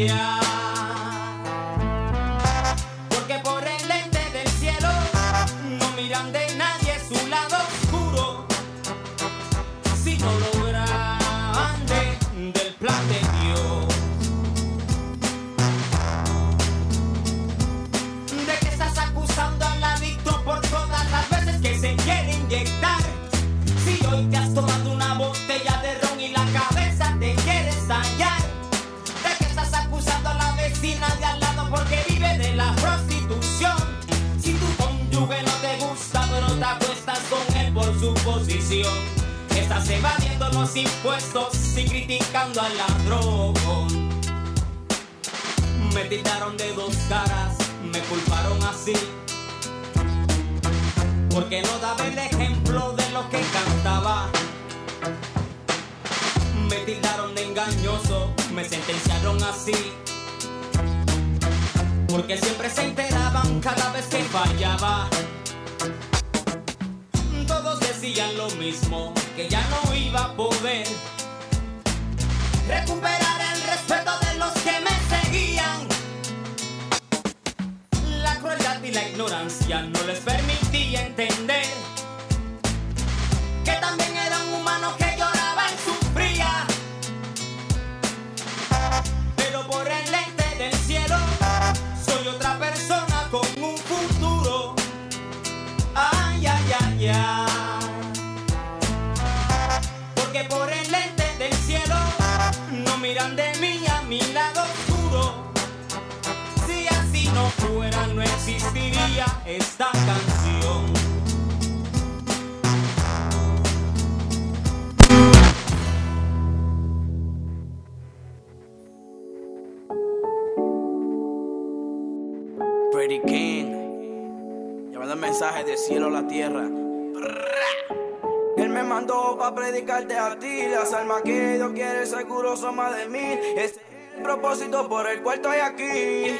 ya. Evadiendo los impuestos y criticando al ladrón. Me tildaron de dos caras, me culparon así. Porque no daba el ejemplo de lo que cantaba. Me tildaron de engañoso, me sentenciaron así. Porque siempre se enteraban cada vez que fallaba. Decían lo mismo, que ya no iba a poder recuperar el respeto de los que me seguían. La crueldad y la ignorancia no les permitía entender que también era un humano que lloraba y sufría. Pero por el esta canción. Pretty King, llevando el mensaje del cielo a la tierra. Él me mandó para predicarte a ti, las almas que Dios quiere seguro son más de mil. Propósito por el cual estoy aquí,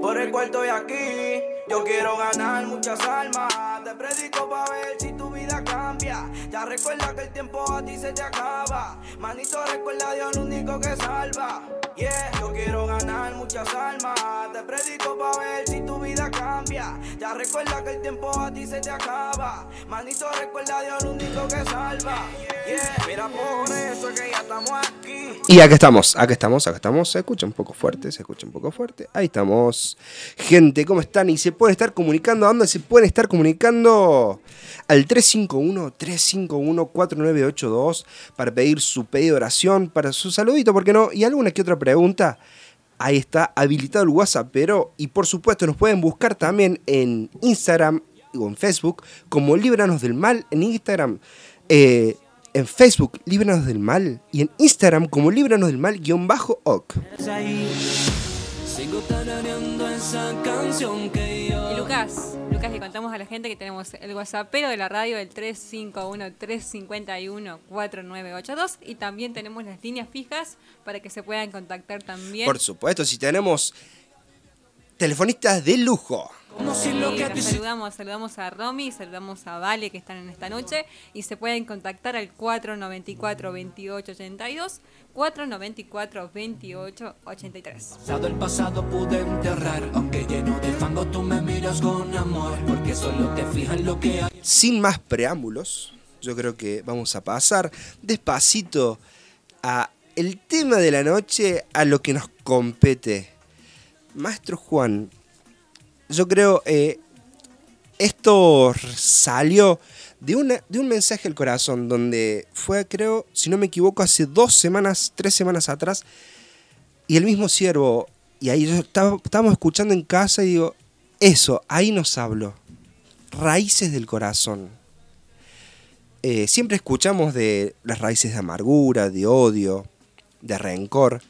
por el cual estoy aquí. Yo quiero ganar muchas almas, te predico para ver si tu vida cambia. Ya recuerda que el tiempo a ti se te acaba. Manito, recuerda a Dios el único que salva. Te predico para ver si tu vida cambia. Ya recuerda que el tiempo a ti se te acaba. Manito, recuerda Dios el único que salva. Que ya estamos aquí. Y estamos, acá estamos. Se escucha un poco fuerte, se escucha un poco fuerte. Ahí estamos. Gente, ¿cómo están? Y se pueden estar comunicando. ¿A dónde se pueden estar comunicando? Al 351-351-4982 para pedir su pedido de oración, para su saludito, ¿por qué no? Y alguna que otra pregunta. Ahí está habilitado el WhatsApp, pero y por supuesto nos pueden buscar también en Instagram o en Facebook como Líbranos del Mal en Instagram. eh, en Facebook, Líbranos del Mal. Y en Instagram como Líbranos del Mal guion bajo. Y Lucas, Lucas, le contamos a la gente que tenemos el WhatsAppero de la radio, el 351-351-4982. Y también tenemos las líneas fijas para que se puedan contactar también. Por supuesto, si tenemos telefonistas de lujo. Como si lo que saludamos, saludamos a Romy, saludamos a Vale que están en esta noche y se pueden contactar al 494-2882, 494-2883. Pasado el pasado pude enterrar, aunque lleno de fango tú me miras con amor, porque solo te fijas en lo que hay. Sin más preámbulos, yo creo que vamos a pasar despacito a el tema de la noche, a lo que nos compete. Maestro Juan, yo creo eh, esto salió de, una, de un mensaje al corazón, donde fue, creo, si no me equivoco, hace dos semanas, tres semanas atrás, y el mismo siervo, y ahí yo estaba, estábamos escuchando en casa y digo, eso, ahí nos habló, raíces del corazón. Eh, siempre escuchamos de las raíces de amargura, de odio, de rencor,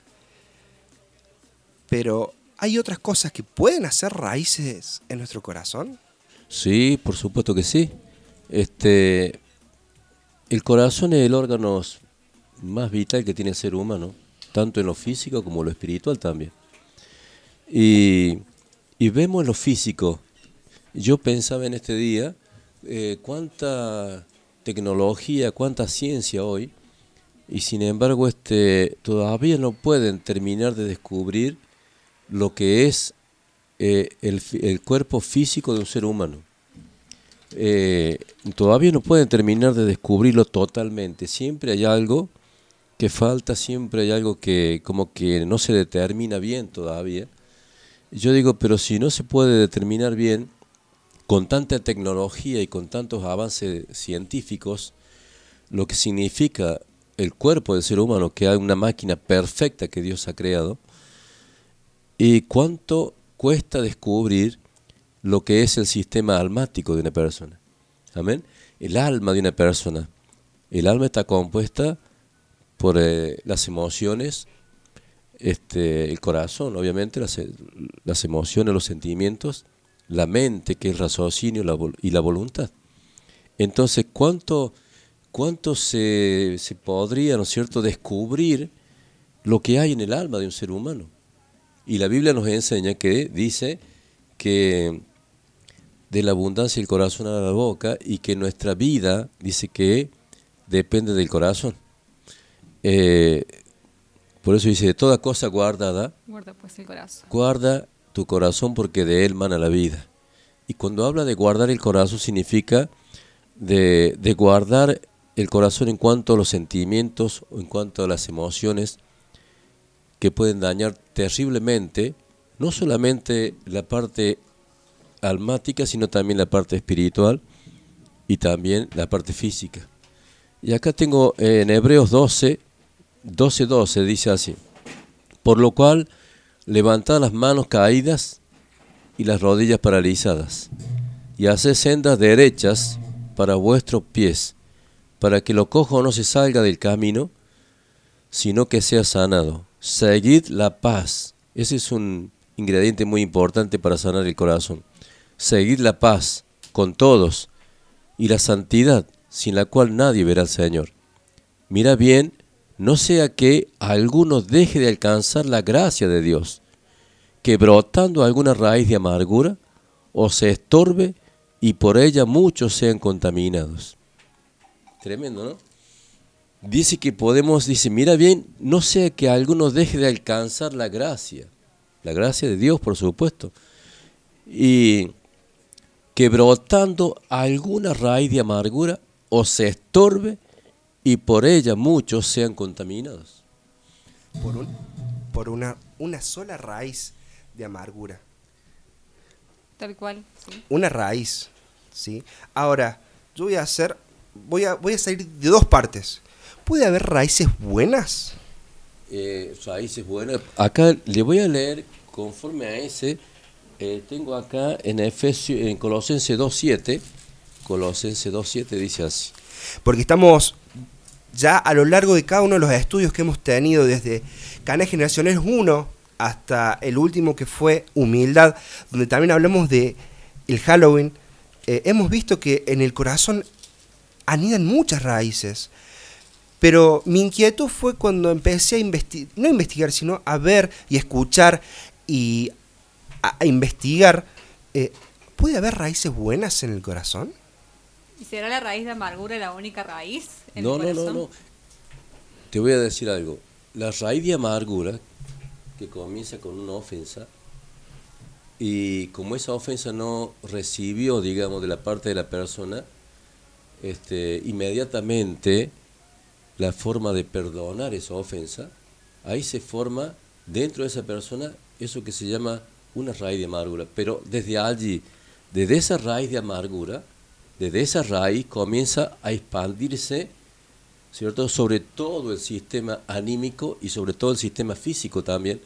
pero ¿hay otras cosas que pueden hacer raíces en nuestro corazón? Sí, por supuesto que sí. Este, el corazón es el órgano más vital que tiene el ser humano, tanto en lo físico como en lo espiritual también. Y, y vemos lo físico. Yo pensaba en este día eh, cuánta tecnología, cuánta ciencia hoy, y sin embargo este, todavía no pueden terminar de descubrir lo que es eh, el, cuerpo físico de un ser humano. Eh, todavía no pueden terminar de descubrirlo totalmente. Siempre hay algo que falta, siempre hay algo que como que no se determina bien todavía. Yo digo, pero si no se puede determinar bien, con tanta tecnología y con tantos avances científicos, lo que significa el cuerpo del ser humano, que hay una máquina perfecta que Dios ha creado, y cuánto cuesta descubrir lo que es el sistema almático de una persona. Amén. El alma de una persona. El alma está compuesta por eh, las emociones, este, el corazón, obviamente, las, e- las emociones, los sentimientos, la mente, que es el raciocinio y la voluntad. Entonces, ¿cuánto, cuánto se, se podría, ¿no es cierto?, descubrir lo que hay en el alma de un ser humano? Y la Biblia nos enseña que dice que de la abundancia del corazón a la boca y que nuestra vida, dice que depende del corazón. Eh, por eso dice, de toda cosa guardada, Guarda pues el corazón. guarda tu corazón porque de él mana la vida. Y cuando habla de guardar el corazón significa de, de guardar el corazón en cuanto a los sentimientos o en cuanto a las emociones que pueden dañar terriblemente no solamente la parte almática, sino también la parte espiritual y también la parte física. Y acá tengo eh, en Hebreos 12, 12, 12, dice así. Por lo cual, levantad las manos caídas y las rodillas paralizadas, y haced sendas derechas para vuestros pies, para que lo cojo no se salga del camino, sino que sea sanado. Seguid la paz. Ese es un ingrediente muy importante para sanar el corazón. Seguid la paz con todos y la santidad, sin la cual nadie verá al Señor. Mira bien, no sea que alguno deje de alcanzar la gracia de Dios, que brotando alguna raíz de amargura, o se estorbe y por ella muchos sean contaminados. Tremendo, ¿no? Dice que podemos, dice, mira bien, no sea que alguno deje de alcanzar la gracia, la gracia de Dios, por supuesto, y que brotando alguna raíz de amargura o se estorbe y por ella muchos sean contaminados. Por, un- por una, una sola raíz de amargura. Tal cual, sí. Una raíz. ¿sí? Ahora, yo voy a hacer. Voy a, voy a salir de dos partes. ¿Puede haber raíces buenas? Eh, raíces buenas. Acá le voy a leer conforme a ese. eh, tengo acá en Efesio, en Colosense 2.7. Colosense 2.7 dice así. Porque estamos ya a lo largo de cada uno de los estudios que hemos tenido, desde Canal Generaciones 1 hasta el último que fue Humildad, donde también hablamos de el Halloween, eh, hemos visto que en el corazón anidan muchas raíces. Pero mi inquietud fue cuando empecé a investigar, no a investigar, sino a ver y escuchar y a, a investigar. eh, ¿Puede haber raíces buenas en el corazón? ¿Y será la raíz de amargura la única raíz en No, el no, no, corazón? no. Te voy a decir algo. La raíz de amargura, que comienza con una ofensa, y como esa ofensa no recibió, digamos, de la parte de la persona, este, inmediatamente la forma de perdonar esa ofensa, ahí se forma dentro de esa persona eso que se llama una raíz de amargura. Pero desde allí, desde esa raíz de amargura, desde esa raíz comienza a expandirse, ¿cierto? Sobre todo el sistema anímico y sobre todo el sistema físico también.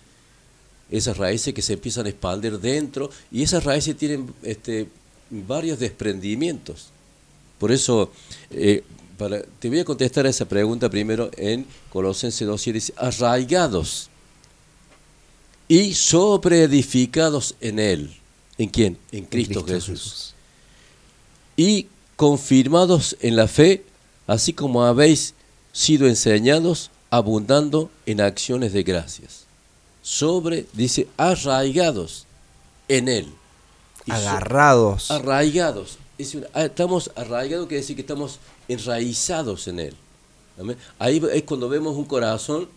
Esas raíces que se empiezan a expandir dentro y esas raíces tienen este, varios desprendimientos. Por eso, eh, para, te voy a contestar a esa pregunta primero en Colosenses 2.7, dice, arraigados y sobreedificados en Él. ¿En quién? En Cristo, Jesús. Y confirmados en la fe, así como habéis sido enseñados, abundando en acciones de gracias. Sobre, dice, arraigados en Él. Y Agarrados. arraigados. Es ah, estamos arraigados, quiere decir que estamos enraizados en Él. Amén. Ahí es cuando vemos un corazón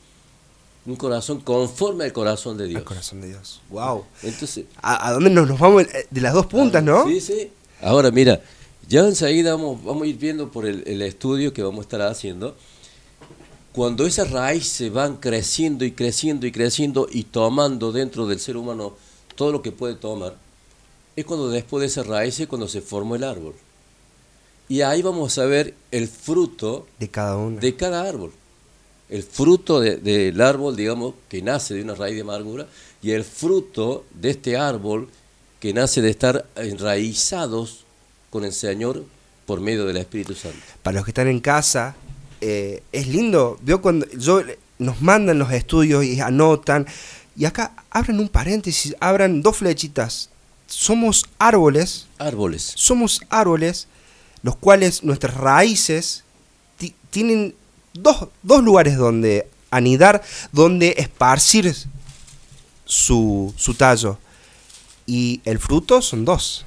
Un corazón conforme al corazón de Al Dios. corazón de Dios. Wow. Entonces, ¿A, a dónde nos, nos vamos? Eh, De las dos puntas, ¿no? Sí, sí. Ahora mira, ya enseguida vamos, vamos a ir viendo por el, el estudio que vamos a estar haciendo. Cuando esas raíces van creciendo y creciendo y creciendo y tomando dentro del ser humano todo lo que puede tomar, es cuando después de esas raíces cuando se formó el árbol. Y ahí vamos a ver el fruto De cada uno. de cada árbol. El fruto de- del árbol, digamos, que nace de una raíz de amargura, y el fruto de este árbol que nace de estar enraizados con el Señor por medio del Espíritu Santo. Para los que están en casa, eh, es lindo. Veo cuando yo nos mandan los estudios y anotan. Y acá abran un paréntesis, abran dos flechitas. Somos árboles, Árboles. somos árboles, los cuales nuestras raíces ti- tienen dos, dos lugares donde anidar, donde esparcir su, su tallo. Y el fruto son dos.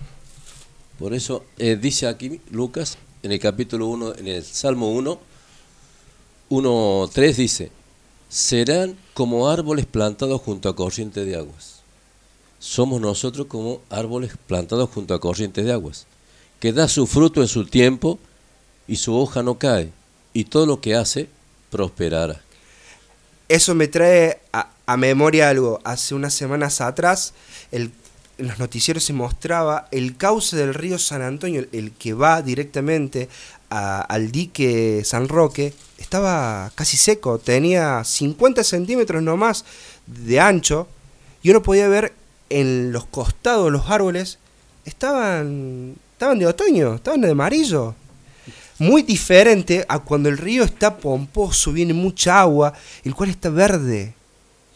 Por eso eh, dice aquí Lucas, en el capítulo 1, en el Salmo 1, 1, 3 dice, serán como árboles plantados junto a corrientes de aguas. Somos nosotros como árboles plantados junto a corrientes de aguas, que da su fruto en su tiempo y su hoja no cae, y todo lo que hace prosperará. Eso me trae a, a memoria algo. Hace unas semanas atrás, el- en los noticieros se mostraba el cauce del río San Antonio, el, que va directamente al dique San Roque, estaba casi seco, tenía 50 centímetros nomás de ancho, y uno podía ver en los costados los árboles, estaban, estaban de otoño, estaban de amarillo muy diferente a cuando el río está pomposo, viene mucha agua, el cual está verde,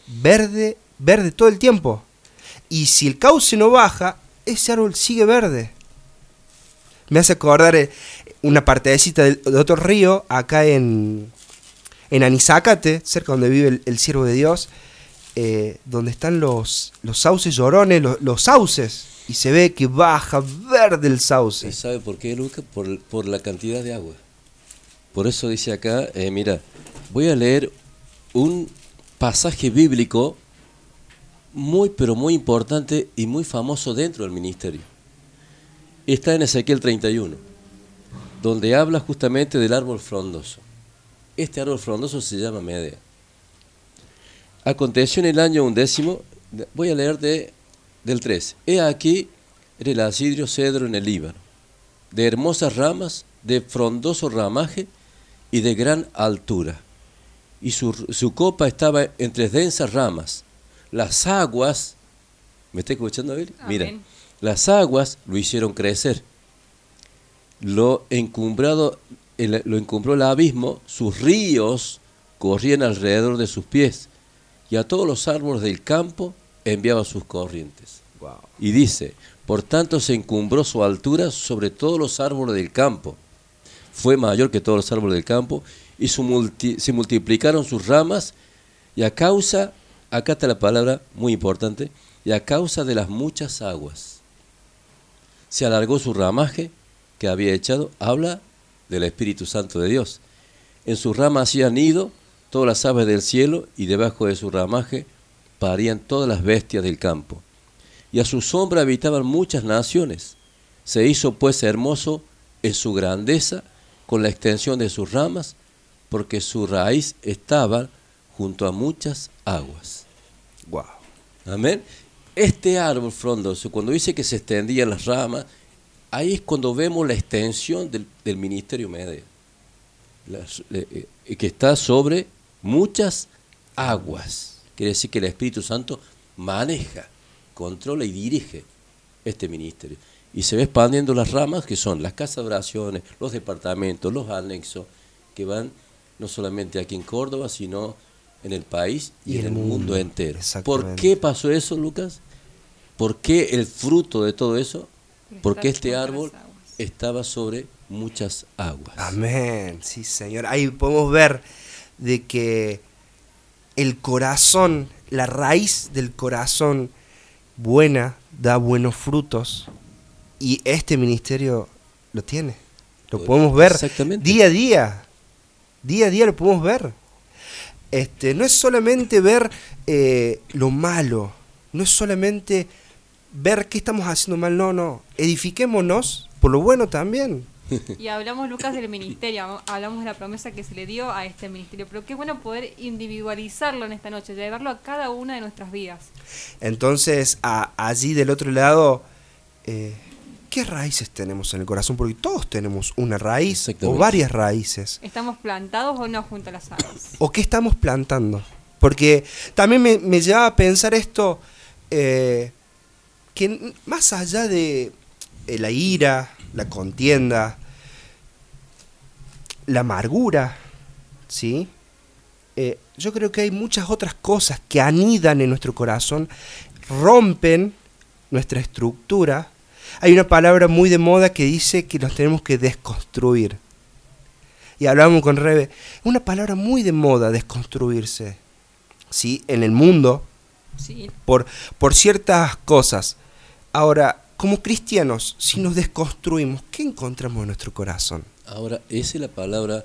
verde, verde todo el tiempo. Y si el cauce no baja, ese árbol sigue verde. Me hace acordar eh, una partecita de otro río, acá en, en Anizácate, cerca donde vive el, el siervo de Dios, eh, donde están los, los sauces llorones, los, sauces, y se ve que baja verde el sauce. ¿Y sabe por qué, Lucas? Por, por la cantidad de agua. Por eso dice acá, eh, mira, voy a leer un pasaje bíblico muy, pero muy importante y muy famoso dentro del ministerio. Está en Ezequiel 31, donde habla justamente del árbol frondoso. Este árbol frondoso se llama Medea. Aconteció en el año undécimo, voy a leer de, del 3. He aquí el asidrio cedro en el Líbano, de hermosas ramas, de frondoso ramaje y de gran altura. Y su, su copa estaba entre densas ramas. Las aguas, ¿me está escuchando él? Mira, las aguas lo hicieron crecer. Lo encumbrado, el- lo encumbró el abismo, sus ríos corrían alrededor de sus pies, y a todos los árboles del campo enviaba sus corrientes. Y dice, por tanto se encumbró su altura sobre todos los árboles del campo. Fue mayor que todos los árboles del campo y su multi- se multiplicaron sus ramas y a causa, acá está la palabra muy importante, y a causa de las muchas aguas. Se alargó su ramaje que había echado, habla del Espíritu Santo de Dios. En sus ramas hacían nido todas las aves del cielo y debajo de su ramaje parían todas las bestias del campo y a su sombra habitaban muchas naciones. Se hizo pues hermoso en su grandeza con la extensión de sus ramas, porque su raíz estaba junto a muchas aguas. Wow. Amén. Este árbol frondoso, cuando dice que se extendían las ramas, ahí es cuando vemos la extensión del, del ministerio Las- eh, eh, que está sobre muchas aguas. Quiere decir que el Espíritu Santo maneja, controla y dirige este ministerio. Y se ve expandiendo las ramas que son las casas de oraciones, los departamentos, los anexos, que van no solamente aquí en Córdoba, sino en el país y, Y en el mundo, mundo, entero. ¿Por qué pasó eso, Lucas? ¿Por qué el fruto de todo eso? Por Porque este árbol estaba sobre muchas aguas. Amén, sí Señor. Ahí podemos ver de que el corazón, la raíz del corazón buena da buenos frutos y este ministerio lo tiene. Lo podemos ver día a día. Día a día lo podemos ver. Este, no es solamente ver eh, lo malo, no es solamente ver qué estamos haciendo mal, no, no. Edifiquémonos por lo bueno también. Y hablamos, Lucas, del ministerio, hablamos de la promesa que se le dio a este ministerio, pero qué bueno poder individualizarlo en esta noche, llevarlo a cada una de nuestras vidas. Entonces, a- allí del otro lado, eh, ¿qué raíces tenemos en el corazón? Porque todos tenemos una raíz o varias raíces. ¿Estamos plantados o no junto a las aguas? ¿O qué estamos plantando? Porque también me, me lleva a pensar esto, eh, que más allá de eh, la ira, la contienda, la amargura, ¿sí? Eh, yo creo que hay muchas otras cosas que anidan en nuestro corazón, rompen nuestra estructura. Hay una palabra muy de moda que dice que nos tenemos que desconstruir. Y hablábamos con Rebe, una palabra muy de moda, desconstruirse. ¿Sí? En el mundo, Sí, por, por ciertas cosas. Ahora, como cristianos, si nos desconstruimos, ¿qué encontramos en nuestro corazón? Ahora, esa es la palabra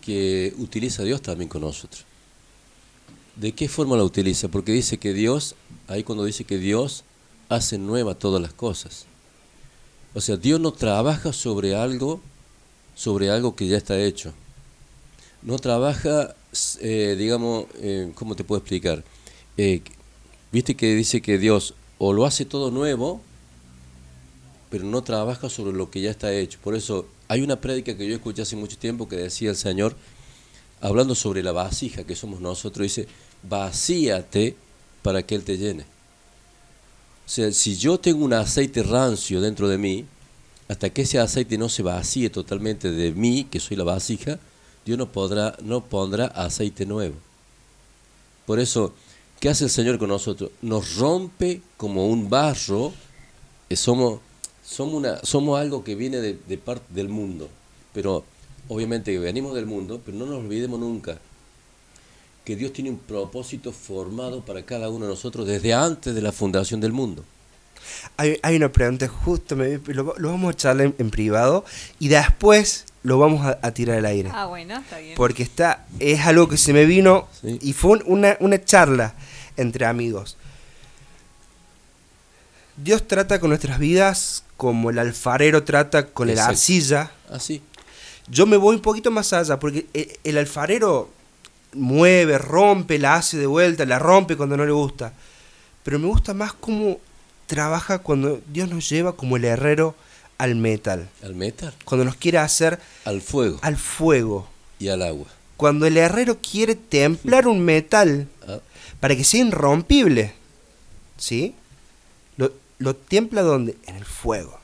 que utiliza Dios también con nosotros. ¿De qué forma la utiliza? Porque dice que Dios, ahí cuando dice que Dios hace nueva todas las cosas. O sea, Dios no trabaja sobre algo, sobre algo que ya está hecho. No trabaja, eh, digamos, eh, ¿cómo te puedo explicar? Eh, Viste que dice que Dios o lo hace todo nuevo, pero no trabaja sobre lo que ya está hecho. Por eso hay una prédica que yo escuché hace mucho tiempo que decía el Señor, hablando sobre la vasija que somos nosotros, dice, vacíate para que Él te llene. O sea, si yo tengo un aceite rancio dentro de mí, hasta que ese aceite no se vacíe totalmente de mí, que soy la vasija, Dios no, podrá, no pondrá aceite nuevo. Por eso, ¿qué hace el Señor con nosotros? Nos rompe como un barro, eh, somos, somos, una, somos algo que viene de, de parte del mundo, pero obviamente que venimos del mundo, pero no nos olvidemos nunca que Dios tiene un propósito formado para cada uno de nosotros desde antes de la fundación del mundo. Hay, hay una pregunta, justo me, lo, lo vamos a charlar en, en privado y después lo vamos a, a tirar al aire. ah, bueno, está bien. Porque está, es algo que se me vino Sí. y fue un- una, una charla entre amigos. Dios trata con nuestras vidas como el alfarero trata con el Exacto. arcilla. Así. Yo me voy un poquito más allá, porque el, el alfarero mueve, rompe, la hace de vuelta, la rompe cuando no le gusta. Pero me gusta más cómo trabaja cuando Dios nos lleva como el herrero al metal. Al metal, Cuando nos quiere hacer al fuego al fuego. y al agua. Cuando el herrero quiere templar un metal Ah, para que sea irrompible. ¿Sí? Lo, templa donde? En el fuego.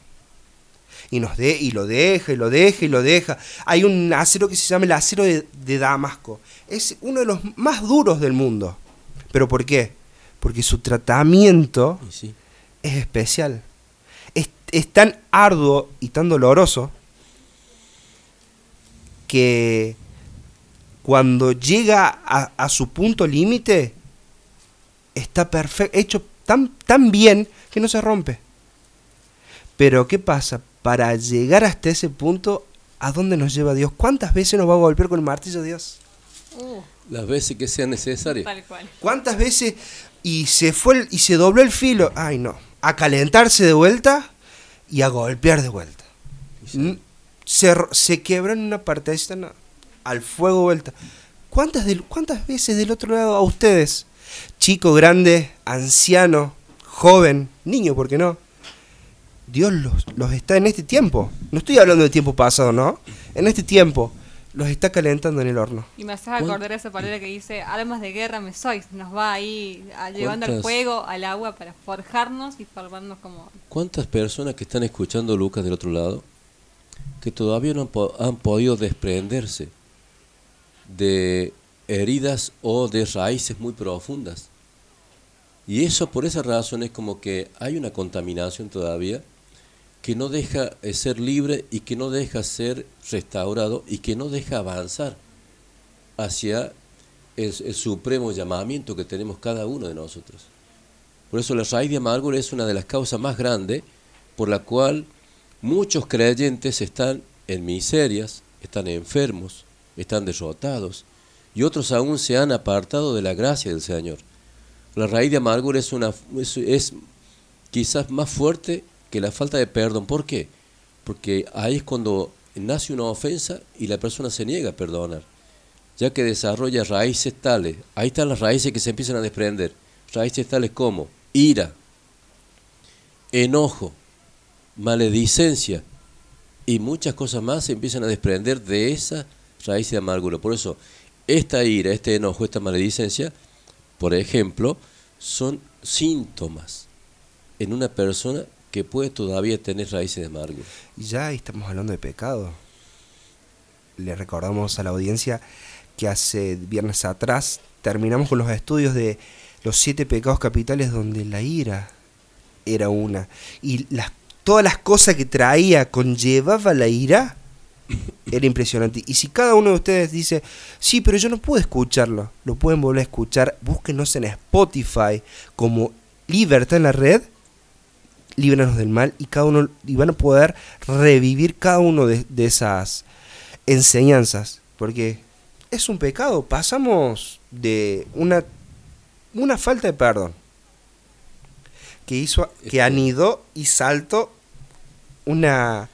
Y, nos de, y lo deja, y lo deja, y lo deja. Hay un acero que se llama el acero de, de Damasco. Es uno de los más duros del mundo. ¿Pero por qué? Porque su tratamiento sí. es especial. Es, es tan arduo y tan doloroso que cuando llega a, a su punto límite, está perfecto, hecho tan, tan bien que no se rompe. Pero ¿qué pasa? Para llegar hasta ese punto, ¿a dónde nos lleva Dios? ¿Cuántas veces nos va a golpear con el martillo Dios? Uh, Las veces que sean necesarias. tal cual. ¿Cuántas veces y se fue el- y se dobló el filo? Ay, no. A calentarse de vuelta y a golpear de vuelta. N- Se, se quebró en una partecita no, al fuego de vuelta. ¿Cuántas, ¿Cuántas veces del otro lado a ustedes, chico, grande, anciano, joven, niño, ¿por qué no? Dios los, los está en este tiempo. No estoy hablando de tiempo pasado, ¿no? En este tiempo los está calentando en el horno. Y me haces acordar esa palabra que dice, almas de guerra me sois. Nos va ahí a- llevando al fuego, al agua, para forjarnos y formarnos como... ¿Cuántas personas que están escuchando Lucas del otro lado que todavía no han, po- han podido desprenderse de heridas o de raíces muy profundas? Y eso por esa razón es como que hay una contaminación todavía que no deja eh, ser libre y que no deja ser restaurado y que no deja avanzar hacia el, supremo llamamiento que tenemos cada uno de nosotros. Por eso la raíz de amargura es una de las causas más grandes por la cual muchos creyentes están en miserias, están enfermos, están derrotados, y otros aún se han apartado de la gracia del Señor. La raíz de amargura es, una, es, quizás más fuerte que la falta de perdón. ¿Por qué? Porque ahí es cuando nace una ofensa y la persona se niega a perdonar, ya que desarrolla raíces tales. Ahí están las raíces que se empiezan a desprender. Raíces tales como ira, enojo, maledicencia y muchas cosas más se empiezan a desprender de esa raíz de amargura. Por eso, esta ira, este enojo, esta maledicencia, por ejemplo, son síntomas en una persona que puede todavía tener raíces de amargura. Ya estamos hablando de pecado. Le recordamos a la audiencia que hace viernes atrás terminamos con los estudios de los siete pecados capitales donde la ira era una. Y las, todas las cosas que traía, conllevaba la ira, era impresionante. Y si cada uno de ustedes dice, sí, pero yo no puedo escucharlo, lo pueden volver a escuchar, búsquenos en Spotify como Libertad en la Red, líbranos del mal, y cada uno, y van a poder revivir cada uno de, de esas enseñanzas. Porque es un pecado, pasamos de una, una falta de perdón que hizo, que anidó y saltó una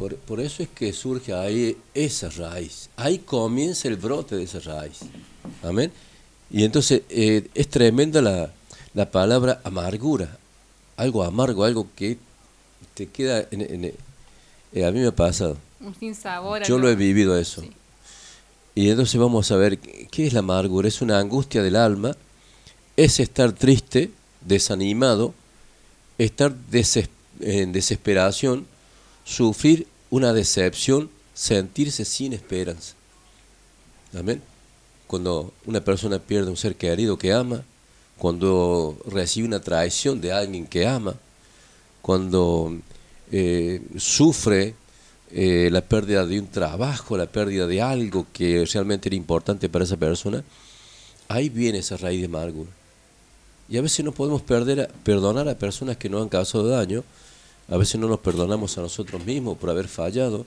Por, por eso es que surge ahí esa raíz. Ahí comienza el brote de esa raíz. Amén. Y entonces eh, es tremenda la, la palabra amargura. Algo amargo, algo que te queda en... en- eh, a mí me ha pasado. Un sinsabor. Yo lo he vivido eso. Sí. Y entonces vamos a ver qué es la amargura. Es una angustia del alma, es estar triste, desanimado, estar en desesperación, sufrir una decepción, sentirse sin esperanza. Amén. Cuando una persona pierde un ser querido que ama, cuando recibe una traición de alguien que ama, cuando eh, sufre eh, la pérdida de un trabajo, la pérdida de algo que realmente era importante para esa persona, ahí viene esa raíz de amargura. Y a veces no podemos perder perdonar a personas que nos han causado daño, a veces no nos perdonamos a nosotros mismos por haber fallado,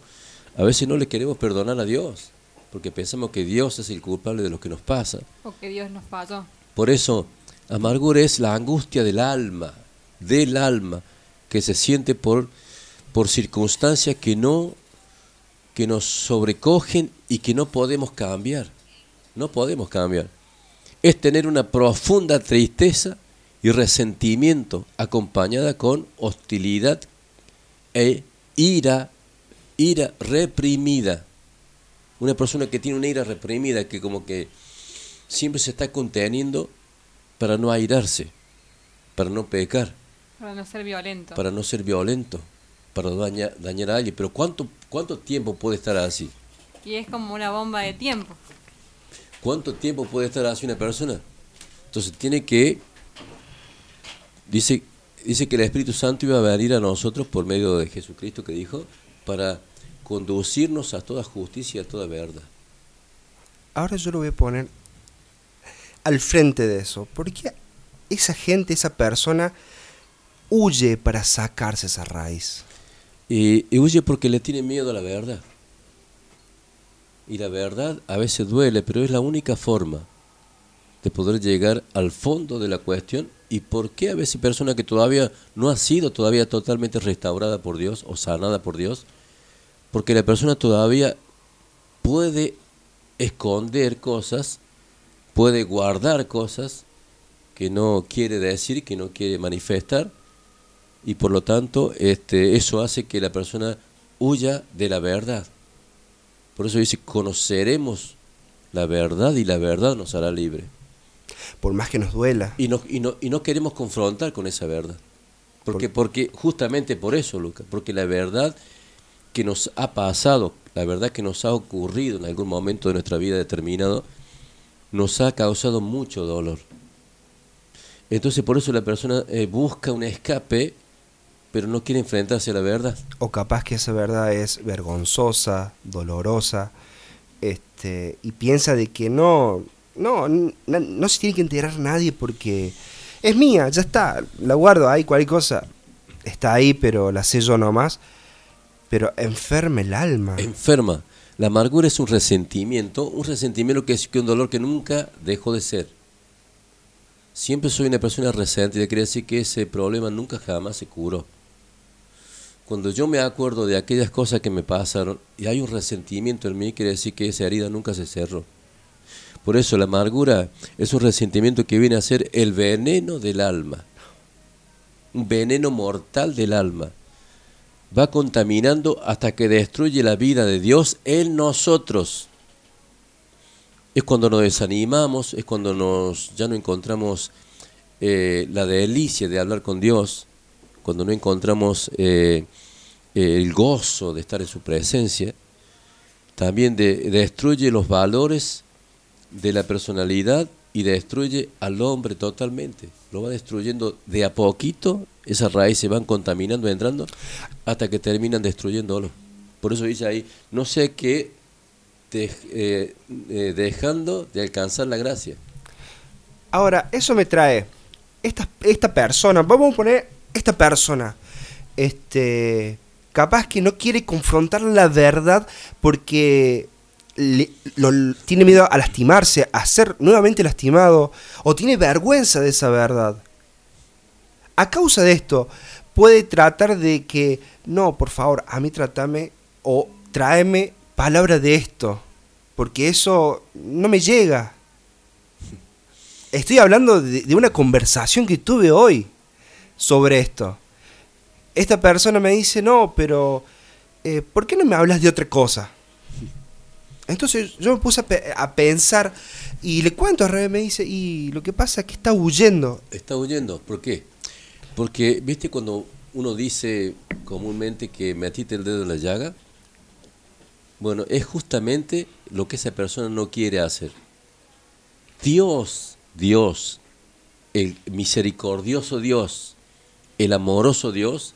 a veces no le queremos perdonar a Dios, porque pensamos que Dios es el culpable de lo que nos pasa. O que Dios nos falló. Por eso, amargura es la angustia del alma, del alma, que se siente por, por circunstancias que no que nos sobrecogen y que no podemos cambiar. No podemos cambiar. Es tener una profunda tristeza y resentimiento acompañada con hostilidad e ira, ira reprimida. Una persona que tiene una ira reprimida, que como que siempre se está conteniendo para no airarse, para no pecar, Para no ser violento. para no ser violento, para dañar, dañar a alguien. Pero ¿cuánto, ¿cuánto tiempo puede estar así? Y es como una bomba de tiempo. ¿Cuánto tiempo puede estar así una persona? Entonces tiene que, dice, dice que el Espíritu Santo iba a venir a nosotros por medio de Jesucristo que dijo, para conducirnos a toda justicia y a toda verdad. Ahora yo lo voy a poner al frente de eso. ¿Por qué esa gente, esa persona, huye para sacarse esa raíz? Y, y huye porque le tiene miedo a la verdad. Y la verdad a veces duele, pero es la única forma de poder llegar al fondo de la cuestión. ¿Y por qué a veces persona que todavía no ha sido todavía totalmente restaurada por Dios o sanada por Dios? Porque la persona todavía puede esconder cosas, puede guardar cosas que no quiere decir, que no quiere manifestar, y por lo tanto este, eso hace que la persona huya de la verdad. Por eso dice, conoceremos la verdad y la verdad nos hará libre. Por más que nos duela. Y no, y no, y no queremos confrontar con esa verdad. Porque, porque justamente por eso, Lucas, porque la verdad que nos ha pasado, la verdad que nos ha ocurrido en algún momento de nuestra vida determinado, nos ha causado mucho dolor. Entonces por eso la persona eh, busca un escape, pero no quiere enfrentarse a la verdad. O capaz que esa verdad es vergonzosa, dolorosa, este, y piensa de que no, no, no se tiene que enterar nadie porque es mía, ya está, la guardo ahí, cualquier cosa está ahí, pero la sé yo nomás. Pero enferma el alma. enferma. La amargura es un resentimiento, un resentimiento que es un dolor que nunca dejó de ser. Siempre soy una persona resentida, quiere decir que ese problema nunca jamás se curó. Cuando yo me acuerdo de aquellas cosas que me pasaron y hay un resentimiento en mí, quiere decir que esa herida nunca se cerró. Por eso la amargura es un resentimiento que viene a ser el veneno del alma, un veneno mortal del alma. Va contaminando hasta que destruye la vida de Dios en nosotros. Es cuando nos desanimamos, es cuando nos, ya no encontramos eh, la delicia de hablar con Dios, cuando no encontramos eh, el gozo de estar en su presencia. También de- destruye los valores de la personalidad y destruye al hombre totalmente. Lo va destruyendo de a poquito, esas raíces se van contaminando, entrando, hasta que terminan destruyéndolo. Por eso dice ahí, no sé qué, eh, eh, dejando de alcanzar la gracia. Ahora, eso me trae. Esta, esta persona, vamos a poner esta persona. Este. Capaz que no quiere confrontar la verdad porque tiene miedo a lastimarse, a ser nuevamente lastimado, o tiene vergüenza de esa verdad. A causa de esto, puede tratar de que, no, por favor, a mí tratame o tráeme palabra de esto, porque eso no me llega. Estoy hablando de, de una conversación que tuve hoy sobre esto. Esta persona me dice, no, pero eh, ¿por qué no me hablas de otra cosa? Entonces yo me puse a, pe- a pensar y le cuento a Rebe, me dice, y lo que pasa es que está huyendo. Está huyendo. ¿Por qué? Porque, viste, cuando uno dice comúnmente que metiste el dedo en la llaga, bueno, es justamente lo que esa persona no quiere hacer. Dios, Dios, el misericordioso Dios, el amoroso Dios,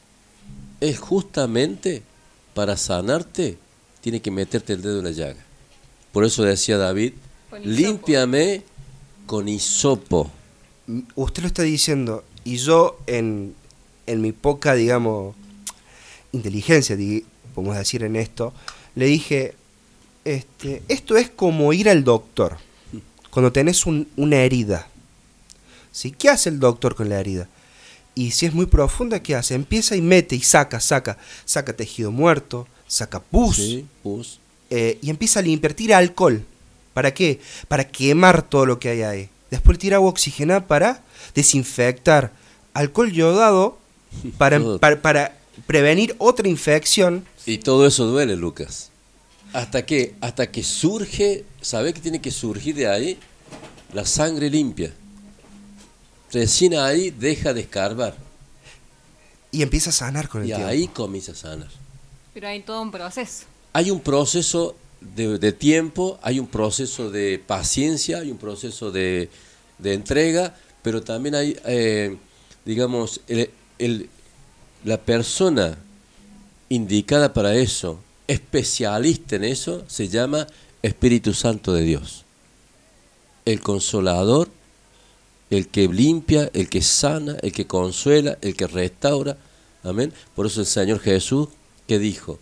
es justamente para sanarte, tiene que meterte el dedo en la llaga. Por eso decía David, límpiame con hisopo. M- Usted lo está diciendo y yo en, en mi poca, digamos, inteligencia, podemos decir en esto, le dije, este, esto es como ir al doctor cuando tenés un- una herida. ¿Sí? ¿Qué hace el doctor con la herida? Y si es muy profunda, ¿qué hace? Empieza y mete y saca, saca, saca tejido muerto, saca pus, Sí, pus. Eh, y empieza a limpiar, tira alcohol. ¿Para qué? Para quemar todo lo que hay ahí. Después tira agua oxigenada para desinfectar. Alcohol yodado para, Todo. para, para prevenir otra infección. Y todo eso duele, Lucas. Hasta que, hasta que surge, ¿sabe que tiene que surgir de ahí? La sangre limpia. Recién ahí deja de escarbar. Y empieza a sanar con el Y tiempo. ahí comienza a sanar. Pero hay todo un proceso. Hay un proceso de, tiempo, hay un proceso de paciencia, hay un proceso de, de entrega, pero también hay, eh, digamos, el- el- la persona indicada para eso, especialista en eso, se llama Espíritu Santo de Dios. El consolador, el que limpia, el que sana, el que consuela, el que restaura. Amén. Por eso el Señor Jesús, que dijo?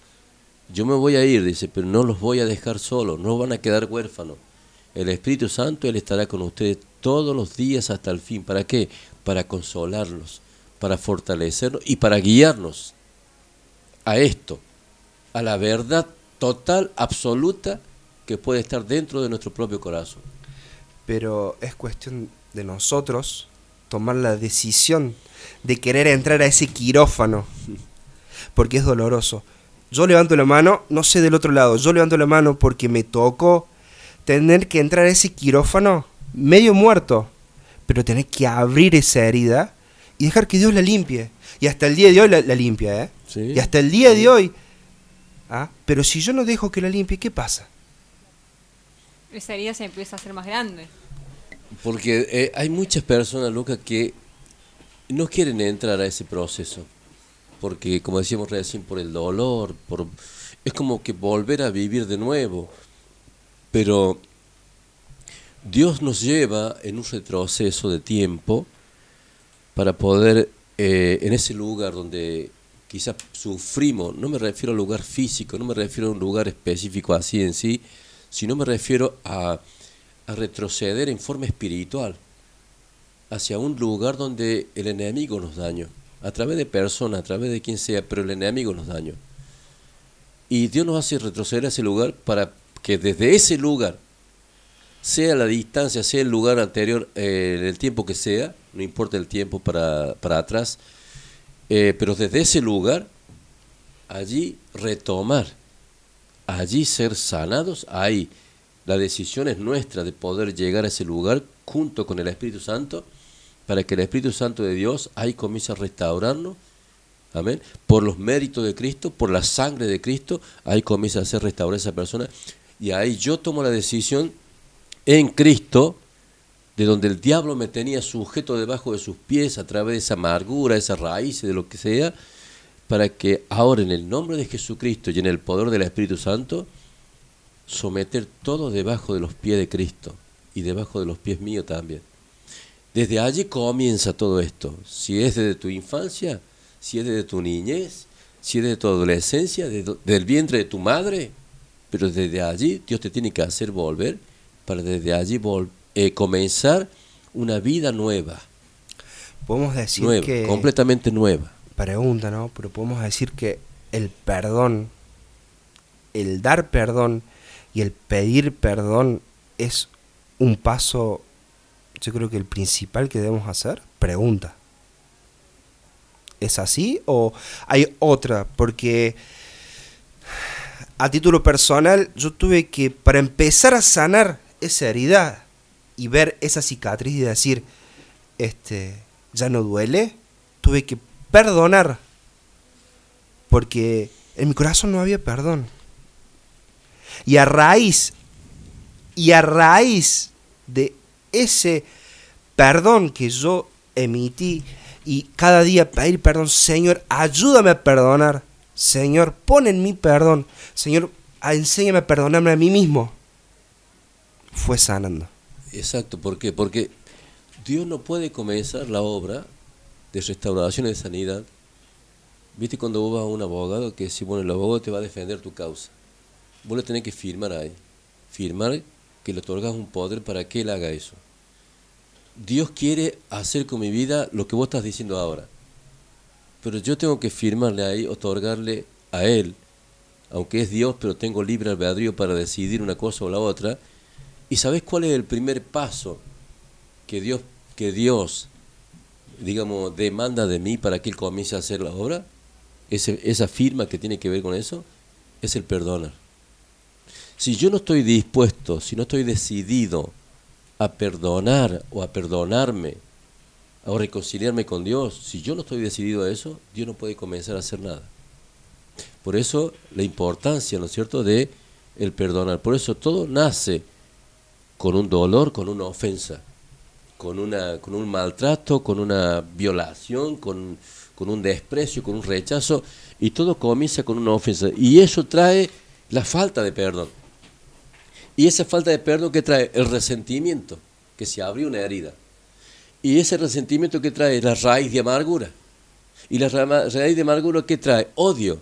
Yo me voy a ir, dice, pero no los voy a dejar solos, no van a quedar huérfanos. El Espíritu Santo, Él estará con ustedes todos los días hasta el fin. ¿Para qué? Para consolarlos, para fortalecernos y para guiarnos a esto, a la verdad total, absoluta, que puede estar dentro de nuestro propio corazón. Pero es cuestión de nosotros tomar la decisión de querer entrar a ese quirófano. Porque es doloroso. Yo levanto la mano, no sé del otro lado, yo levanto la mano porque me tocó tener que entrar a ese quirófano medio muerto. Pero tener que abrir esa herida y dejar que Dios la limpie. Y hasta el día de hoy la, la limpia, ¿eh? Sí. Y hasta el día de hoy. ¿Ah? Pero si yo no dejo que la limpie, ¿qué pasa? Esa herida se empieza a hacer más grande. Porque eh, hay muchas personas, Lucas, que no quieren entrar a ese proceso. Porque, como decíamos recién, por el dolor, por es como que volver a vivir de nuevo. Pero Dios nos lleva en un retroceso de tiempo para poder, eh, en ese lugar donde quizás sufrimos, no me refiero al lugar físico, no me refiero a un lugar específico así en sí, sino me refiero a, a retroceder en forma espiritual hacia un lugar donde el enemigo nos dañó, a través de personas, a través de quien sea, pero el enemigo nos dañó. Y Dios nos hace retroceder a ese lugar para que desde ese lugar, sea la distancia, sea el lugar anterior, eh, el tiempo que sea, no importa el tiempo para, para atrás, eh, pero desde ese lugar, allí retomar, allí ser sanados, ahí la decisión es nuestra de poder llegar a ese lugar junto con el Espíritu Santo, para que el Espíritu Santo de Dios ahí comience a restaurarnos, amén, por los méritos de Cristo, por la sangre de Cristo, ahí comienza a ser restaurada esa persona, y ahí yo tomo la decisión en Cristo, de donde el diablo me tenía sujeto debajo de sus pies a través de esa amargura, esa raíz, de lo que sea, para que ahora en el nombre de Jesucristo y en el poder del Espíritu Santo, someter todo debajo de los pies de Cristo y debajo de los pies míos también. Desde allí comienza todo esto. Si es desde tu infancia, si es desde tu niñez, si es desde tu adolescencia, del vientre de tu madre, pero desde allí Dios te tiene que hacer volver para desde allí eh, comenzar una vida nueva. Podemos decir nueva, que... completamente nueva. Pregunta, ¿no? Pero podemos decir que el perdón, el dar perdón y el pedir perdón es un paso, yo creo que el principal que debemos hacer. Pregunta. ¿Es así o hay otra? Porque a título personal yo tuve que, para empezar a sanar esa herida y ver esa cicatriz y decir, este, ya no duele, tuve que perdonar. Porque en mi corazón no había perdón. Y a raíz, y a raíz de ese perdón que yo emití y cada día pedir perdón, Señor, ayúdame a perdonar. Señor, pon en mí perdón. Señor, enséñame a perdonarme a mí mismo. Fue sanando. Exacto, ¿por qué? Porque Dios no puede comenzar la obra de restauración y de sanidad. ¿Viste cuando vos vas a un abogado que si bueno, el abogado te va a defender tu causa? Vos le tenés que firmar ahí. Firmar que le otorgas un poder para que él haga eso. Dios quiere hacer con mi vida lo que vos estás diciendo ahora. Pero yo tengo que firmarle ahí, otorgarle a él, aunque es Dios, pero tengo libre albedrío para decidir una cosa o la otra. ¿Y sabes cuál es el primer paso que Dios, que Dios digamos, demanda de mí para que Él comience a hacer la obra? Esa firma que tiene que ver con eso es el perdonar. Si yo no estoy dispuesto, si no estoy decidido a perdonar o a perdonarme, a reconciliarme con Dios, si yo no estoy decidido a eso, Dios no puede comenzar a hacer nada. Por eso la importancia, ¿no es cierto?, de el perdonar. Por eso todo nace con un dolor, con una ofensa, con, una, con un maltrato, con una violación, con, con un desprecio, con un rechazo, y todo comienza con una ofensa. Y eso trae la falta de perdón. Y esa falta de perdón que trae el resentimiento, que se abrió una herida. Y ese resentimiento que trae la raíz de amargura. Y la raíz de amargura que trae odio.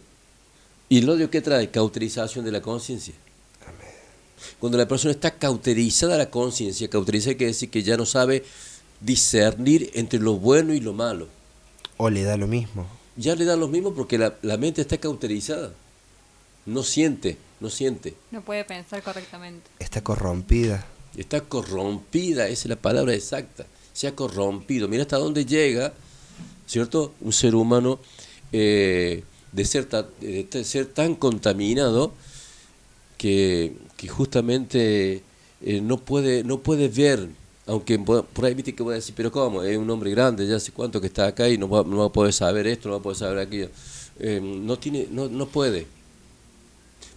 Y el odio que trae cauterización de la conciencia. Cuando la persona está cauterizada la conciencia, cauterizada quiere decir que ya no sabe discernir entre lo bueno y lo malo. O le da lo mismo. Ya le da lo mismo porque la, la mente está cauterizada. No siente, no siente. No puede pensar correctamente. Está corrompida. Está corrompida, esa es la palabra exacta. Se ha corrompido. Mira hasta dónde llega, ¿cierto? Un ser humano eh, de, ser de ser tan contaminado que, que justamente eh, no, puede, no puede ver, aunque por ahí viste que voy a decir, pero ¿cómo? Es un hombre grande, ya hace cuánto que está acá y no va, no va a poder saber esto, no va a poder saber aquello. Eh, no, tiene, no, no puede.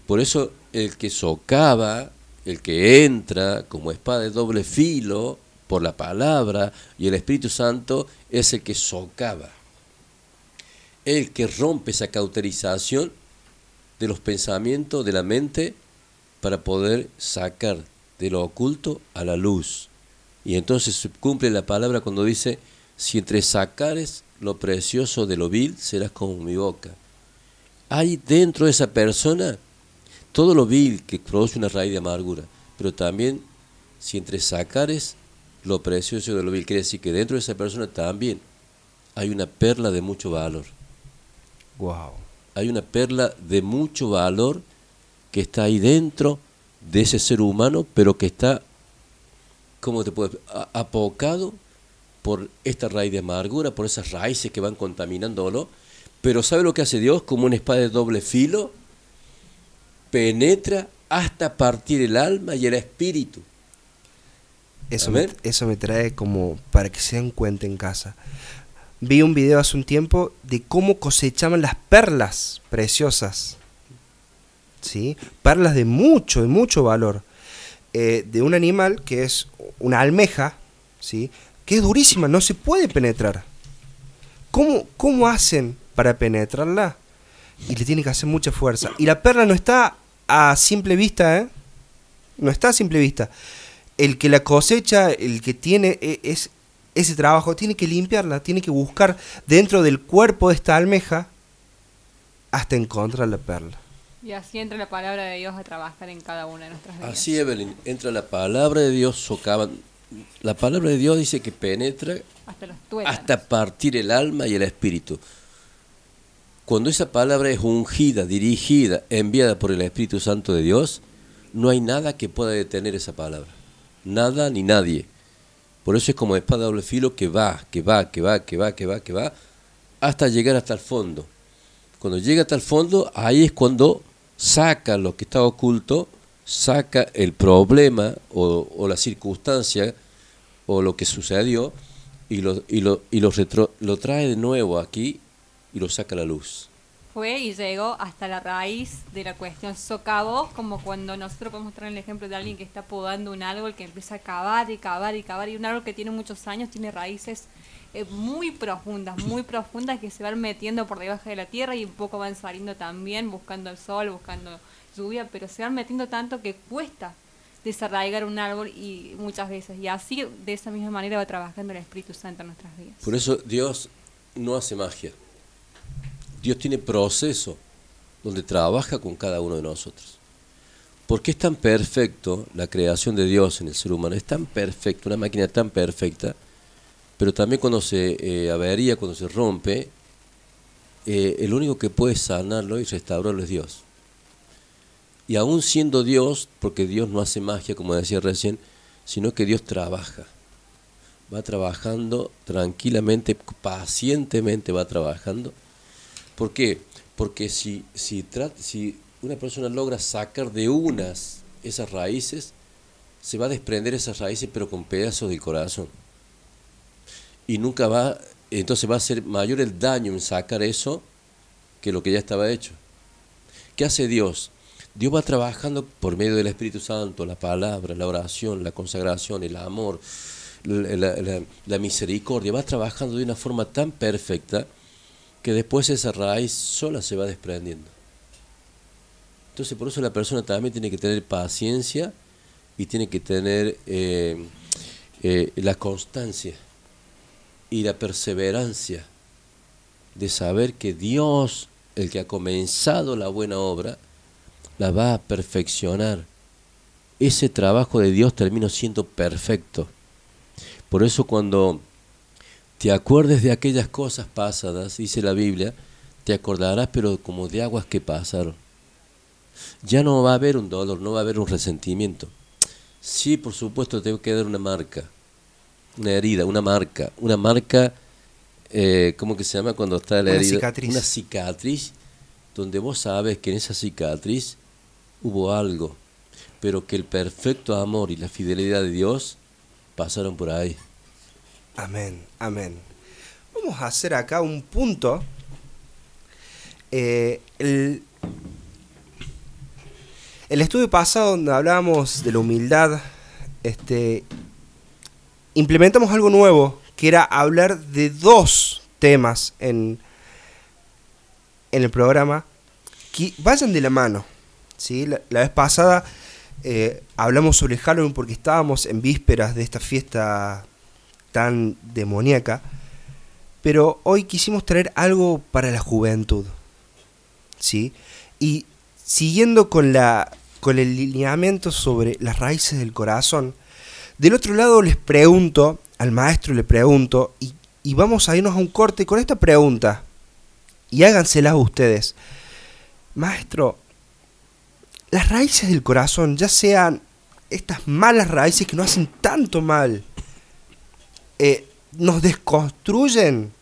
Por eso el que socava, el que entra como espada de doble filo por la palabra y el Espíritu Santo es el que socava. El que rompe esa cauterización de los pensamientos de la mente para poder sacar de lo oculto a la luz. Y entonces cumple la palabra cuando dice, si entre sacares lo precioso de lo vil serás como mi boca. Hay dentro de esa persona todo lo vil que produce una raíz de amargura, pero también si entre sacares lo precioso de lo vil, quiere decir que dentro de esa persona también hay una perla de mucho valor. Wow. Hay una perla de mucho valor que está ahí dentro de ese ser humano, pero que está, ¿cómo te puedo apocado por esta raíz de amargura, por esas raíces que van contaminándolo. Pero ¿sabe lo que hace Dios? Como una espada de doble filo, penetra hasta partir el alma y el espíritu. Eso me, eso me trae como para que se den cuenta en casa. Vi un video hace un tiempo de cómo cosechaban las perlas preciosas. ¿Sí? Perlas de mucho, de mucho valor. Eh, de un animal que es una almeja, ¿sí? Que es durísima, no se puede penetrar. ¿Cómo, cómo hacen para penetrarla? Y le tiene que hacer mucha fuerza. Y la perla no está a simple vista, ¿eh? No está a simple vista el que la cosecha, el que tiene e- es, ese trabajo, tiene que limpiarla, tiene que buscar dentro del cuerpo de esta almeja hasta encontrar la perla. Y así entra la palabra de Dios a trabajar en cada una de nuestras vidas. Así, Evelyn, entra la palabra de Dios, socava. La palabra de Dios dice que penetra Hasta los tuétanos. hasta partir el alma y el espíritu. Cuando esa palabra es ungida, dirigida, enviada por el Espíritu Santo de Dios, no hay nada que pueda detener esa palabra. Nada ni nadie. Por eso es como espada doble filo que va, que va, que va, que va, que va, que va, hasta llegar hasta el fondo. Cuando llega hasta el fondo, ahí es cuando saca lo que está oculto, saca el problema o, o la circunstancia o lo que sucedió y lo, y lo, y lo, retro- lo trae de nuevo aquí y lo saca a la luz. Fue y llegó hasta la raíz de la cuestión. Socavó como cuando nosotros podemos traer el ejemplo de alguien que está podando un árbol que empieza a cavar y cavar y cavar. Y un árbol que tiene muchos años tiene raíces eh, muy profundas, muy profundas que se van metiendo por debajo de la tierra y un poco van saliendo también buscando el sol, buscando lluvia, pero se van metiendo tanto que cuesta desarraigar un árbol y muchas veces. Y así, de esa misma manera, va trabajando el Espíritu Santo en nuestras vidas. Por eso Dios no hace magia. Dios tiene proceso donde trabaja con cada uno de nosotros. Porque es tan perfecto la creación de Dios en el ser humano, es tan perfecto, una máquina tan perfecta, pero también cuando se eh, avería, cuando se rompe, eh, el único que puede sanarlo y restaurarlo es Dios. Y aún siendo Dios, porque Dios no hace magia, como decía recién, sino que Dios trabaja va trabajando tranquilamente, pacientemente va trabajando. ¿Por qué? Porque si, si, si una persona logra sacar de unas esas raíces, se va a desprender esas raíces pero con pedazos del corazón. Y nunca va, entonces va a ser mayor el daño en sacar eso que lo que ya estaba hecho. ¿Qué hace Dios? Dios va trabajando por medio del Espíritu Santo, la palabra, la oración, la consagración, el amor, la misericordia, va trabajando de una forma tan perfecta que después esa raíz sola se va desprendiendo. Entonces por eso la persona también tiene que tener paciencia y tiene que tener eh, eh, la constancia y la perseverancia de saber que Dios, el que ha comenzado la buena obra, la va a perfeccionar. Ese trabajo de Dios termina siendo perfecto. Por eso cuando te acuerdes de aquellas cosas pasadas, dice la Biblia, te acordarás pero como de aguas que pasaron. Ya no va a haber un dolor, no va a haber un resentimiento. Sí, por supuesto, tengo que dar una marca, una herida, una marca, una marca, eh, ¿cómo que se llama cuando está la Una herida? cicatriz. Una cicatriz, donde vos sabes que en esa cicatriz hubo algo, pero que el perfecto amor y la fidelidad de Dios pasaron por ahí. Amén, amén. Vamos a hacer acá un punto. Eh, el, estudio pasado donde hablábamos de la humildad, este, implementamos algo nuevo, que era hablar de dos temas en, el programa que vayan de la mano. ¿sí? La, la vez pasada eh, hablamos sobre Halloween porque estábamos en vísperas de esta fiesta tan demoníaca. pero hoy quisimos traer algo para la juventud. ¿Sí? Y siguiendo con, la, con el lineamiento sobre las raíces del corazón, del otro lado les pregunto, al maestro le pregunto, y, y vamos a irnos a un corte con esta pregunta, y háganselas ustedes. Maestro, las raíces del corazón, ya sean estas malas raíces que nos hacen tanto mal, eh, nos desconstruyen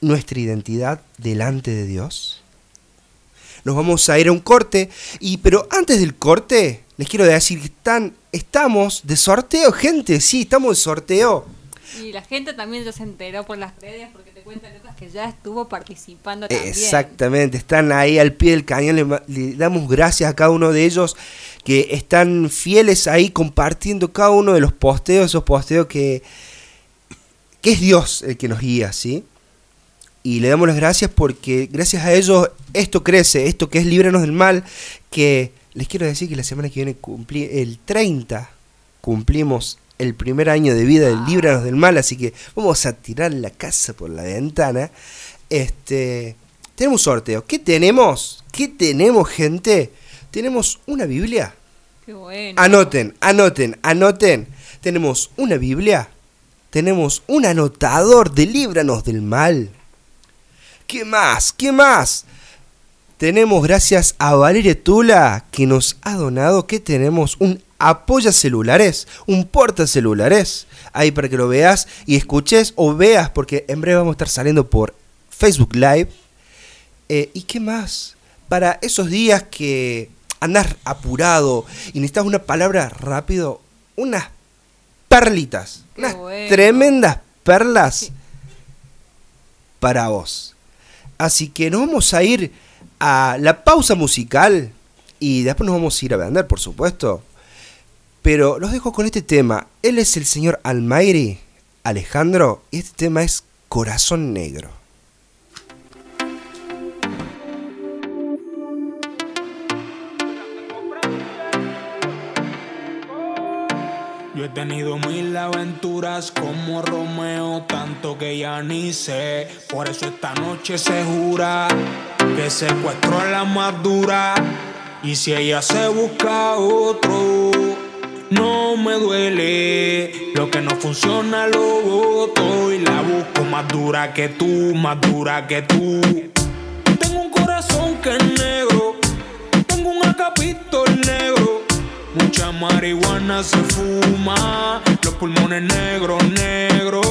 nuestra identidad delante de Dios. Nos vamos a ir a un corte, y pero antes del corte, les quiero decir que están, estamos de sorteo, gente, sí, estamos de sorteo. Y la gente también ya se enteró por las redes porque te cuentan Lucas que ya estuvo participando también. Exactamente, están ahí al pie del cañón, le, damos gracias a cada uno de ellos que están fieles ahí compartiendo cada uno de los posteos, esos posteos que, que es Dios el que nos guía, ¿sí? Y le damos las gracias porque gracias a ellos esto crece, esto que es Líbranos del Mal, que les quiero decir que la semana que viene cumplí, el 30 cumplimos el primer año de vida del Líbranos del Mal, así que vamos a tirar la casa por la ventana. Este, tenemos un sorteo. ¿Qué tenemos? ¿Qué tenemos, gente? Tenemos una Biblia. Qué bueno. Anoten, anoten, anoten. Tenemos una Biblia. Tenemos un anotador de Líbranos del Mal. ¿Qué más? ¿Qué más? Tenemos gracias a Valeria Tula que nos ha donado que tenemos un apoya celulares, un porta celulares. Ahí para que lo veas y escuches o veas porque en breve vamos a estar saliendo por Facebook Live. Eh, ¿Y qué más? Para esos días que andas apurado y necesitas una palabra rápido, unas perlitas, Qué unas bueno. tremendas perlas Sí. para vos. Así que nos vamos a ir a la pausa musical y después nos vamos a ir a vender, por supuesto. Pero los dejo con este tema. Él es el señor Almairi, Alejandro, y este tema es Corazón Negro. Yo he tenido mil aventuras como Romeo, tanto que ya ni sé. Por eso esta noche se jura que secuestró a la más dura. Y si ella se busca otro, no me duele. Lo que no funciona lo voto y la busco más dura que tú, más dura que tú. Tengo un corazón que es negro, tengo un acapito negro. Mucha marihuana se fuma, los pulmones negros, negros.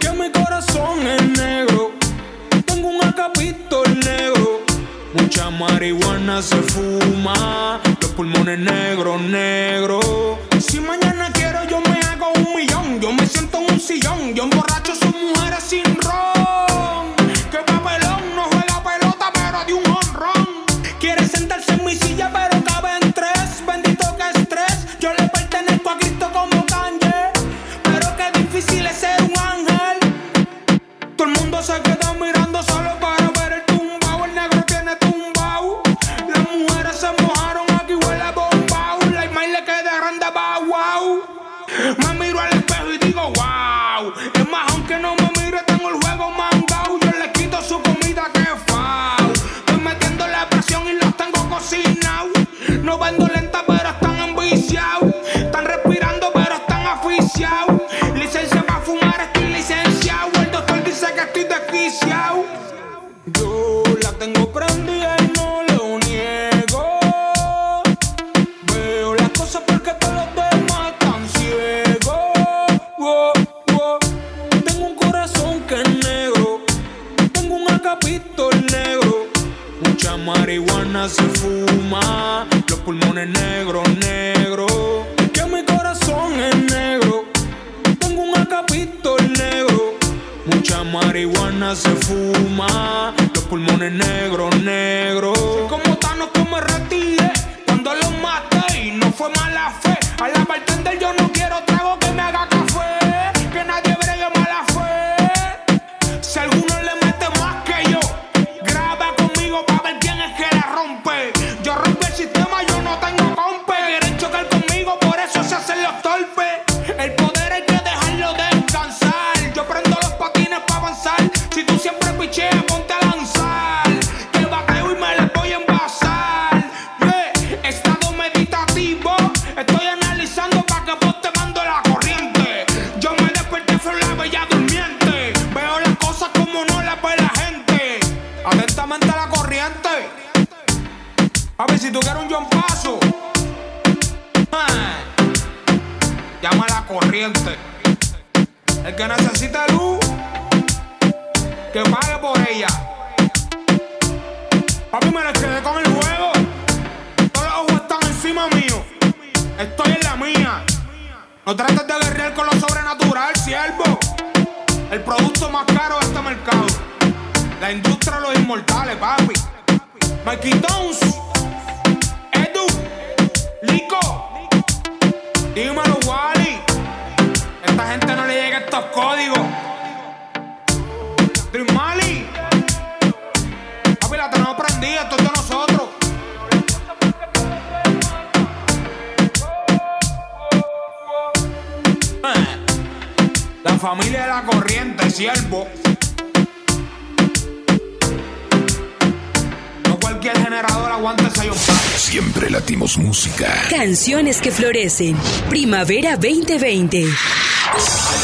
Que mi corazón es negro, tengo un acapito negro. Mucha marihuana se fuma, los pulmones negros, negros. Si mañana quiero yo me hago un millón, yo me siento en un sillón, yo emborracho sus mujeres sin ron. Que papelón no juega pelota pero de un honrón. Quiere sentarse en mi silla pero cabe en tres, bendito que estrés. Yo le pertenezco a Cristo como Kanye, pero qué difícil es ser un ángel. Todo el mundo se queda Licencia para fumar, estoy licenciado. El doctor dice que estoy desquiciado. Yo la tengo prendida y no lo niego. Veo las cosas porque todos los demás están ciegos. Tengo un corazón que es negro. Tengo un acapito negro. Mucha marihuana se fuma. Los pulmones negros, negros. Marihuana se fuma. Los pulmones negros, negros. Como Thanos que me retire. Cuando lo maté y no fue mala fe. A la bartender yo no corriente. El que necesita luz, que pague por ella. Papi, me quedé con el juego. Todos los ojos están encima mío. Estoy en la mía. No trates de guerrear con lo sobrenatural, siervo. El producto más caro de este mercado. La industria de los inmortales, papi. Mikey Tones. Edu. Lico. Dímelo, estos códigos. Dream Mali. Papi, la tenemos prendida. Esto es de nosotros. La familia de la corriente, siervo. Cualquier generador aguanta ese ion Siempre latimos música. Canciones que florecen. Primavera 2020.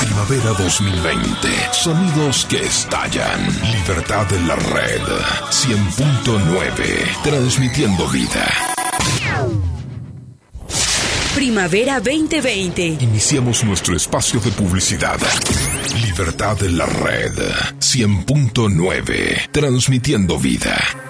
Primavera 2020. Sonidos que estallan. Libertad en la red. 100.9. Transmitiendo vida. Primavera 2020. Iniciamos nuestro espacio de publicidad. Libertad en la red. 100.9. Transmitiendo vida.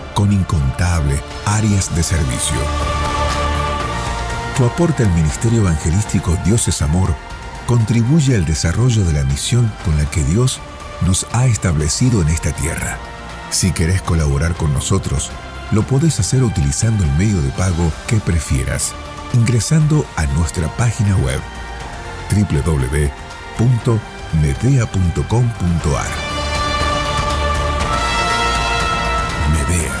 con incontables áreas de servicio. Tu aporte al Ministerio Evangelístico Dios es Amor contribuye al desarrollo de la misión con la que Dios nos ha establecido en esta tierra. Si querés colaborar con nosotros, lo podés hacer utilizando el medio de pago que prefieras, ingresando a nuestra página web www.medea.com.ar. Medea,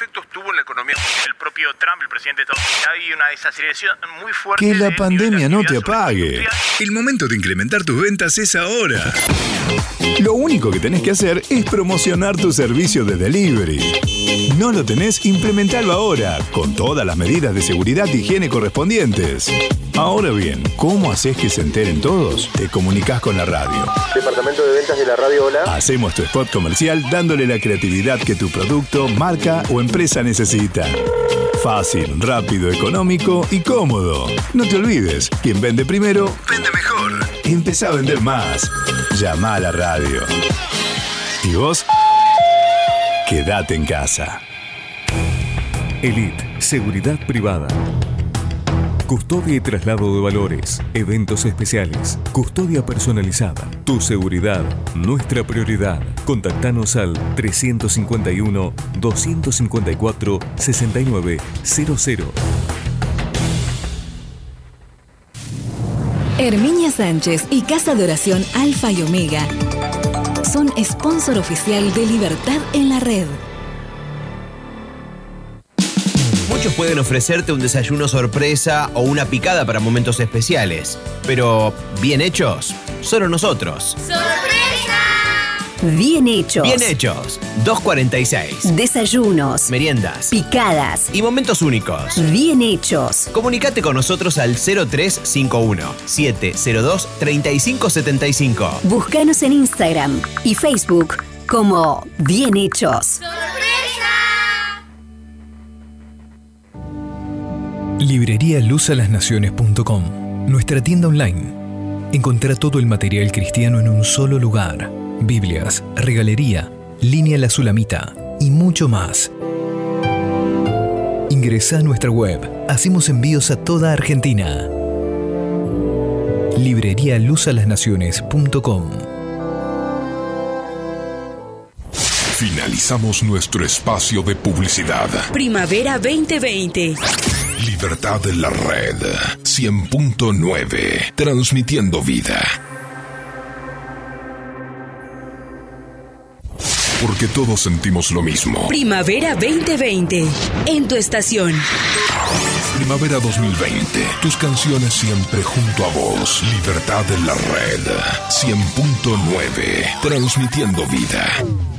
efectos tuvo en la economía el propio Trump, el presidente de Estados Unidos? Hay una desaceleración muy fuerte. Que la de- pandemia no te apague. El momento de incrementar tus ventas es ahora. Lo único que tenés que hacer es promocionar tu servicio de delivery. No lo tenés, implementalo ahora, con todas las medidas de seguridad y higiene correspondientes. Ahora bien, ¿cómo haces que se enteren todos? Te comunicas con la radio. Departamento de ventas de la radio Hola. Hacemos tu spot comercial dándole la creatividad que tu producto, marca o empresa necesita. Fácil, rápido, económico y cómodo. No te olvides, quien vende primero, vende mejor. Empezá a vender más. Llama a la radio. ¿Y vos? Quédate en casa. Elite, seguridad privada. Custodia y traslado de valores, eventos especiales, custodia personalizada. Tu seguridad, nuestra prioridad. Contactanos al 351 254 6900. Herminia Sánchez y Casa de Oración Alfa y Omega son sponsor oficial de Libertad en la Red. Muchos pueden ofrecerte un desayuno sorpresa o una picada para momentos especiales, pero bien hechos, solo nosotros. Bien hechos. Bien hechos, 246. Desayunos. Meriendas. Picadas. Y momentos únicos. Bien hechos. Comunicate con nosotros al 0351 702 3575. Búscanos en Instagram y Facebook como Bien hechos. Librería luzalasnaciones.com, nuestra tienda online. Encontrá todo el material cristiano en un solo lugar. Biblias, regalería, línea La Sulamita y mucho más. Ingresa a nuestra web. Hacemos envíos a toda Argentina. Librerialuzalasnaciones.com Finalizamos nuestro espacio de publicidad. Primavera 2020. Libertad en la red 100.9. Transmitiendo vida. Porque todos sentimos lo mismo. Primavera 2020. En tu estación. Primavera 2020. Tus canciones siempre junto a vos. Libertad en la red 100.9. Transmitiendo vida.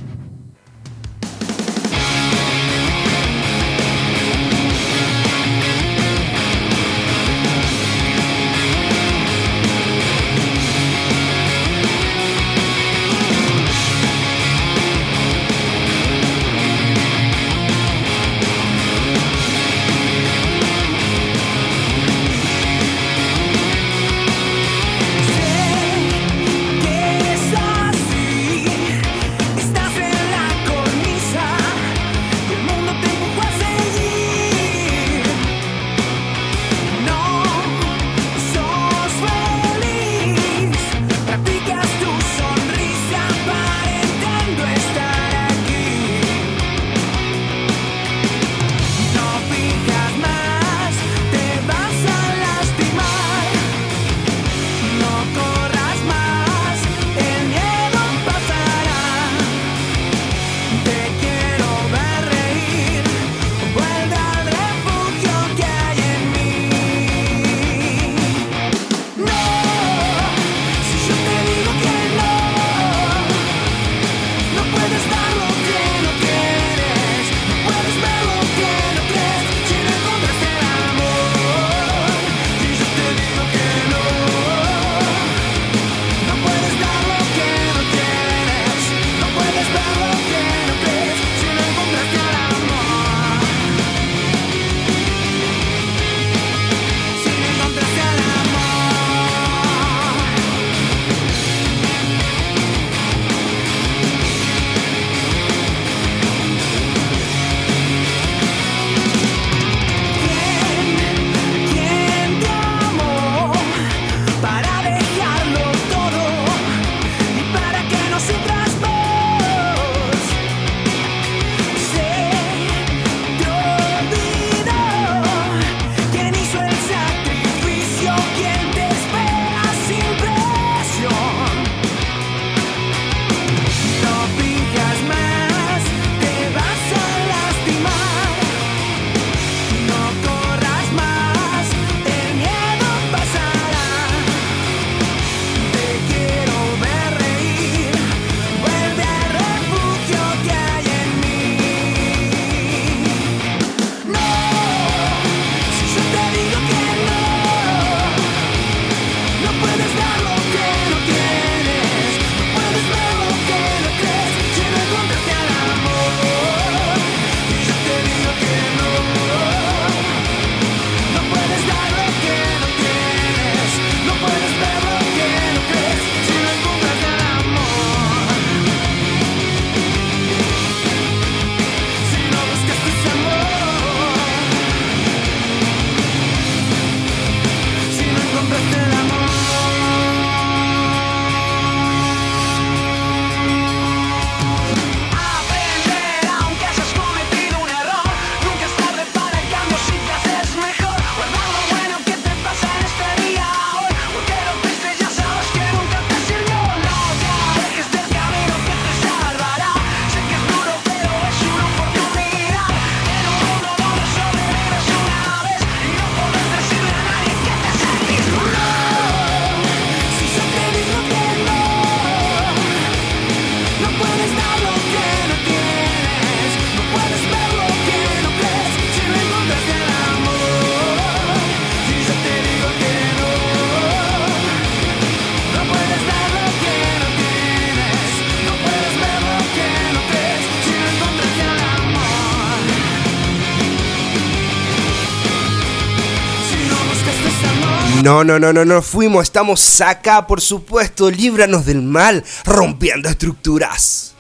No, no, no, no, no fuimos, estamos acá, por supuesto, líbranos del mal, rompiendo estructuras.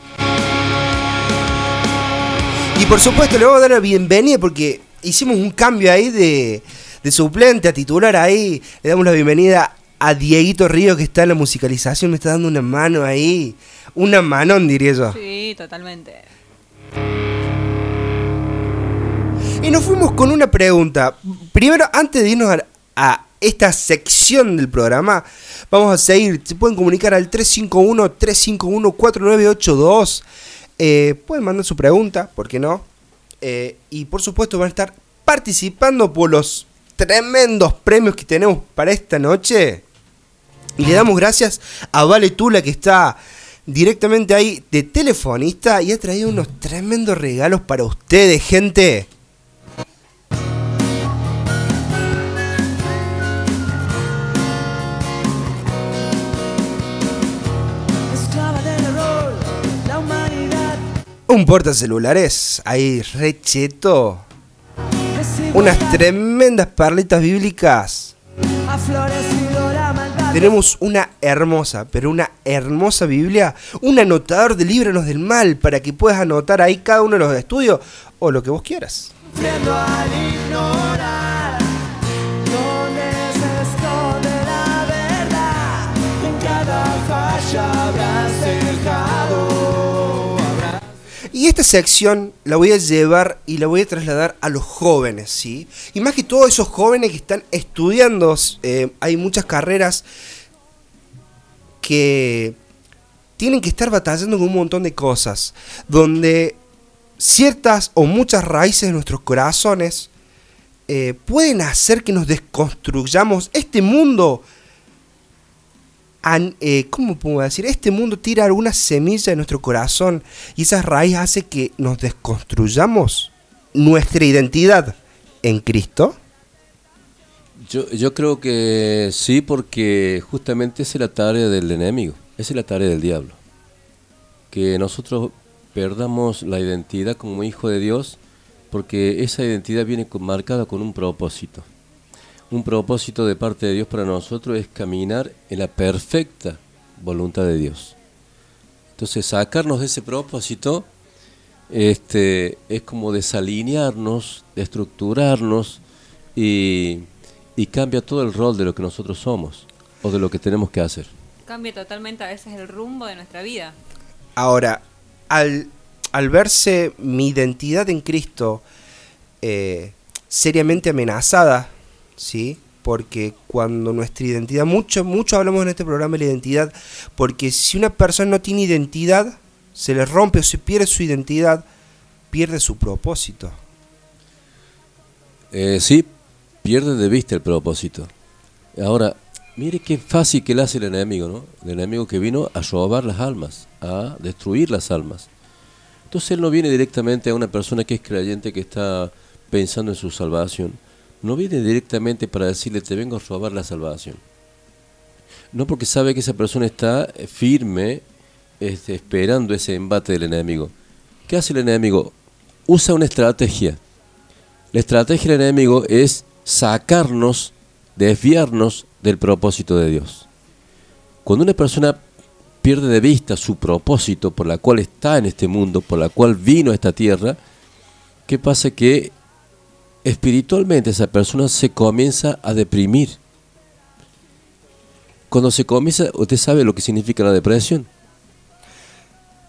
Y por supuesto le vamos a dar la bienvenida porque hicimos un cambio ahí de, de suplente a titular ahí. Le damos la bienvenida a Dieguito Río que está en la musicalización, me está dando una mano ahí. Una manón, diría yo. Sí, totalmente. Y nos fuimos con una pregunta. Primero, antes de irnos a, a esta sección del programa, vamos a seguir. Se pueden comunicar al 351-351-4982. Eh, pueden mandar su pregunta, ¿por qué no? Eh, y por supuesto van a estar participando por los tremendos premios que tenemos para esta noche. Y le damos gracias a Vale Tula que está directamente ahí de telefonista y ha traído unos tremendos regalos para ustedes, gente. Un portacelulares ahí recheto. Unas tremendas perlitas bíblicas. Tenemos una hermosa, pero una hermosa Biblia, un anotador de líbranos del mal para que puedas anotar ahí cada uno de los estudios o lo que vos quieras. Y esta sección la voy a llevar y la voy a trasladar a los jóvenes, ¿sí? Y más que todos esos jóvenes que están estudiando, eh, hay muchas carreras que tienen que estar batallando con un montón de cosas, donde ciertas o muchas raíces de nuestros corazones eh, pueden hacer que nos desconstruyamos este mundo. Eh, ¿Cómo puedo decir? Este mundo tira alguna semilla en nuestro corazón y esa raíz hace que nos desconstruyamos nuestra identidad en Cristo. Yo, yo creo que sí, porque justamente esa es la tarea del enemigo, esa es la tarea del diablo. Que nosotros perdamos la identidad como hijo de Dios, porque esa identidad viene marcada con un propósito. Un propósito de parte de Dios para nosotros es caminar en la perfecta voluntad de Dios. Entonces, sacarnos de ese propósito este, es como desalinearnos, destructurarnos y, y cambia todo el rol de lo que nosotros somos o de lo que tenemos que hacer. Cambia totalmente a veces el rumbo de nuestra vida. Ahora, al, al verse mi identidad en Cristo eh, seriamente amenazada, ¿sí? Porque cuando nuestra identidad, mucho, mucho hablamos en este programa de la identidad, porque si una persona no tiene identidad, se le rompe o se pierde su identidad, pierde su propósito. Eh, sí, pierde de vista el propósito. Ahora, mire qué fácil que le hace el enemigo, ¿no? El enemigo que vino a robar las almas, a destruir las almas. Entonces él no viene directamente a una persona que es creyente, que está pensando en su salvación. No viene directamente para decirle, te vengo a robar la salvación. No porque sabe que esa persona está eh, firme, este, esperando ese embate del enemigo. ¿Qué hace el enemigo? Usa una estrategia. La estrategia del enemigo es sacarnos, desviarnos del propósito de Dios. Cuando una persona pierde de vista su propósito por la cual está en este mundo, por la cual vino a esta tierra, ¿qué pasa? Que espiritualmente esa persona se comienza a deprimir. Cuando se comienza, usted sabe lo que significa la depresión.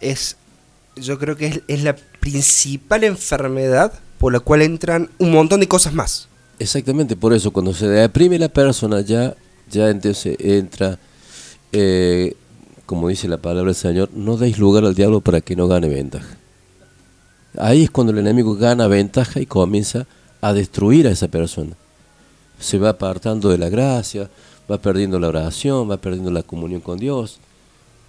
Es, yo creo que es, es la principal enfermedad por la cual entran un montón de cosas más. Exactamente, por eso cuando se deprime la persona ya, ya entonces entra, eh, como dice la palabra del Señor, no deis lugar al diablo para que no gane ventaja. Ahí es cuando el enemigo gana ventaja y comienza a destruir a esa persona. Se va apartando de la gracia, va perdiendo la oración, va perdiendo la comunión con Dios,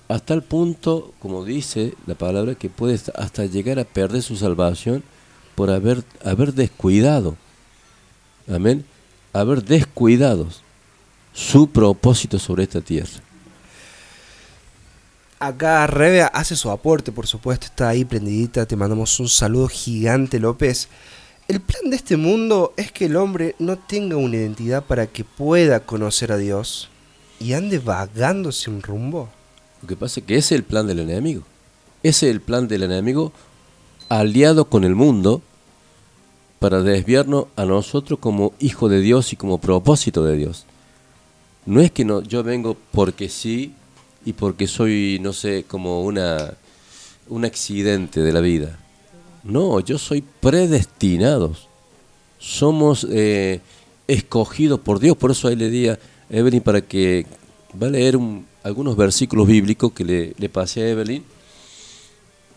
hasta el punto, como dice la palabra, que puede hasta llegar a perder su salvación por haber, haber descuidado amén, haber descuidado su propósito sobre esta tierra. Acá Rebe hace su aporte, por supuesto, está ahí prendidita. Te mandamos un saludo gigante, López. El plan de este mundo es que el hombre no tenga una identidad para que pueda conocer a Dios y ande vagando sin rumbo. Lo que pasa es que ese es el plan del enemigo. Ese es el plan del enemigo aliado con el mundo para desviarnos a nosotros como hijo de Dios y como propósito de Dios. No es que no, yo vengo porque sí y porque soy, no sé, como una, un accidente de la vida. No, yo soy predestinado. Somos eh, escogidos por Dios. Por eso ahí le di a Evelyn para que va a leer un- algunos versículos bíblicos que le, le pasé a Evelyn.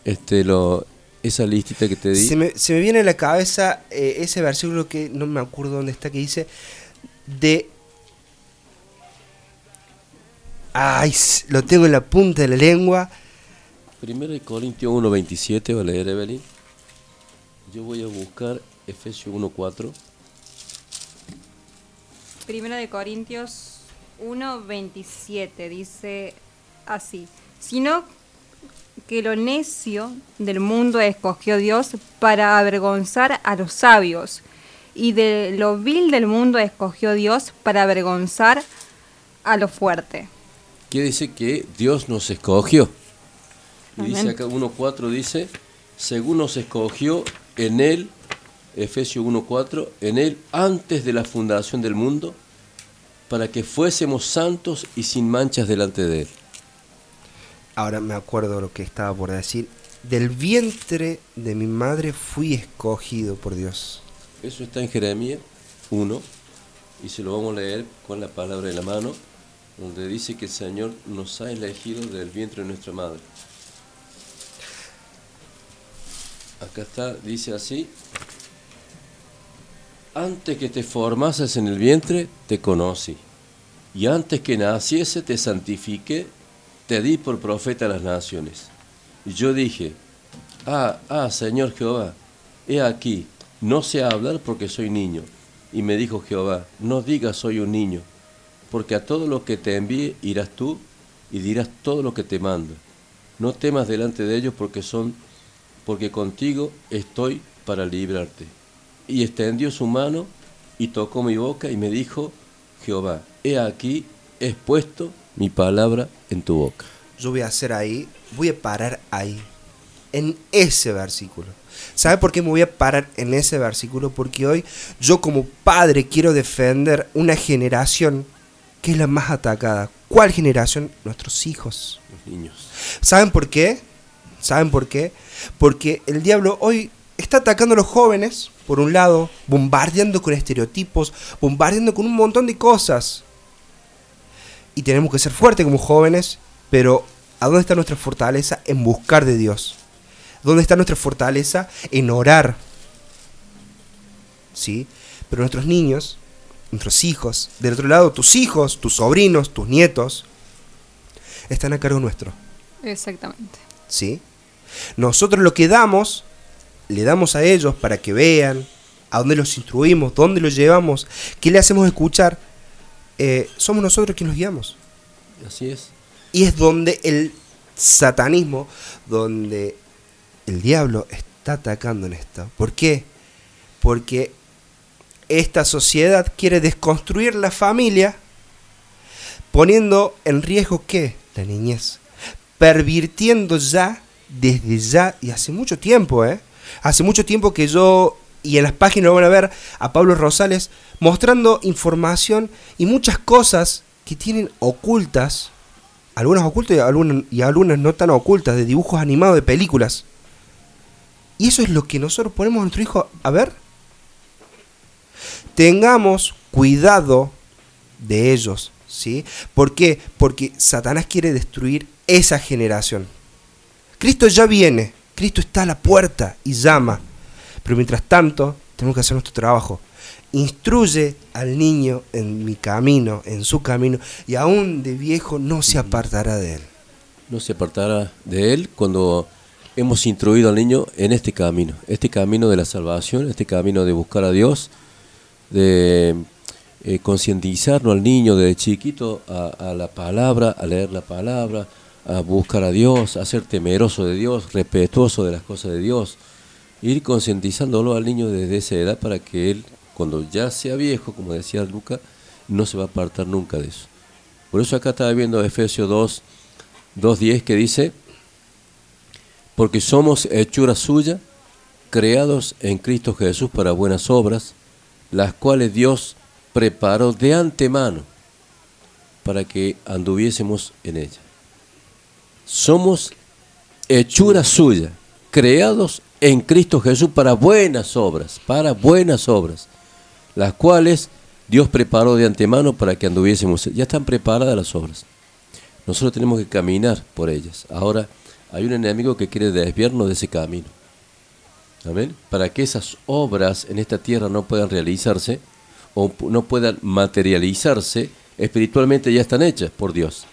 Este, lo, esa listita que te di. Se me, se me viene a la cabeza eh, ese versículo que no me acuerdo dónde está, que dice de... Ay, lo tengo en la punta de la lengua. Primero de Corintios 1.27 va a leer Evelyn. Yo voy a buscar Efesios 1.4. Primera de Corintios 1:27 dice así, sino que lo necio del mundo escogió Dios para avergonzar a los sabios, y de lo vil del mundo escogió Dios para avergonzar a lo fuerte. Quiere decir que Dios nos escogió. Y dice acá 1.4, dice, según nos escogió en Él, Efesios 1.4, en Él antes de la fundación del mundo, para que fuésemos santos y sin manchas delante de Él. Ahora me acuerdo lo que estaba por decir. Del vientre de mi madre fui escogido por Dios. Eso está en Jeremías 1, y se lo vamos a leer con la palabra en la mano, donde dice que el Señor nos ha elegido del vientre de nuestra madre. Acá está, dice así, antes que te formases en el vientre, te conocí, y antes que naciese, te santifiqué, te di por profeta a las naciones. Y yo dije, ah, ah, Señor Jehová, he aquí, no sé hablar porque soy niño. Y me dijo Jehová, no digas soy un niño, porque a todo lo que te envíe irás tú y dirás todo lo que te mando. No temas delante de ellos porque son, porque contigo estoy para librarte. Y extendió su mano y tocó mi boca y me dijo, Jehová, he aquí, he puesto mi palabra en tu boca. Yo voy a hacer ahí, voy a parar ahí, en ese versículo. ¿Sabe por qué me voy a parar en ese versículo? Porque hoy yo como padre quiero defender una generación que es la más atacada. ¿Cuál generación? Nuestros hijos. Los niños. ¿Saben por qué? ¿Saben por qué? Porque el diablo hoy está atacando a los jóvenes, por un lado, bombardeando con estereotipos, bombardeando con un montón de cosas. Y tenemos que ser fuertes como jóvenes, pero ¿a dónde está nuestra fortaleza? En buscar de Dios. ¿Dónde está nuestra fortaleza? En orar. ¿Sí? Pero nuestros niños, nuestros hijos, del otro lado, tus hijos, tus sobrinos, tus nietos, están a cargo nuestro. Exactamente. ¿sí? Nosotros lo que damos, le damos a ellos para que vean a dónde los instruimos, dónde los llevamos, qué le hacemos escuchar, eh, somos nosotros quienes los guiamos. Así es. Y es donde el satanismo, donde el diablo está atacando en esto. ¿Por qué? Porque esta sociedad quiere desconstruir la familia poniendo en riesgo qué? La niñez. Pervirtiendo ya, desde ya, y hace mucho tiempo, ¿eh? Hace mucho tiempo que yo, y en las páginas lo van a ver a Pablo Rosales, mostrando información y muchas cosas que tienen ocultas, algunas ocultas y algunas, y algunas no tan ocultas, de dibujos animados de películas. Y eso es lo que nosotros ponemos a nuestro hijo a ver. Tengamos cuidado de ellos, ¿sí? ¿Por qué? Porque Satanás quiere destruir esa generación. Cristo ya viene, Cristo está a la puerta y llama. Pero mientras tanto, tenemos que hacer nuestro trabajo. Instruye al niño en mi camino, en su camino, y aún de viejo no se apartará de él. no se apartará de él cuando hemos instruido al niño en este camino, este camino de la salvación, este camino de buscar a Dios, de eh, concientizarnos al niño desde chiquito a, a la palabra, a leer la palabra, a buscar a Dios, a ser temeroso de Dios, respetuoso de las cosas de Dios, ir concientizándolo al niño desde esa edad para que él, cuando ya sea viejo, como decía Luca, no se va a apartar nunca de eso. Por eso acá estaba viendo Efesios 2, 2.10 que dice, porque somos hechura suya, creados en Cristo Jesús para buenas obras, las cuales Dios preparó de antemano para que anduviésemos en ella. Somos hechura suya, creados en Cristo Jesús para buenas obras, para buenas obras, las cuales Dios preparó de antemano para que anduviésemos. Ya están preparadas las obras. Nosotros tenemos que caminar por ellas. Ahora hay un enemigo que quiere desviarnos de ese camino. Amén. Para que esas obras en esta tierra no puedan realizarse o no puedan materializarse, espiritualmente ya están hechas por Dios.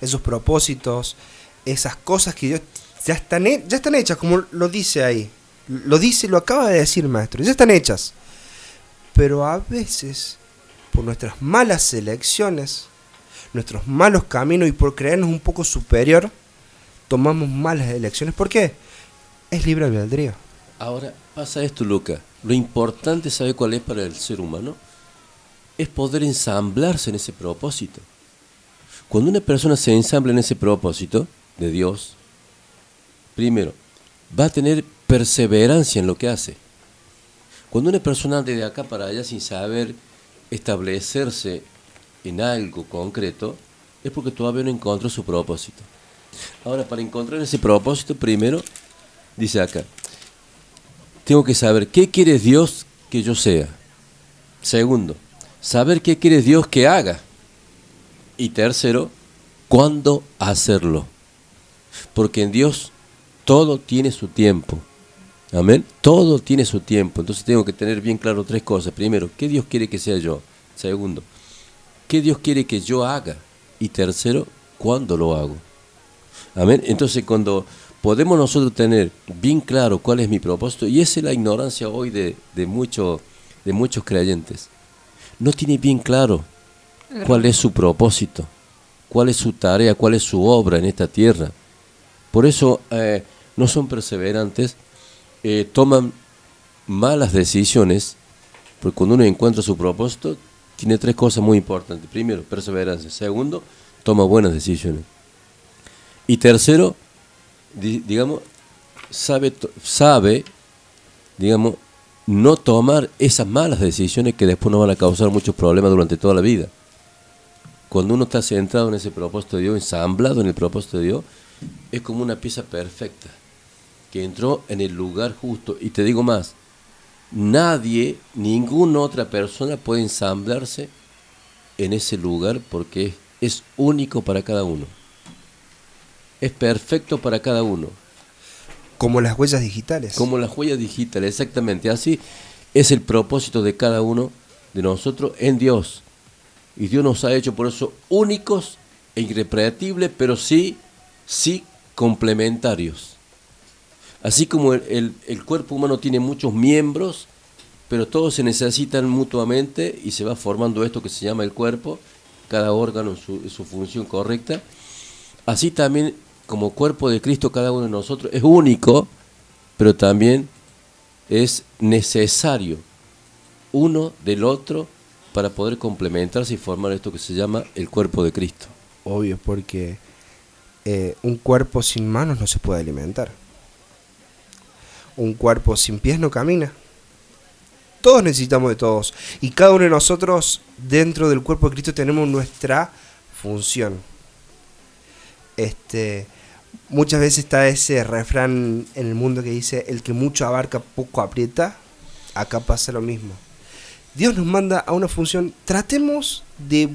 Esos propósitos, esas cosas que Dios ya están, ya están hechas, como lo dice ahí. Lo dice, lo acaba de decir maestro, ya están hechas. Pero a veces, por nuestras malas elecciones, nuestros malos caminos y por creernos un poco superior, tomamos malas elecciones. ¿Por qué? Es libre albedrío. Ahora pasa esto, Luca. Lo importante, ¿sabe cuál es para el ser humano? Es poder ensamblarse en ese propósito. Cuando una persona se ensambla en ese propósito de Dios, primero, va a tener perseverancia en lo que hace. Cuando una persona ande de acá para allá sin saber establecerse en algo concreto, es porque todavía no encontró su propósito. Ahora, para encontrar ese propósito, primero, dice acá, tengo que saber qué quiere Dios que yo sea. Segundo, saber qué quiere Dios que haga. Y tercero, cuándo hacerlo. Porque en Dios todo tiene su tiempo. Amén. Todo tiene su tiempo. Entonces tengo que tener bien claro tres cosas. Primero, ¿qué Dios quiere que sea yo? Segundo, ¿qué Dios quiere que yo haga? Y tercero, ¿cuándo lo hago? Amén. Entonces cuando podemos nosotros tener bien claro cuál es mi propósito, y esa es la ignorancia hoy de, de, de muchos creyentes, no tiene bien claro cuál es su propósito, cuál es su tarea, cuál es su obra en esta tierra. Por eso eh, no son perseverantes, eh, toman malas decisiones, porque cuando uno encuentra su propósito, tiene tres cosas muy importantes. Primero, perseverancia. Segundo, toma buenas decisiones. Y tercero, di- digamos, sabe, sabe, digamos, no tomar esas malas decisiones que después nos van a causar muchos problemas durante toda la vida. Cuando uno está centrado en ese propósito de Dios, ensamblado en el propósito de Dios, es como una pieza perfecta que entró en el lugar justo. Y te digo más, nadie, ninguna otra persona puede ensamblarse en ese lugar porque es, es único para cada uno. Es perfecto para cada uno. Como las huellas digitales. Como las huellas digitales, exactamente. Así es el propósito de cada uno de nosotros en Dios. Y Dios nos ha hecho por eso únicos e irrepetibles, pero sí, sí complementarios. Así como el, el- cuerpo humano tiene muchos miembros, pero todos se necesitan mutuamente y se va formando esto que se llama el cuerpo, cada órgano en su, su función correcta. Así también, como cuerpo de Cristo, cada uno de nosotros es único, pero también es necesario uno del otro para poder complementarse y formar esto que se llama el cuerpo de Cristo. Obvio, porque eh, un cuerpo sin manos no se puede alimentar. Un cuerpo sin pies no camina. Todos necesitamos de todos. Y cada uno de nosotros dentro del cuerpo de Cristo tenemos nuestra función. Este, muchas veces está ese refrán en el mundo que dice, el que mucho abarca, poco aprieta. Acá pasa lo mismo. Dios nos manda a una función. Tratemos de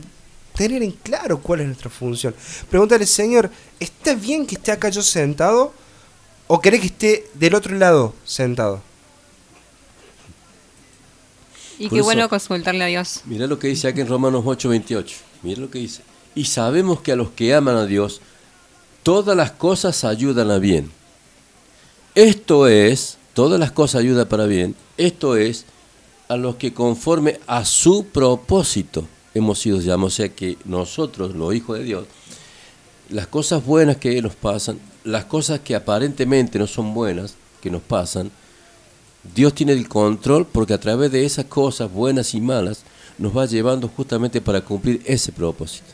tener en claro cuál es nuestra función. Pregúntale, Señor, ¿está bien que esté acá yo sentado? ¿O querés que esté del otro lado sentado? Y Por qué eso- bueno consultarle a Dios. Mirá lo que dice aquí en Romanos 8:28. Mirá lo que dice. Y sabemos que a los que aman a Dios, todas las cosas ayudan a bien. Esto es, todas las cosas ayudan para bien. Esto es, a los que conforme a su propósito hemos sido llamados. O sea que nosotros, los hijos de Dios, las cosas buenas que nos pasan, las cosas que aparentemente no son buenas, que nos pasan, Dios tiene el control porque a través de esas cosas buenas y malas nos va llevando justamente para cumplir ese propósito.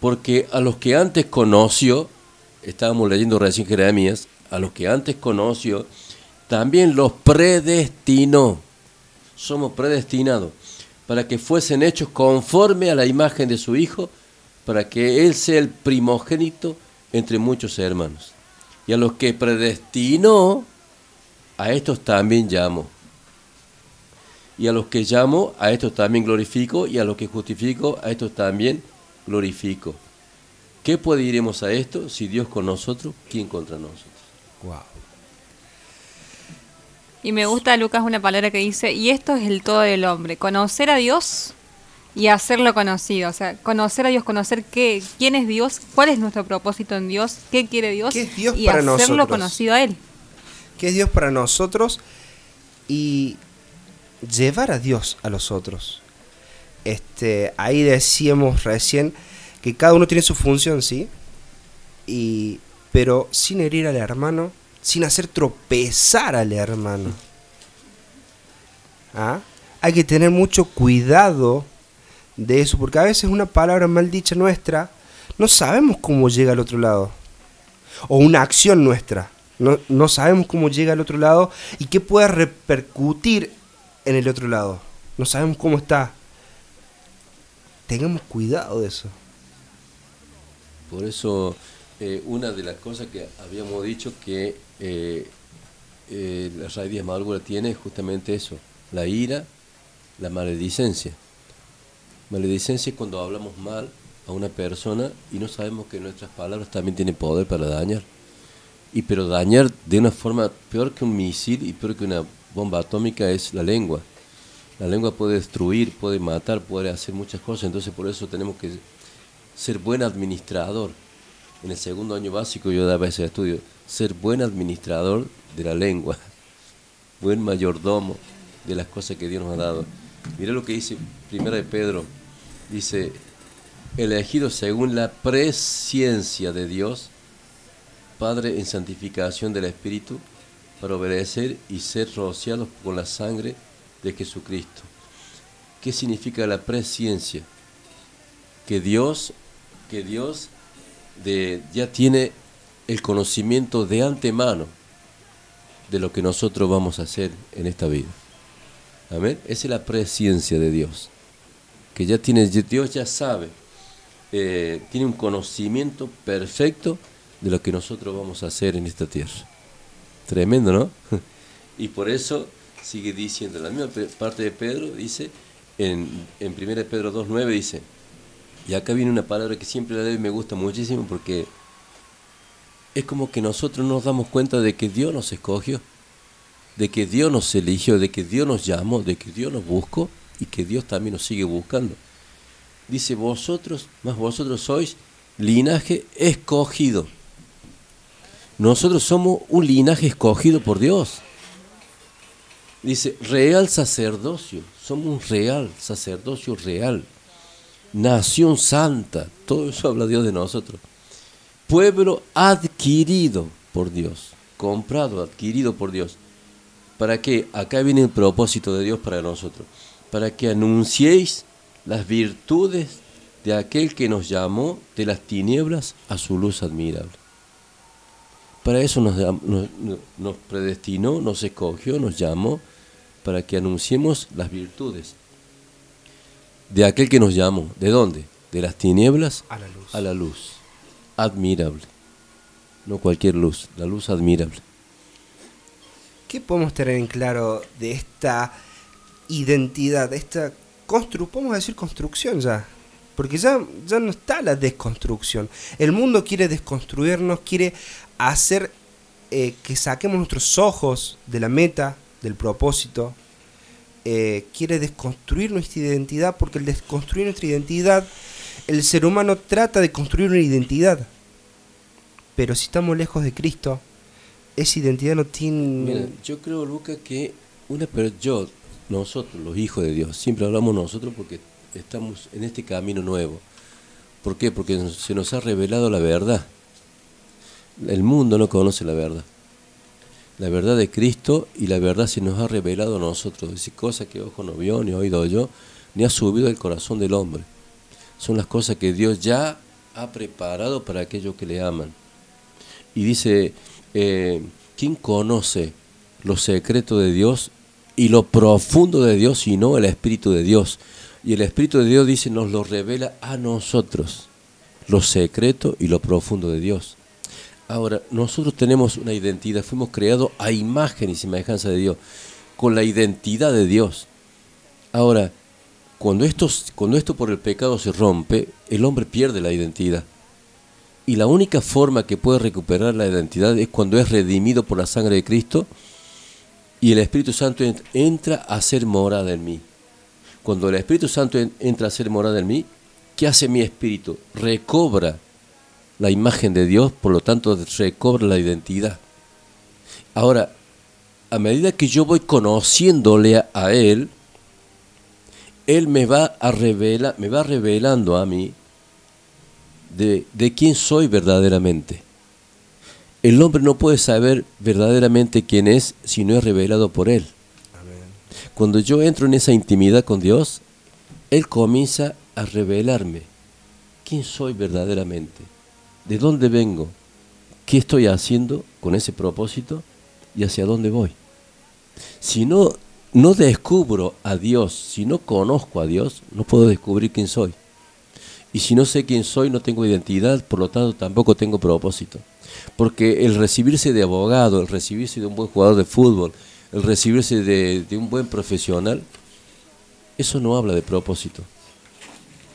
Porque a los que antes conoció, estábamos leyendo recién Jeremías, a los que antes conoció, también los predestinó. Somos predestinados para que fuesen hechos conforme a la imagen de su Hijo, para que Él sea el primogénito entre muchos hermanos. Y a los que predestinó, a estos también llamo. Y a los que llamo, a estos también glorifico, y a los que justifico, a estos también glorifico. ¿Qué puede iremos a esto? Si Dios con nosotros, ¿quién contra nosotros? Wow. Y me gusta, Lucas, una palabra que dice, y esto es el todo del hombre, conocer a Dios y hacerlo conocido. O sea, conocer a Dios, conocer qué, quién es Dios, cuál es nuestro propósito en Dios, qué quiere Dios, ¿Qué es Dios y para hacerlo nosotros? conocido a Él. que es Dios para nosotros y llevar a Dios a los otros. Este, ahí decíamos recién que cada uno tiene su función, ¿sí? Y, pero sin herir al hermano, sin hacer tropezar al hermano. ¿Ah? Hay que tener mucho cuidado de eso, porque a veces una palabra mal dicha nuestra, no sabemos cómo llega al otro lado. O una acción nuestra. No, no sabemos cómo llega al otro lado y qué puede repercutir en el otro lado. No sabemos cómo está. Tengamos cuidado de eso. Por eso, eh, una de las cosas que habíamos dicho que eh, eh, la raíz de tiene es justamente eso, la ira, la maledicencia. Maledicencia es cuando hablamos mal a una persona y no sabemos que nuestras palabras también tienen poder para dañar. Y pero dañar de una forma peor que un misil y peor que una bomba atómica es la lengua. La lengua puede destruir, puede matar, puede hacer muchas cosas, entonces por eso tenemos que ser buen administrador. En el segundo año básico yo daba ese estudio, ser buen administrador de la lengua, buen mayordomo de las cosas que Dios nos ha dado. Mira lo que dice Primera de Pedro, dice, elegido según la presciencia de Dios, Padre en santificación del Espíritu, para obedecer y ser rociados con la sangre de Jesucristo. ¿Qué significa la presciencia? Que Dios, que Dios ya tiene el conocimiento de antemano de lo que nosotros vamos a hacer en esta vida. Amén. Esa es la presciencia de Dios. Que ya tiene, Dios ya sabe, eh, tiene un conocimiento perfecto de lo que nosotros vamos a hacer en esta tierra. Tremendo, ¿no? Y por eso sigue diciendo, la misma parte de Pedro dice, en, en 1 Pedro 2.9 dice, y acá viene una palabra que siempre me gusta muchísimo porque es como que nosotros nos damos cuenta de que Dios nos escogió, de que Dios nos eligió, de que Dios nos llamó, de que Dios nos buscó y que Dios también nos sigue buscando. Dice, vosotros, más vosotros sois linaje escogido. Nosotros somos un linaje escogido por Dios. Dice, real sacerdocio, somos un real sacerdocio real. Nación santa, todo eso habla Dios de nosotros. Pueblo adquirido por Dios, comprado, adquirido por Dios. ¿Para qué? Acá viene el propósito de Dios para nosotros. Para que anunciéis las virtudes de aquel que nos llamó de las tinieblas a su luz admirable. Para eso nos, nos predestinó, nos escogió, nos llamó, para que anunciemos las virtudes de aquel que nos llamó. ¿De dónde? De las tinieblas A la luz. a la luz. Admirable. No cualquier luz, la luz admirable. ¿Qué podemos tener en claro de esta identidad, de esta constru podemos decir construcción ya? Porque ya, ya no está la desconstrucción. El mundo quiere desconstruirnos, quiere hacer eh, que saquemos nuestros ojos de la meta, del propósito. Eh, quiere desconstruir nuestra identidad porque al desconstruir nuestra identidad, el ser humano trata de construir una identidad. Pero si estamos lejos de Cristo, esa identidad no tiene... Mira, yo creo, Luca, que una pero yo, nosotros, los hijos de Dios, siempre hablamos nosotros porque estamos en este camino nuevo. ¿Por qué? Porque se nos ha revelado la verdad. El mundo no conoce la verdad. la verdad de Cristo y la verdad se nos ha revelado a nosotros. Dice, cosa que ojo no vio, ni oído yo, ni ha subido al corazón del hombre. Son las cosas que Dios ya ha preparado para aquellos que le aman. Y dice, eh, ¿quién conoce los secretos de Dios y lo profundo de Dios sino el Espíritu de Dios? Y el Espíritu de Dios dice, nos lo revela a nosotros, lo secreto y lo profundo de Dios. Ahora, nosotros tenemos una identidad, fuimos creados a imagen y semejanza de Dios, con la identidad de Dios. Ahora, cuando esto, cuando esto por el pecado se rompe, el hombre pierde la identidad. Y la única forma que puede recuperar la identidad es cuando es redimido por la sangre de Cristo y el Espíritu Santo ent- entra a ser morada en mí. Cuando el Espíritu Santo en- entra a ser morada en mí, ¿qué hace mi espíritu? Recobra la imagen de Dios, por lo tanto recobra la identidad. Ahora, a medida que yo voy conociéndole a, Él, Él me va a revela, me va revelando a mí de quién soy verdaderamente. El hombre no puede saber verdaderamente quién es si no es revelado por Él. Cuando yo entro en esa intimidad con Dios, Él comienza a revelarme quién soy verdaderamente, de dónde vengo, qué estoy haciendo con ese propósito y hacia dónde voy. Si no, no descubro a Dios, si no conozco a Dios, no puedo descubrir quién soy. Y si no sé quién soy, no tengo identidad, por lo tanto tampoco tengo propósito. Porque el recibirse de abogado, el recibirse de un buen jugador de fútbol, el recibirse de, un buen profesional, eso no habla de propósito.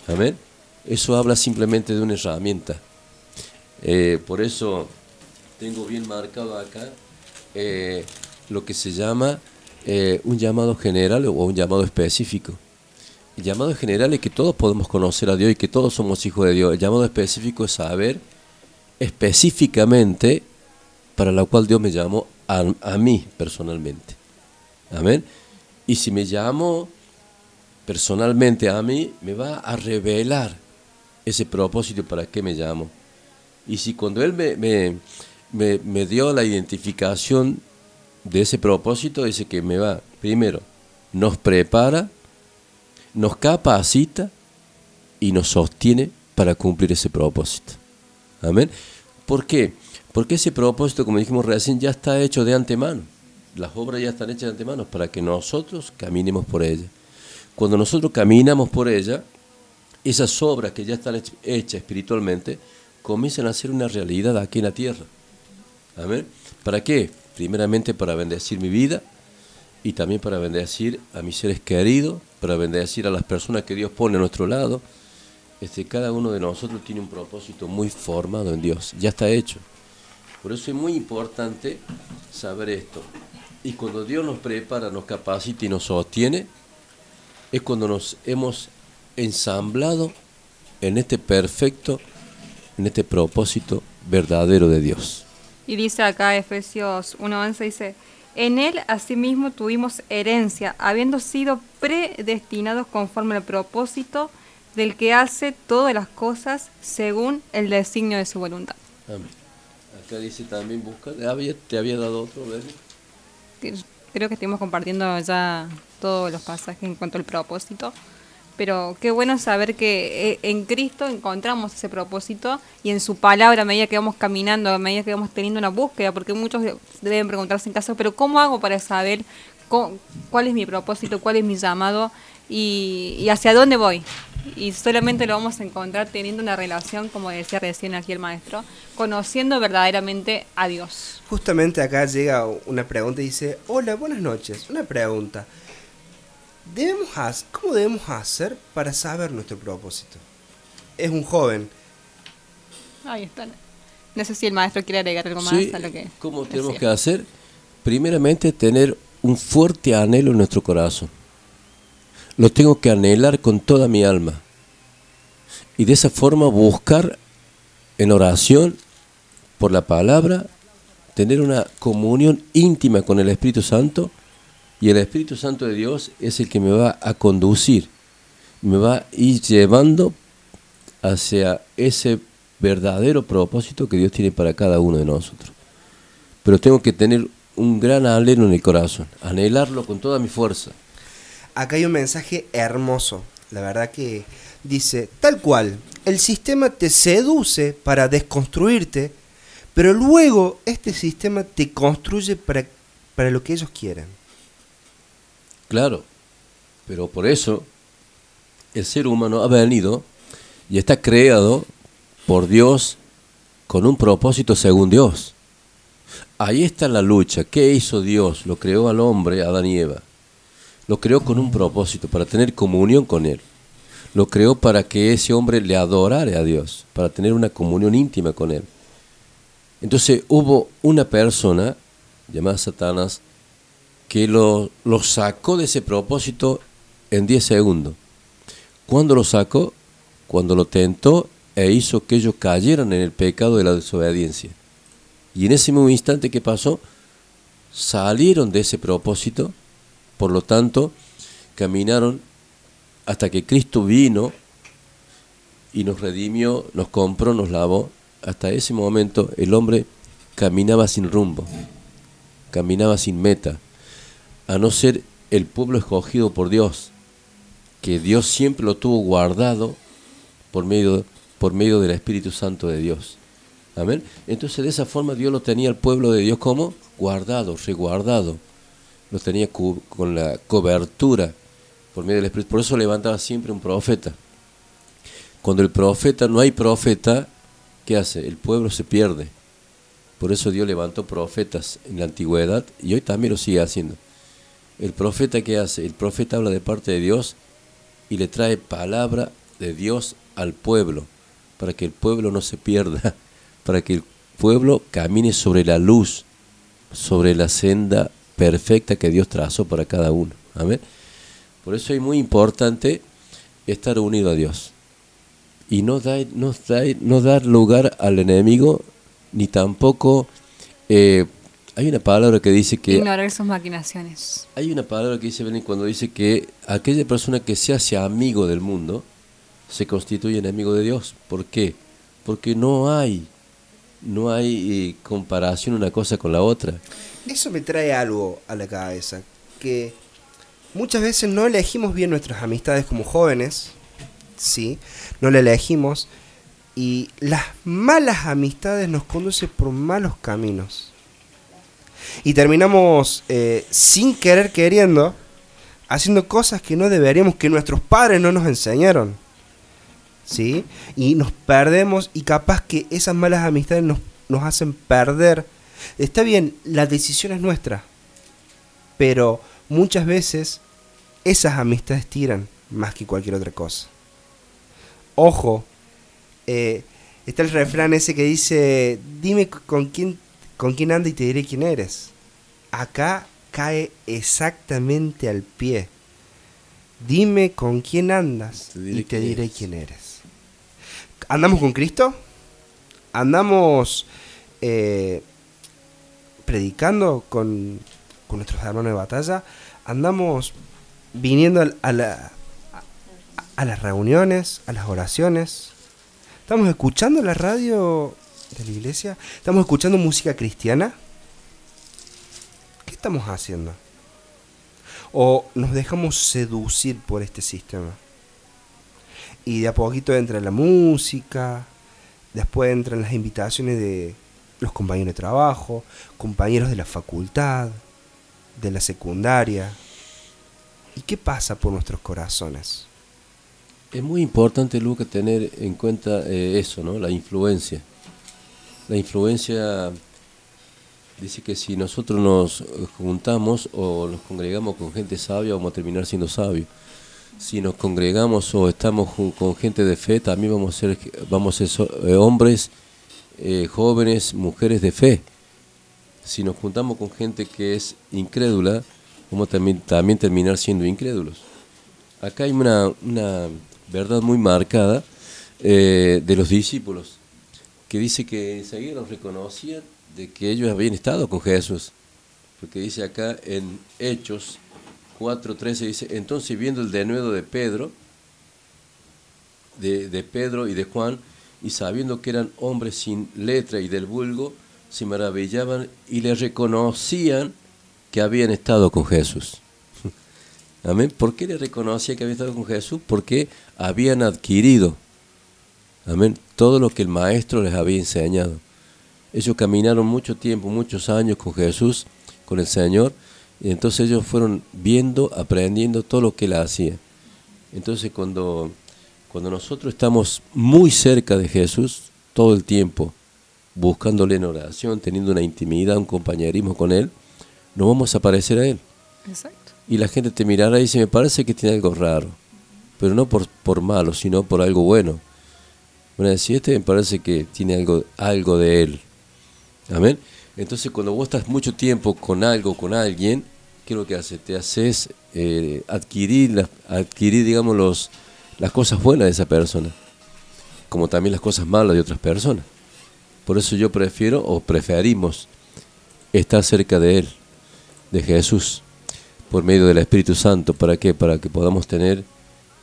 Amén. Eso habla simplemente de una herramienta. Eh, por eso tengo bien marcado acá eh, lo que se llama eh, un llamado general o un llamado específico. El llamado general es que todos podemos conocer a Dios y que todos somos hijos de Dios. El llamado específico es saber específicamente para la cual Dios me llamó a, a mí personalmente. Amén. Y si me llamo personalmente a mí, me va a revelar ese propósito para qué me llamo. Y si cuando Él me, me, me, me dio la identificación de ese propósito, dice que me va, primero, nos prepara, nos capacita y nos sostiene para cumplir ese propósito. Amén. ¿Por qué? Porque ese propósito, como dijimos recién, ya está hecho de antemano. Las obras ya están hechas de antemano para que nosotros caminemos por ella. Cuando nosotros caminamos por ella, esas obras que ya están hech- hechas espiritualmente comienzan a ser una realidad aquí en la tierra. Amén. ¿Para qué? Primeramente para bendecir mi vida y también para bendecir a mis seres queridos, para bendecir a las personas que Dios pone a nuestro lado. Este, cada uno de nosotros tiene un propósito muy formado en Dios, ya está hecho. Por eso es muy importante saber esto. Y cuando Dios nos prepara, nos capacita y nos sostiene, es cuando nos hemos ensamblado en este perfecto, en este propósito verdadero de Dios. Y dice acá Efesios 1.11, dice, en él asimismo tuvimos herencia, habiendo sido predestinados conforme al propósito del que hace todas las cosas según el designio de su voluntad. Amén. Acá dice también, busca, te había dado otro. Que Creo que estuvimos compartiendo ya todos los pasajes en cuanto al propósito. Pero qué bueno saber que eh, en Cristo encontramos ese propósito y en su palabra, a medida que vamos caminando, a medida que vamos teniendo una búsqueda, porque muchos de- deben preguntarse en casa, pero ¿cómo hago para saber cuál es mi propósito, cuál es mi llamado y, y hacia dónde voy? Y solamente lo vamos a encontrar teniendo una relación, como decía recién aquí el maestro, conociendo verdaderamente a Dios. Justamente acá llega una pregunta y dice, hola, buenas noches. Una pregunta. Debemos ¿Cómo debemos hacer para saber nuestro propósito? Es un joven. Ahí está. No sé si el maestro quiere agregar algo más Sí, a lo que. ¿Cómo tenemos decía. que hacer? Primeramente, tener un fuerte anhelo en nuestro corazón. Lo tengo que anhelar con toda mi alma. Y de esa forma buscar en oración, por la palabra, tener una comunión íntima con el Espíritu Santo. Y el Espíritu Santo de Dios es el que me va a conducir, me va a ir llevando hacia ese verdadero propósito que Dios tiene para cada uno de nosotros. Pero tengo que tener un gran anhelo en el corazón, anhelarlo con toda mi fuerza. Acá hay un mensaje hermoso, la verdad que dice, tal cual, el sistema te seduce para desconstruirte, pero luego este sistema te construye para, para lo que ellos quieren. Claro, pero por eso el ser humano ha venido y está creado por Dios con un propósito según Dios. Ahí está la lucha. ¿Qué hizo Dios? Lo creó al hombre, Adán y Eva. Lo creó con un propósito, para tener comunión con Él. Lo creó para que ese hombre le adorara a Dios, para tener una comunión íntima con Él. Entonces hubo una persona, llamada Satanás, que lo, sacó de ese propósito en 10 segundos. ¿Cuándo lo sacó? Cuando lo tentó e hizo que ellos cayeran en el pecado de la desobediencia. Y en ese mismo instante que pasó, salieron de ese propósito, por lo tanto, caminaron hasta que Cristo vino y nos redimió, nos compró, nos lavó. Hasta ese momento el hombre caminaba sin rumbo, caminaba sin meta, a no ser el pueblo escogido por Dios, que Dios siempre lo tuvo guardado por medio, por medio del Espíritu Santo de Dios. Amén. Entonces de esa forma Dios lo tenía el pueblo de Dios como guardado, resguardado. Lo tenía con la cobertura por medio del Espíritu. Por eso levantaba siempre un profeta. Cuando el profeta, no hay profeta, ¿qué hace? El pueblo se pierde. Por eso Dios levantó profetas en la antigüedad y hoy también lo sigue haciendo. El profeta, ¿qué hace? El profeta habla de parte de Dios y le trae palabra de Dios al pueblo, para que el pueblo no se pierda, para que el pueblo camine sobre la luz, sobre la senda perfecta que Dios trazó para cada uno. Amén. Por eso es muy importante estar unido a Dios y no dar, no dar, no dar lugar al enemigo, ni tampoco... eh, hay una palabra que dice que Ignorar sus maquinaciones. hay una palabra que dice cuando dice que aquella persona que se hace amigo del mundo se constituye enemigo de Dios. ¿Por qué? Porque no hay, no hay eh, comparación una cosa con la otra. Eso me trae algo a la cabeza, que muchas veces no elegimos bien nuestras amistades como jóvenes, ¿sí? No la elegimos y las malas amistades nos conducen por malos caminos. Y terminamos eh, sin querer queriendo haciendo cosas que no deberíamos, que nuestros padres no nos enseñaron. ¿Sí? Y nos perdemos y capaz que esas malas amistades nos, nos hacen perder. Está bien, la decisión es nuestra. Pero muchas veces esas amistades tiran más que cualquier otra cosa. Ojo, eh, está el refrán ese que dice, dime con quién, con quién anda y te diré quién eres. Acá cae exactamente al pie. Dime con quién andas y te quién diré eres. quién eres. ¿Andamos con Cristo? ¿Andamos eh, predicando con, con nuestros hermanos de batalla? ¿Andamos viniendo a las reuniones, a las oraciones? ¿Estamos escuchando la radio de la iglesia? ¿Estamos escuchando música cristiana? ¿Qué estamos haciendo? ¿O nos dejamos seducir por este sistema? Y de a poquito entra la música, después entran las invitaciones de los compañeros de trabajo, compañeros de la facultad, de la secundaria. ¿Y qué pasa por nuestros corazones? Es muy importante, Luca, tener en cuenta eh, eso, ¿no? La influencia. La influencia dice que si nosotros nos juntamos o nos congregamos con gente sabia, vamos a terminar siendo sabios. Si nos congregamos o estamos con gente de fe, también vamos a ser, vamos a ser eh, hombres, eh, jóvenes, mujeres de fe. Si nos juntamos con gente que es incrédula, vamos a también, también terminar siendo incrédulos. Acá hay una, una verdad muy marcada eh, de los discípulos, que dice que enseguida los reconocían de que ellos habían estado con Jesús. Porque dice acá en Hechos 4.13, dice, entonces viendo el denuedo de Pedro, de, de Pedro y de Juan, y sabiendo que eran hombres sin letra y del vulgo, se maravillaban y le reconocían que habían estado con Jesús. Amén. ¿Por qué le reconocía que habían estado con Jesús? Porque habían adquirido, amén, todo lo que el Maestro les había enseñado. Ellos caminaron mucho tiempo, muchos años con Jesús, con el Señor, y entonces ellos fueron viendo, aprendiendo todo lo que él hacía. Entonces cuando, cuando nosotros estamos muy cerca de Jesús, todo el tiempo, buscándole en oración, teniendo una intimidad, un compañerismo con Él, no vamos a parecer a Él. Exacto. Y la gente te mirará y dice, me parece que tiene algo raro, pero no por, por malo, sino por algo bueno. Van a decir, este me parece que tiene algo, algo de Él. Amén. Entonces cuando vos estás mucho tiempo con algo, con alguien, ¿qué es lo que hace? Te haces eh, adquirir, las- adquirir digamos, los, las cosas buenas de esa persona, como también las cosas malas de otras personas. Por eso yo prefiero o preferimos estar cerca de Él, de Jesús, por medio del Espíritu Santo. ¿Para qué? Para que podamos tener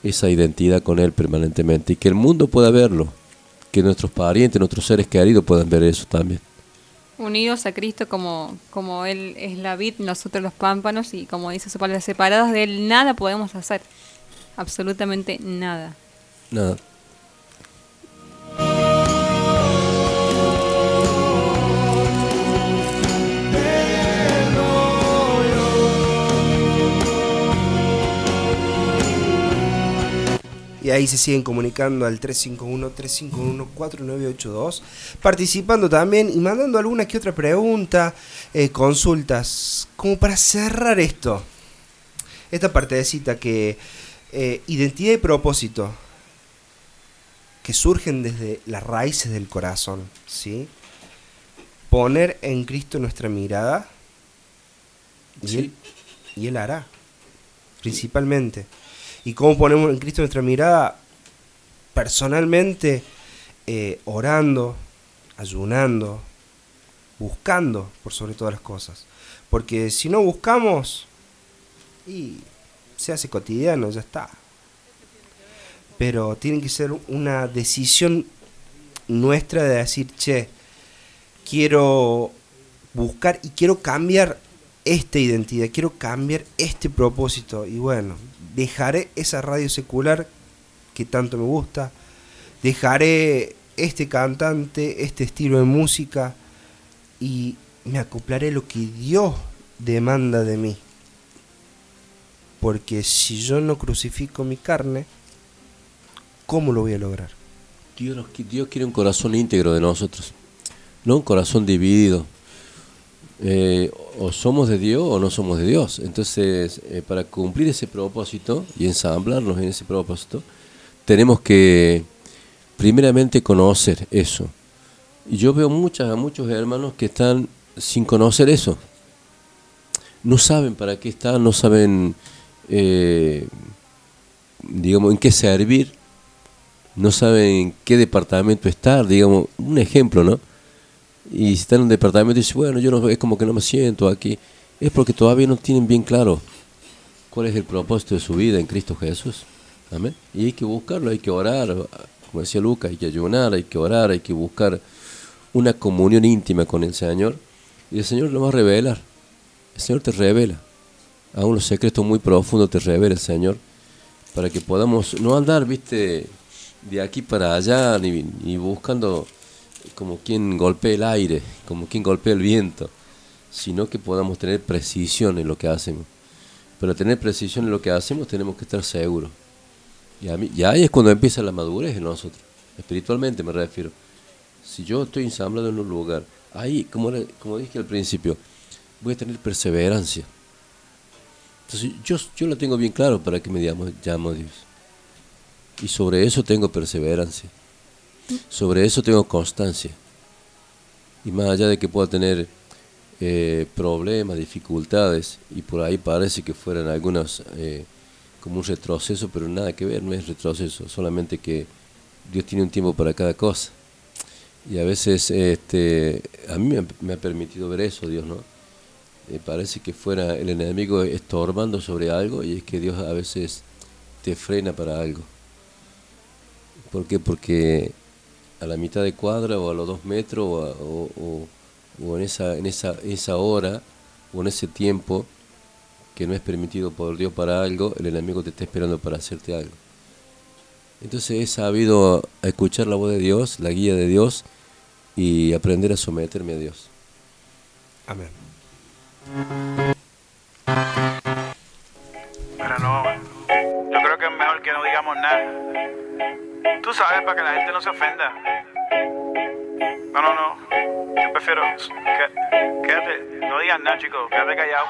esa identidad con Él permanentemente y que el mundo pueda verlo, que nuestros parientes, nuestros seres queridos puedan ver eso también. Unidos a Cristo como, como Él es la vid, nosotros los pámpanos, y como dice su palabra, separados de Él nada podemos hacer. Absolutamente nada. Nada. Y ahí se siguen comunicando al 351-351-4982, participando también y mandando alguna que otra pregunta, eh, consultas, como para cerrar esto. Esta partecita que eh, identidad y propósito, que surgen desde las raíces del corazón, ¿sí? Poner en Cristo nuestra mirada y, él, y Él hará, principalmente. ¿Y cómo ponemos en Cristo nuestra mirada? Personalmente, eh, orando, ayunando, buscando por sobre todas las cosas. Porque si no buscamos, y se hace cotidiano, ya está. Pero tiene que ser una decisión nuestra de decir, che, quiero buscar y quiero cambiar esta identidad, quiero cambiar este propósito. Y bueno, dejaré esa radio secular que tanto me gusta, dejaré este cantante, este estilo de música y me acoplaré lo que Dios demanda de mí. Porque si yo no crucifico mi carne, ¿cómo lo voy a lograr? Dios, Dios quiere un corazón íntegro de nosotros, no un corazón dividido. Eh, o somos de Dios o no somos de Dios. Entonces, eh, para cumplir ese propósito y ensamblarnos en ese propósito, tenemos que primeramente conocer eso. Y yo veo muchas, a muchos hermanos que están sin conocer eso. No saben para qué están, no saben, eh, digamos, en qué servir no saben en qué departamento estar, digamos, un ejemplo, ¿no? Y si están en un departamento y dicen, bueno, yo no, es como que no me siento aquí, es porque todavía no tienen bien claro cuál es el propósito de su vida en Cristo Jesús. Amén. Y hay que buscarlo, hay que orar, como decía Lucas, hay que ayunar, hay que orar, hay que buscar una comunión íntima con el Señor. Y el Señor lo va a revelar. El Señor te revela. Aún los secretos muy profundos te revela el Señor. Para que podamos no andar, viste, de aquí para allá, ni, ni buscando como quien golpea el aire, como quien golpea el viento, sino que podamos tener precisión en lo que hacemos. Para tener precisión en lo que hacemos tenemos que estar seguros. Y, a mí, y ahí es cuando empieza la madurez en nosotros, espiritualmente me refiero. Si yo estoy ensamblado en un lugar, ahí, como, como dije al principio, voy a tener perseverancia. Entonces yo, yo lo tengo bien claro para que me llamo, llamo a Dios. Y sobre eso tengo perseverancia. Sobre eso tengo constancia. Y más allá de que pueda tener eh, problemas, dificultades, y por ahí parece que fueran algunos eh, como un retroceso, pero nada que ver, no es retroceso, solamente que Dios tiene un tiempo para cada cosa. Y a veces este, a mí me ha, me ha permitido ver eso, Dios, ¿no? Eh, parece que fuera el enemigo estorbando sobre algo y es que Dios a veces te frena para algo. ¿Por qué? Porque a la mitad de cuadra o a los dos metros o, a- o- o- o en esa, en esa, esa hora o en ese tiempo que no es permitido por Dios para algo, el enemigo te está esperando para hacerte algo. Entonces he sabido escuchar la voz de Dios, la guía de Dios y aprender a someterme a Dios. Amén. Pero no, que no digamos nada. Tú sabes, para que la gente no se ofenda. No, no, no. Yo prefiero. quédate, no digas nada, chicos. Quédate callado.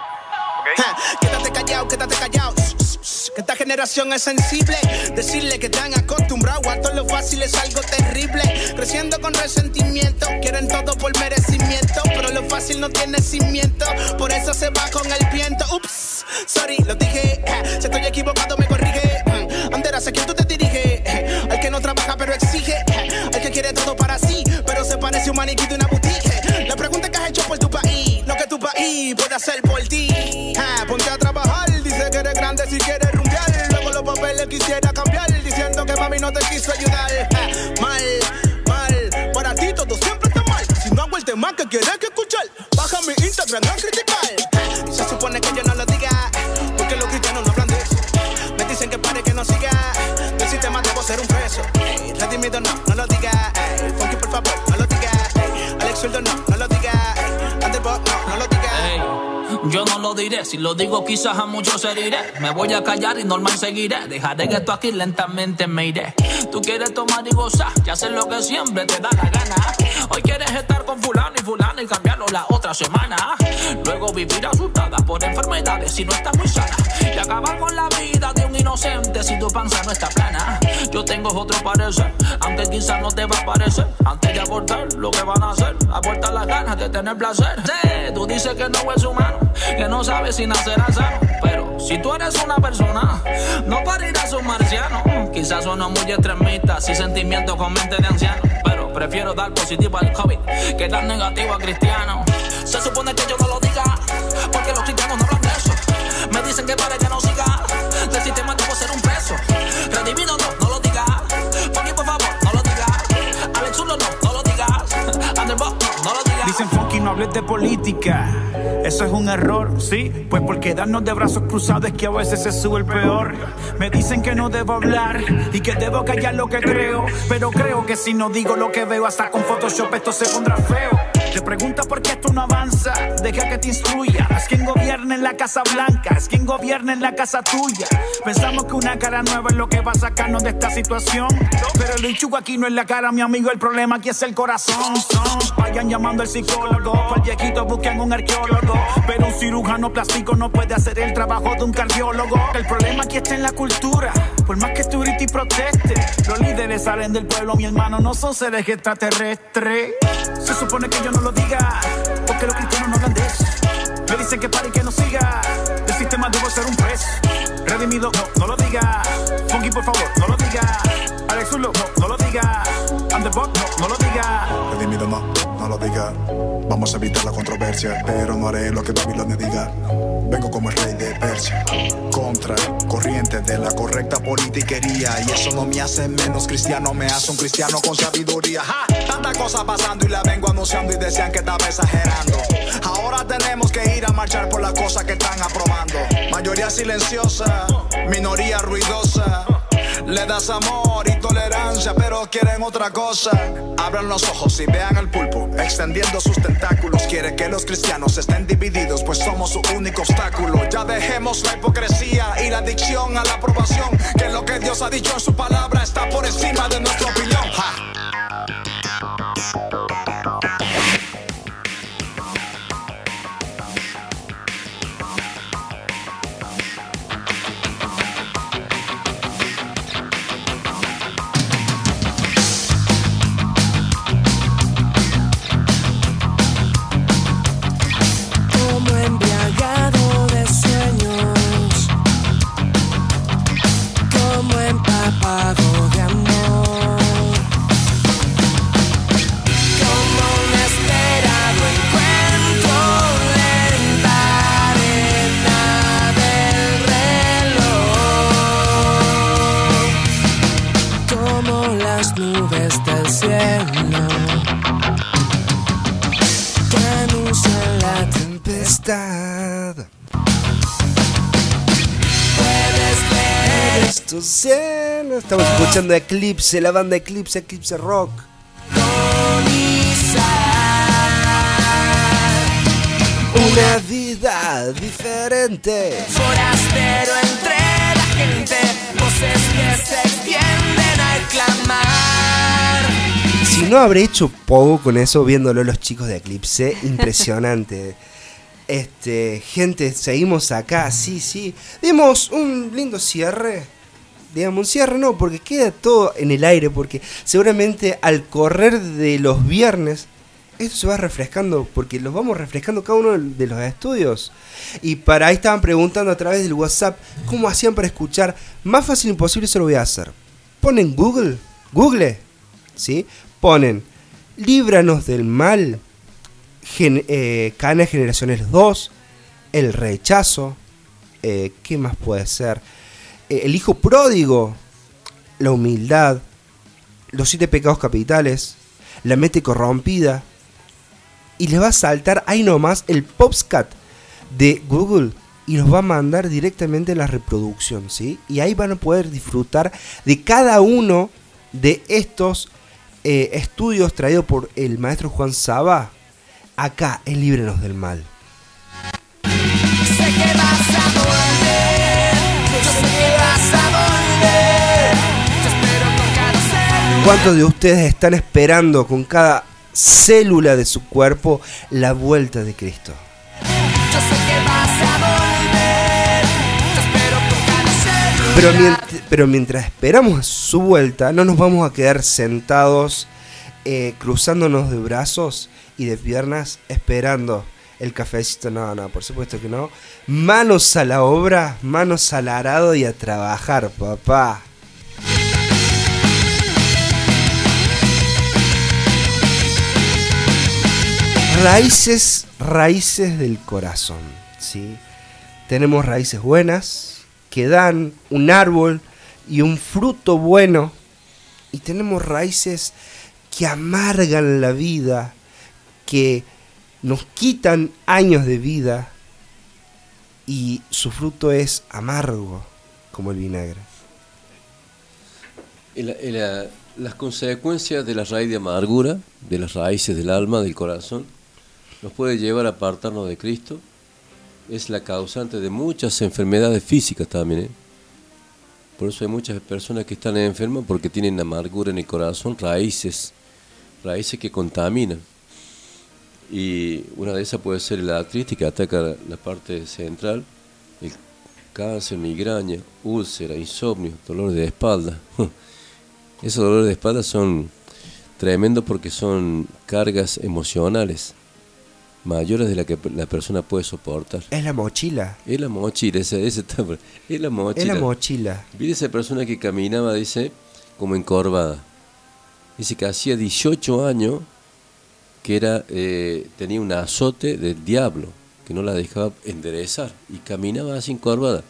¿Ok? Quédate callado, quédate callado. Que esta generación es sensible. Decirle que están acostumbrados a todo lo fácil es algo terrible. Creciendo con resentimiento, quieren todo por merecimiento. Pero lo fácil no tiene cimiento, por eso se va con el viento. Ups, sorry, lo dije. Si estoy equivocado, me corrige. Mm, Anderas, ¿a quién tú te diriges? Al que no trabaja, pero exige. Al que quiere todo para sí, pero se parece un maniquí de una país, puede hacer por ti. Ah, ponte a trabajar, dice que eres grande si quieres rumbear. Luego los papeles quisiera cambiar, diciendo que mami no te quiso ayudar. Ah, mal, mal, para ti todo siempre está mal. Si no hago el tema que quieres que escuchar, baja mi Instagram a criticar. Ah, Se supone que yo no lo diga, porque los cristianos no hablan de eso. Me dicen que pare que no siga, del sistema debo ser un preso. Redimido no, no lo diga. Funky por favor, no lo diga. Alex Zurdo no, yo no lo diré, si lo digo quizás a muchos heriré. Me voy a callar y normal seguiré. Dejaré que esto aquí lentamente me iré. Tú quieres tomar y gozar, y hacer lo que siempre te da la gana. Hoy quieres estar con fulano y fulano y cambiarlo la otra semana. Luego vivir asustada por enfermedades si no estás muy sana. Y acabar con la vida de un inocente si tu panza no está plana. Yo tengo otro parecer, aunque quizás no te va a parecer. Antes de abortar, lo que van a hacer, abortar las ganas de tener placer. Sí, tú dices que no es humano, que no sabes si nacerá sano. Pero si tú eres una persona, no parirás un marciano. Quizás suena muy extremista, si sentimientos con mente de anciano. Pero prefiero dar positivo al COVID que dar negativo a cristiano. Se supone que yo no lo diga, porque los cristianos no hablan de eso. Me dicen que pare que no siga, del sistema debo ser un preso. Redimido no, no lo diga. Funky, por favor, no lo diga. Alex Zurdo no, no lo diga. Underbox no, no lo diga. Dicen no hables de política. Eso es un error, ¿sí? Pues por quedarnos de brazos cruzados es que a veces se sube el peor. Me dicen que no debo hablar y que debo callar lo que creo. Pero creo que si no digo lo que veo, hasta con Photoshop esto se pondrá feo. Te pregunta por qué esto no avanza, deja que te instruya. Es quien gobierna en la Casa Blanca, es quien gobierna en la casa tuya. Pensamos que una cara nueva es lo que va a sacarnos de esta situación. Pero el enchugo aquí no es la cara, mi amigo, el problema aquí es el corazón. Vayan llamando al psicólogo, para viejito busquen un arqueólogo. Pero un cirujano plástico no puede hacer el trabajo de un cardiólogo. El problema aquí está en la cultura, por más que tú y protestes. Los líderes salen del pueblo, mi hermano, no son seres extraterrestres. Se supone que yo no lo diga, porque los cristianos no hablan de eso. Me dicen que pare y que no siga, del sistema debo ser un preso. Redimido, no, no lo diga. Funky, por favor, no lo diga. Alex Zurdo, no, no lo diga. Underbot, no, no lo diga. Redimido no, no lo diga. Vamos a evitar la controversia, pero no haré lo que Babilonia diga. Vengo como el rey de Persia, contra corriente de la correcta politiquería. Y eso no me hace menos cristiano, me hace un cristiano con sabiduría. ¡Ja! Tanta cosa pasando y la vengo anunciando y decían que estaba exagerando. Ahora tenemos que ir a marchar por las cosas que están aprobando. Mayoría silenciosa, minoría ruidosa. Le das amor y tolerancia, pero quieren otra cosa. Abran los ojos y vean al pulpo extendiendo sus tentáculos. Quiere que los cristianos estén divididos, pues somos su único obstáculo. Ya dejemos la hipocresía y la adicción a la aprobación. Que lo que Dios ha dicho en su palabra está por encima de nuestra opinión. Cielo que amistad. Esto cielo. Estamos escuchando Eclipse, la banda Eclipse, Eclipse Rock. Una vida diferente. Forastero entre la gente, voces que se extienden al clamar. Si no habré hecho poco con eso viéndolo los chicos de Eclipse, impresionante. Este, gente, seguimos acá, sí, sí. Dimos un lindo cierre. Digamos, un cierre no, porque queda todo en el aire, porque seguramente al correr de los viernes, esto se va refrescando, porque los vamos refrescando cada uno de los estudios. Y para ahí estaban preguntando a través del WhatsApp cómo hacían para escuchar. Más fácil imposible se lo voy a hacer. Ponen Google, Google, ¿sí? Ponen Líbranos del mal, gen, eh, Cana Generaciones 2, El Rechazo, eh, ¿qué más puede ser? Eh, el Hijo Pródigo, La Humildad, Los Siete Pecados Capitales, La Mente Corrompida, y les va a saltar ahí nomás el Popscat de Google y los va a mandar directamente la reproducción, ¿sí? Y ahí van a poder disfrutar de cada uno de estos eh, estudios traídos por el maestro Juan Saba acá en Líbrenos del Mal. Sé que vas a volver, yo sé que vas a volver. Yo espero con cada célula. ¿Cuántos de ustedes están esperando con cada célula de su cuerpo la vuelta de Cristo? Pero, pero mientras esperamos su vuelta, no nos vamos a quedar sentados, eh, cruzándonos de brazos y de piernas, esperando el cafecito. No, no, por supuesto que no. Manos a la obra, manos al arado y a trabajar, papá. Raíces, raíces del corazón, ¿sí? Tenemos raíces buenas que dan un árbol y un fruto bueno. Y tenemos raíces que amargan la vida, que nos quitan años de vida y su fruto es amargo como el vinagre. Las consecuencias de la raíz de amargura, de las raíces del alma, del corazón, nos puede llevar a apartarnos de Cristo. Es la causante de muchas enfermedades físicas también. ¿eh? Por eso hay muchas personas que están enfermas porque tienen amargura en el corazón, raíces, raíces que contaminan. Y una de esas puede ser la artritis que ataca la parte central, el cáncer, migraña, úlcera, insomnio, dolor de espalda. Esos dolores de espalda son tremendos porque son cargas emocionales mayores de la que la persona puede soportar. Es la mochila. Es la mochila, ese está- es la mochila. Es la mochila. Vi esa persona que caminaba, dice, como encorvada. Dice que hacía 18 años que era, eh, tenía un azote del diablo, que no la dejaba enderezar y caminaba así encorvada.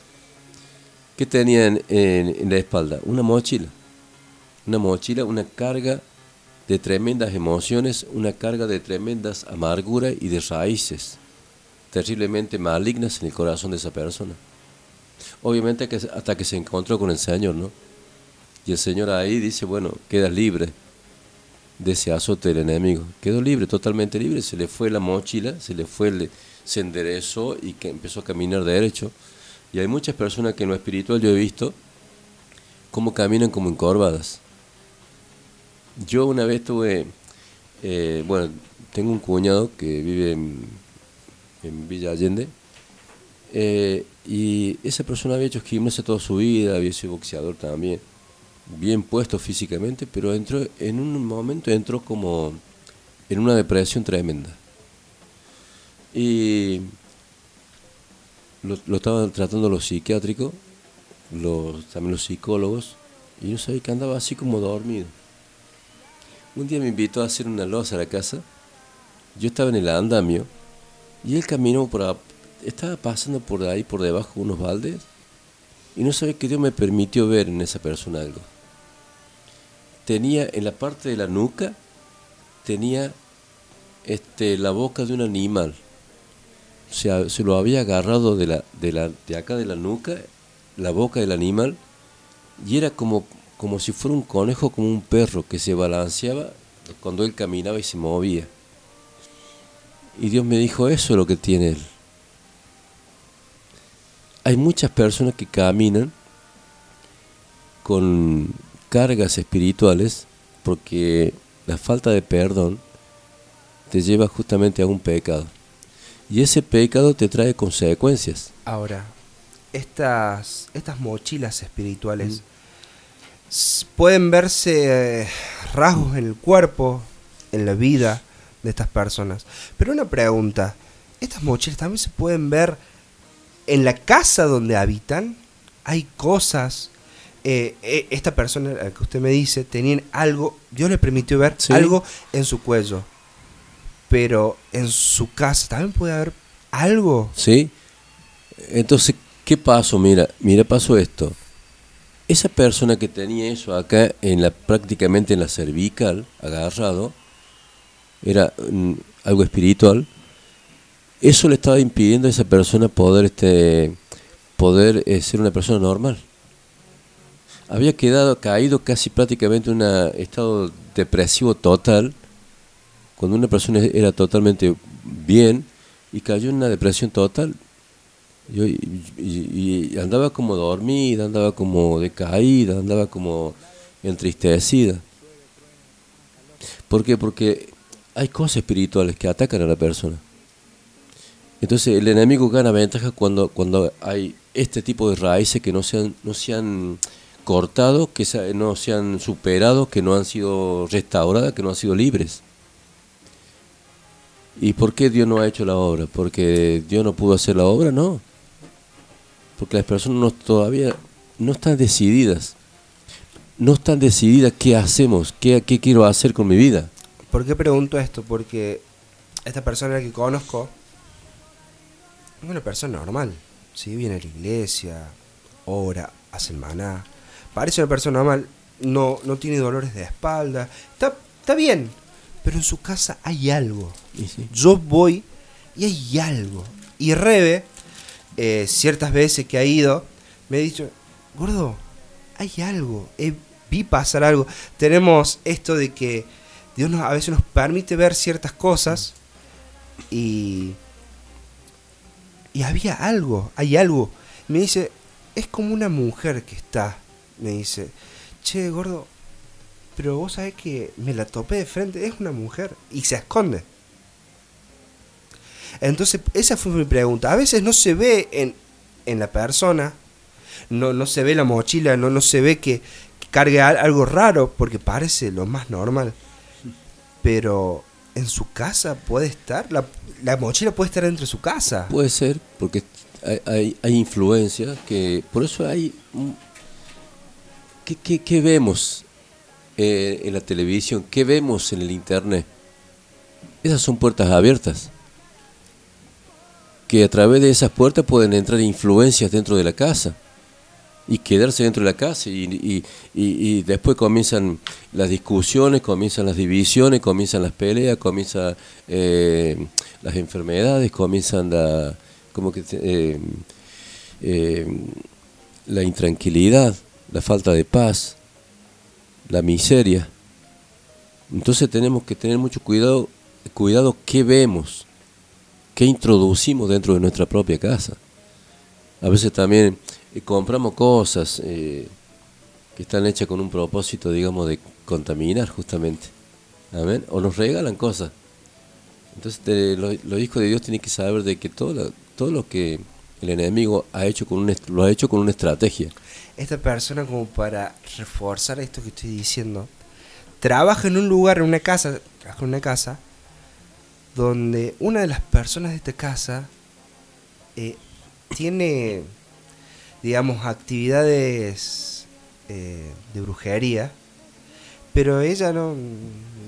¿Qué tenía en, en- en la espalda? Una mochila. Una mochila, una carga de tremendas emociones, una carga de tremendas amarguras y de raíces terriblemente malignas en el corazón de esa persona. Obviamente que hasta que se encontró con el Señor, ¿no? Y el Señor ahí dice, bueno, quedas libre de ese azote del enemigo. Quedó libre, totalmente libre, se le fue la mochila, se le fue, el- se enderezó y que empezó a caminar derecho. Y hay muchas personas que en lo espiritual yo he visto cómo caminan como encorvadas. Yo una vez tuve, eh, bueno, tengo un cuñado que vive en, Villa Allende, eh, y esa persona había hecho gimnasia toda su vida, había sido boxeador también, bien puesto físicamente, pero entró, en un momento entró como en una depresión tremenda. Y lo, lo estaban tratando los psiquiátricos, los, también los psicólogos, y yo sabía que andaba así como dormido. Un día me invitó a hacer una loza a la casa, yo estaba en el andamio, y él caminó por a- estaba pasando por ahí, por debajo de unos baldes, y no sabía que Dios me permitió ver en esa persona algo. Tenía en la parte de la nuca, tenía este, la boca de un animal, se, se lo había agarrado de, la, de, la, de acá de la nuca, la boca del animal, y era como, como si fuera un conejo, como un perro que se balanceaba cuando él caminaba y se movía. Y Dios me dijo, eso es lo que tiene él. Hay muchas personas que caminan con cargas espirituales porque la falta de perdón te lleva justamente a un pecado. Y ese pecado te trae consecuencias. Ahora, estas, estas mochilas espirituales s- pueden verse eh, rasgos en el cuerpo, en la vida de estas personas. Pero una pregunta, ¿estas mochilas también se pueden ver en la casa donde habitan? Hay cosas... eh, eh, esta persona a la que usted me dice tenían algo, Dios le permitió ver Sí. algo en su cuello. Pero en su casa también puede haber algo. ¿Sí? Entonces, ¿qué pasó? Mira, mira, pasó esto. Esa persona que tenía eso acá, en la, prácticamente en la cervical, agarrado, era mm, algo espiritual. Eso le estaba impidiendo a esa persona poder, este, poder eh, ser una persona normal. Había quedado caído casi prácticamente en un estado depresivo total, cuando una persona era totalmente bien y cayó en una depresión total. Yo- y, y- andaba como dormida, andaba como decaída, andaba como entristecida. ¿Por qué? Porque hay cosas espirituales que atacan a la persona. Entonces el enemigo gana ventaja cuando, cuando hay este tipo de raíces que no se han, no se han cortado, que no se han superado, que no han sido restauradas, que no han sido libres. ¿Y por qué Dios no ha hecho la obra? ¿Porque Dios no pudo hacer la obra? No. Porque las personas no, todavía no están decididas. No están decididas qué hacemos, qué, qué quiero hacer con mi vida. ¿Por qué pregunto esto? Porque esta persona que conozco es una persona normal. ¿sí? Viene a la iglesia, ora, hace el maná. Parece una persona normal, no, no tiene dolores de espalda. Está, está bien, pero en su casa hay algo. Yo voy y hay algo. Y Rebe, eh, ciertas veces que ha ido, me ha dicho, gordo, hay algo, vi pasar algo. Tenemos esto de que Dios nos, a veces nos permite ver ciertas cosas y, y había algo, hay algo. Me dice, es como una mujer que está, me dice, che, gordo, pero vos sabés que me la topé de frente, es una mujer y se esconde. Entonces, esa fue mi pregunta. A veces no se ve en, en la persona, no, no se ve la mochila, no, no se ve que, cargue al- algo raro, porque parece lo más normal. Pero en su casa puede estar, la, la mochila puede estar dentro de su casa. Puede ser, porque hay, hay, hay influencias que... Por eso hay... ¿Qué, qué, qué vemos eh, en la televisión? ¿Qué vemos en el internet? Esas son puertas abiertas. Que a través de esas puertas pueden entrar influencias dentro de la casa y quedarse dentro de la casa y, y- y- después comienzan las discusiones, comienzan las divisiones, comienzan las peleas, comienzan eh, las enfermedades, comienzan la, como que, eh, eh, la intranquilidad, la falta de paz, la miseria. Entonces tenemos que tener mucho cuidado, cuidado qué vemos, qué introducimos dentro de nuestra propia casa. A veces también eh, compramos cosas eh, que están hechas con un propósito, digamos, de contaminar justamente. Amén. O nos regalan cosas. Entonces los hijos de Dios tienen que saber de que todo lo, todo lo que el enemigo ha hecho con un, lo ha hecho con una estrategia. Esta persona, como para reforzar esto que estoy diciendo, trabaja en un lugar, en una casa, trabaja en una casa, donde una de las personas de esta casa eh, tiene, digamos, actividades eh, de brujería, pero ella no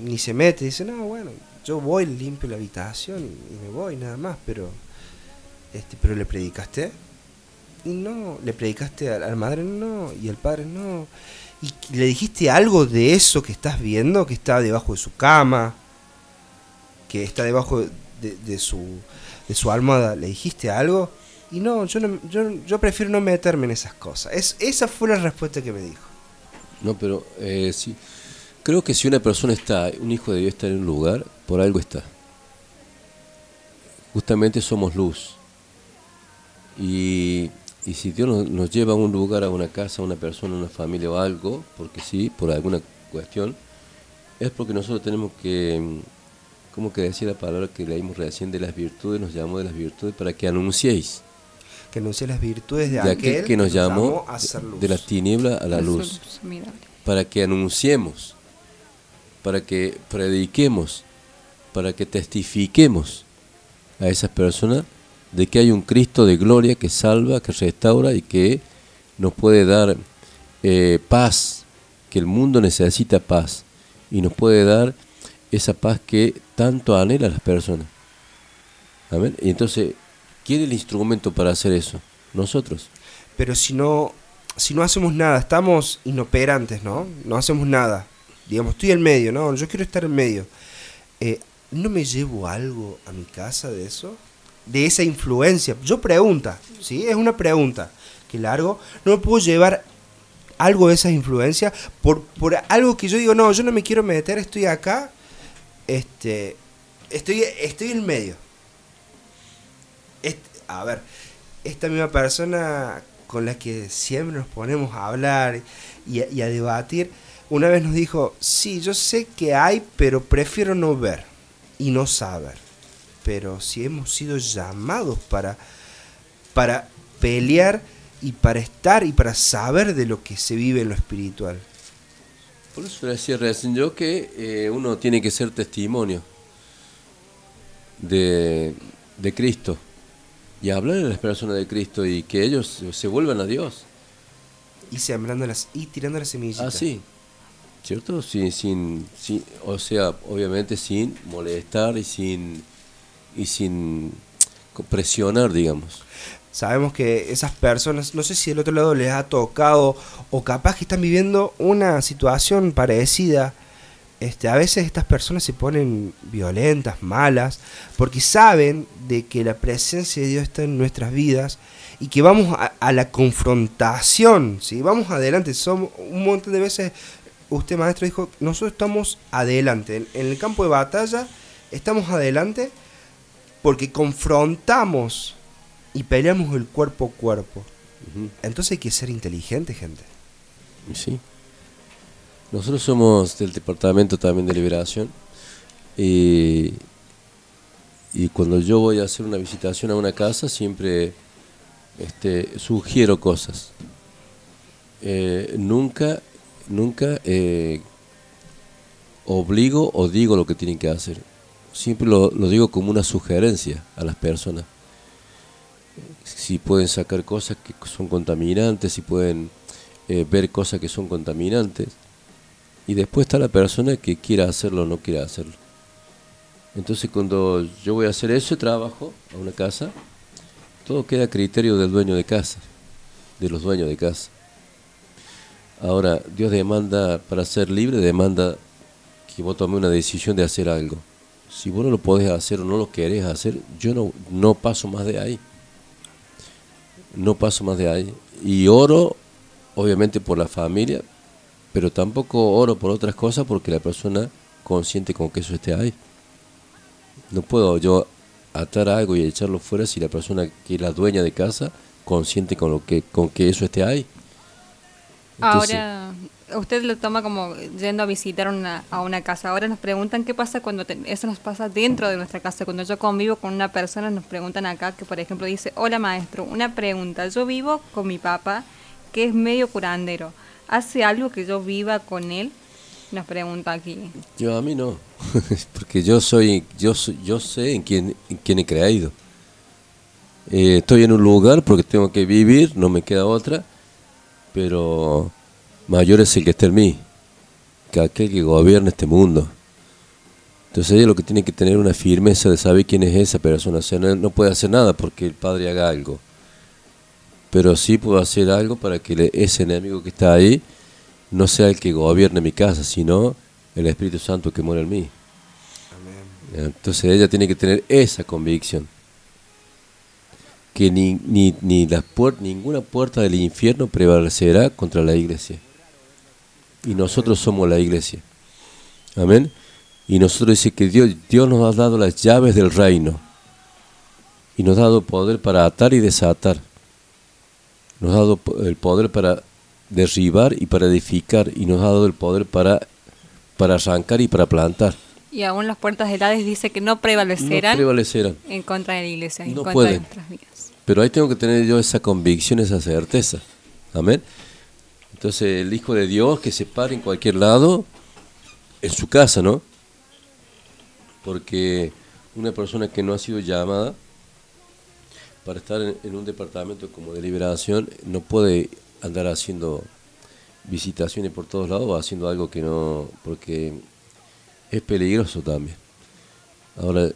ni se mete, dice, no, bueno, yo voy, limpio la habitación y me voy nada más, pero, este, pero le predicaste. Y no, le predicaste a la madre, no, y al padre, no. Y le dijiste algo de eso que estás viendo, que está debajo de su cama, que está debajo de, su, de su almohada, ¿le dijiste algo? Y no, yo, no, yo, prefiero no meterme en esas cosas. Es, esa fue la respuesta que me dijo. No, pero eh, sí. Creo que si una persona está, un hijo de Dios está en un lugar, por algo está. Justamente somos luz. Y, y si Dios nos, nos lleva a un lugar, a una casa, a una persona, a una familia o algo, porque sí, por alguna cuestión, es porque nosotros tenemos que, como que decía la palabra que leímos recién de las virtudes, nos llamó de las virtudes para que anunciéis. Que anuncie las virtudes de, de aquel que nos llamó a ser luz. de la tiniebla a la luz, para que anunciemos, para que prediquemos, para que testifiquemos a esas personas de que hay un Cristo de gloria que salva, que restaura y que nos puede dar eh, paz, que el mundo necesita paz y nos puede dar esa paz que tanto anhela las personas. Amén. Y entonces, ¿quién es el instrumento para hacer eso? Nosotros. Pero si no, si no hacemos nada, estamos inoperantes, ¿no? No hacemos nada. Digamos, estoy en medio, ¿no? Yo quiero estar en medio. Eh, ¿No me llevo algo a mi casa de eso? De esa influencia. Yo pregunta, ¿sí? Es una pregunta que largo. ¿No me puedo llevar algo de esa influencia por, por algo que yo digo, no, yo no me quiero meter, estoy acá, este, estoy, estoy en medio. Est- a ver, esta misma persona con la que siempre nos ponemos a hablar y a, y a debatir, una vez nos dijo, sí, yo sé que hay, pero prefiero no ver y no saber. Pero si hemos sido llamados para, para pelear y para estar y para saber de lo que se vive en lo espiritual. Por eso decía recién yo que eh, uno tiene que ser testimonio de, de Cristo y hablar a las personas de Cristo y que ellos se vuelvan a Dios. Y sembrando las, y tirando las semillitas. Ah, sí. ¿Cierto? Sin, sin, sin, o sea, obviamente sin molestar y sin, y sin presionar, digamos. Sabemos que esas personas, no sé si del otro lado les ha tocado o capaz que están viviendo una situación parecida. Este, a veces estas personas se ponen violentas, malas, porque saben de que la presencia de Dios está en nuestras vidas y que vamos a, la confrontación, ¿sí? vamos adelante. Somos, un montón de veces, usted maestro dijo, nosotros estamos adelante. En el campo de batalla estamos adelante porque confrontamos y peleamos el cuerpo a cuerpo. Entonces hay que ser inteligente, gente. Sí. Nosotros somos del departamento también de liberación y, y cuando yo voy a hacer una visitación a una casa siempre este, sugiero cosas. Eh, nunca, nunca eh, obligo o digo lo que tienen que hacer. Siempre lo, lo digo como una sugerencia a las personas. Si pueden sacar cosas que son contaminantes, si pueden eh, ver cosas que son contaminantes. Y después está la persona que quiera hacerlo o no quiera hacerlo. Entonces cuando yo voy a hacer ese trabajo a una casa, todo queda a criterio del dueño de casa, de los dueños de casa. Ahora, Dios demanda, para ser libre, demanda que vos tomes una decisión de hacer algo. Si vos no lo podés hacer o no lo querés hacer, yo no, no paso más de ahí. No paso más de ahí. Y oro, obviamente, por la familia, pero tampoco oro por otras cosas porque la persona consciente con que eso esté ahí. No puedo yo atar algo y echarlo fuera si la persona que es la dueña de casa consciente con lo que con que eso esté ahí. Ahora, usted lo toma como yendo a visitar una, a una casa. Ahora nos preguntan qué pasa cuando te- eso nos pasa dentro de nuestra casa. Cuando yo convivo con una persona, nos preguntan acá que, por ejemplo, dice: Hola maestro, una pregunta. Yo vivo con mi papá, que es medio curandero. ¿Hace algo que yo viva con él? Nos pregunta aquí. Yo a mí no, porque yo soy, yo yo sé en quién, quién he creído. Eh, estoy en un lugar porque tengo que vivir, no me queda otra, pero mayor es el que está en mí, que aquel que gobierna este mundo. Entonces ella lo que tiene que tener una firmeza de saber quién es esa persona. O sea, no, no puede hacer nada porque el padre haga algo. Pero sí puedo hacer algo para que ese enemigo que está ahí no sea el que gobierne mi casa, sino el Espíritu Santo que mora en mí. Entonces ella tiene que tener esa convicción. Que ni, ni, ni las puer- ninguna puerta del infierno prevalecerá contra la iglesia. Y nosotros somos la iglesia. Amén. Y nosotros dice que Dios, Dios nos ha dado las llaves del reino. Y nos ha dado poder para atar y desatar. Nos ha dado el poder para derribar y para edificar. Y nos ha dado el poder para, para arrancar y para plantar. Y aún las puertas del Hades dice que no prevalecerán, No prevalecerán. en contra de la iglesia, en No contra pueden. de nuestras vidas. Pero ahí tengo que tener yo esa convicción, esa certeza. Amén. Entonces el Hijo de Dios que se pare en cualquier lado, en su casa, ¿no? Porque una persona que no ha sido llamada para estar en, un departamento como de liberación no puede andar haciendo visitaciones por todos lados haciendo algo que no, porque es peligroso también. Ahora,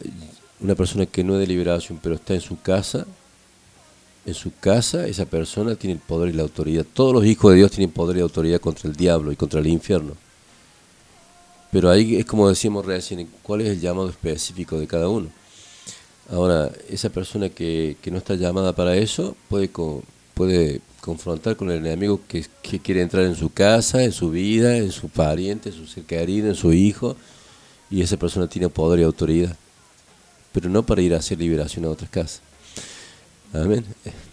una persona que no es de liberación pero está en su casa, en su casa esa persona tiene el poder y la autoridad. Todos los hijos de Dios tienen poder y autoridad contra el diablo y contra el infierno. Pero ahí es como decíamos recién, ¿cuál es el llamado específico de cada uno? Ahora, esa persona que, que no está llamada para eso puede, puede confrontar con el enemigo que, que quiere entrar en su casa, en su vida, en su pariente, en su ser querido, en su hijo, y esa persona tiene poder y autoridad. Pero no para ir a hacer liberación a otras casas. Amén.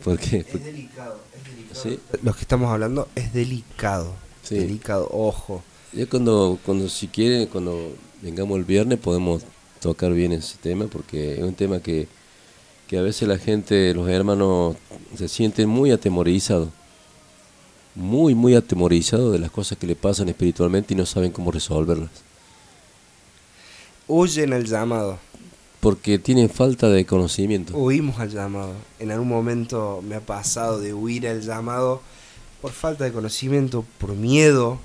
Porque, Es delicado, es delicado. Sí. Lo que estamos hablando es delicado. Sí. Delicado, ojo. Ya cuando, cuando si quiere, cuando vengamos el viernes podemos tocar bien ese tema porque es un tema que, que a veces la gente, los hermanos se sienten muy atemorizados, muy, muy atemorizados de las cosas que le pasan espiritualmente y no saben cómo resolverlas. Huyen al llamado. Porque tienen falta de conocimiento. Huimos al llamado. En algún momento me ha pasado de huir al llamado por falta de conocimiento, por miedo,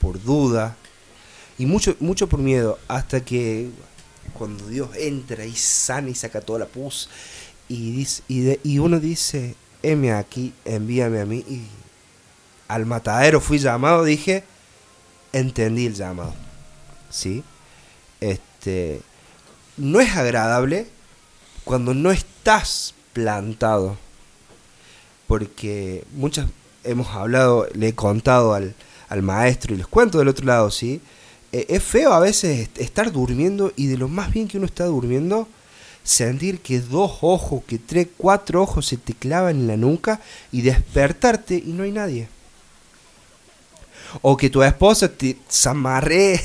por duda. Y mucho, mucho por miedo. Hasta que cuando Dios entra y sana y saca toda la pus. Y, dice, y, uno dice, heme aquí, envíame a mí. Y al matadero fui llamado, dije, entendí el llamado. ¿Sí? Este, no es agradable cuando no estás plantado. Porque muchas hemos hablado, le he contado al, al maestro y les cuento del otro lado, ¿sí? Eh, es feo a veces est- estar durmiendo y de lo más bien que uno está durmiendo, sentir que dos ojos, que tres, cuatro ojos se te clavan en la nuca y despertarte y no hay nadie. O que tu esposa te zamarre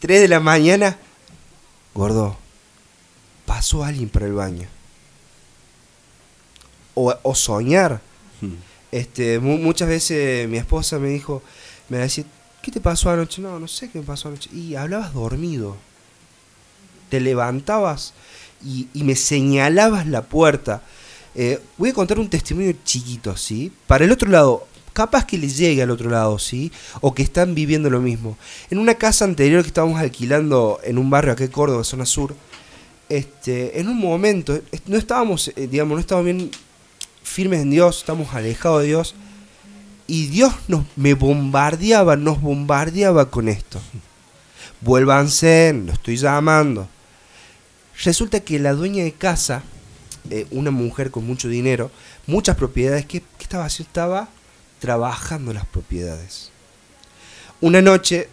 3 de la mañana. Gordo, pasó alguien para el baño. O, o soñar. Este, mu- muchas veces mi esposa me dijo, me decía, ¿qué te pasó anoche? No, no sé qué me pasó anoche. Y hablabas dormido. Te levantabas y, y me señalabas la puerta. Eh, voy a contar un testimonio chiquito, ¿sí? Para el otro lado, capaz que le llegue al otro lado, ¿sí? O que están viviendo lo mismo. En una casa anterior que estábamos alquilando en un barrio acá en Córdoba, zona sur, este, en un momento, no estábamos, eh, digamos, no estábamos bien firmes en Dios, estamos alejados de Dios, y Dios nos, me bombardeaba, nos bombardeaba con esto. Vuélvanse, lo estoy llamando. Resulta que la dueña de casa, eh, una mujer con mucho dinero, muchas propiedades, ¿qué, qué estaba haciendo? Estaba trabajando las propiedades. Una noche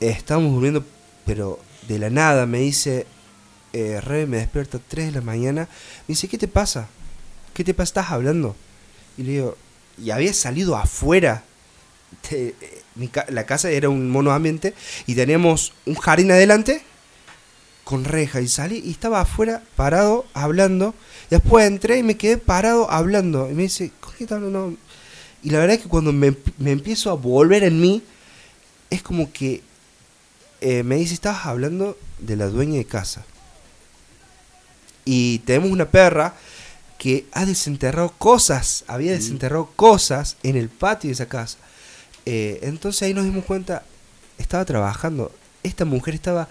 eh, estábamos durmiendo, pero de la nada me dice, eh, Rebe me despierta a 3 de la mañana, me dice, ¿qué te pasa? ¿Qué te pasa? ¿Estás hablando? Y le digo, y había salido afuera. de- eh, mi ca- la casa era un monoambiente y teníamos un jardín adelante con reja y salí y estaba afuera parado hablando. Después entré y me quedé parado hablando. Y me dice, ¿con qué estás hablando? Y la verdad es que cuando me, me empiezo a volver en mí, es como que eh, me dice, estabas hablando de la dueña de casa. Y tenemos una perra que ha desenterrado cosas, había desenterrado cosas en el patio de esa casa. Eh, entonces ahí nos dimos cuenta, estaba trabajando, esta mujer estaba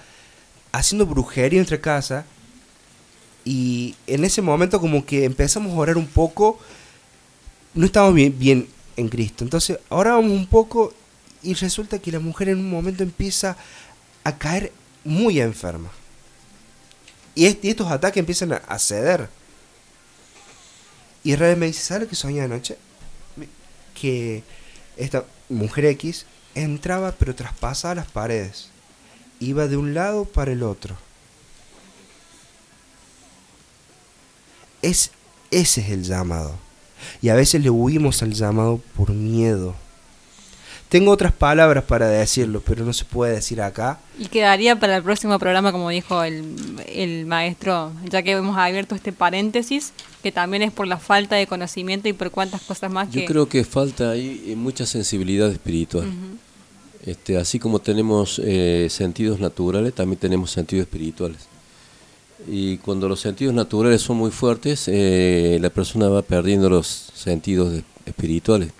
haciendo brujería en nuestra casa y en ese momento como que empezamos a orar un poco, no estábamos bien, bien en Cristo. Entonces orábamos un poco y resulta que la mujer en un momento empieza a caer muy enferma. Y, est- y estos ataques empiezan a, ceder. Y Israel me dice, ¿sabes lo que soñé anoche? Que esta mujer X entraba pero traspasaba las paredes. Iba de un lado para el otro. Es, ese es el llamado. Y a veces le huimos al llamado por miedo. Tengo otras palabras para decirlo, pero no se puede decir acá. Y quedaría para el próximo programa, como dijo el, el maestro, ya que hemos abierto este paréntesis, que también es por la falta de conocimiento y por cuántas cosas más Yo que... creo que falta ahí eh, mucha sensibilidad espiritual. este, así como tenemos eh, sentidos naturales, también tenemos sentidos espirituales. Y cuando los sentidos naturales son muy fuertes, eh, la persona va perdiendo los sentidos de- espirituales.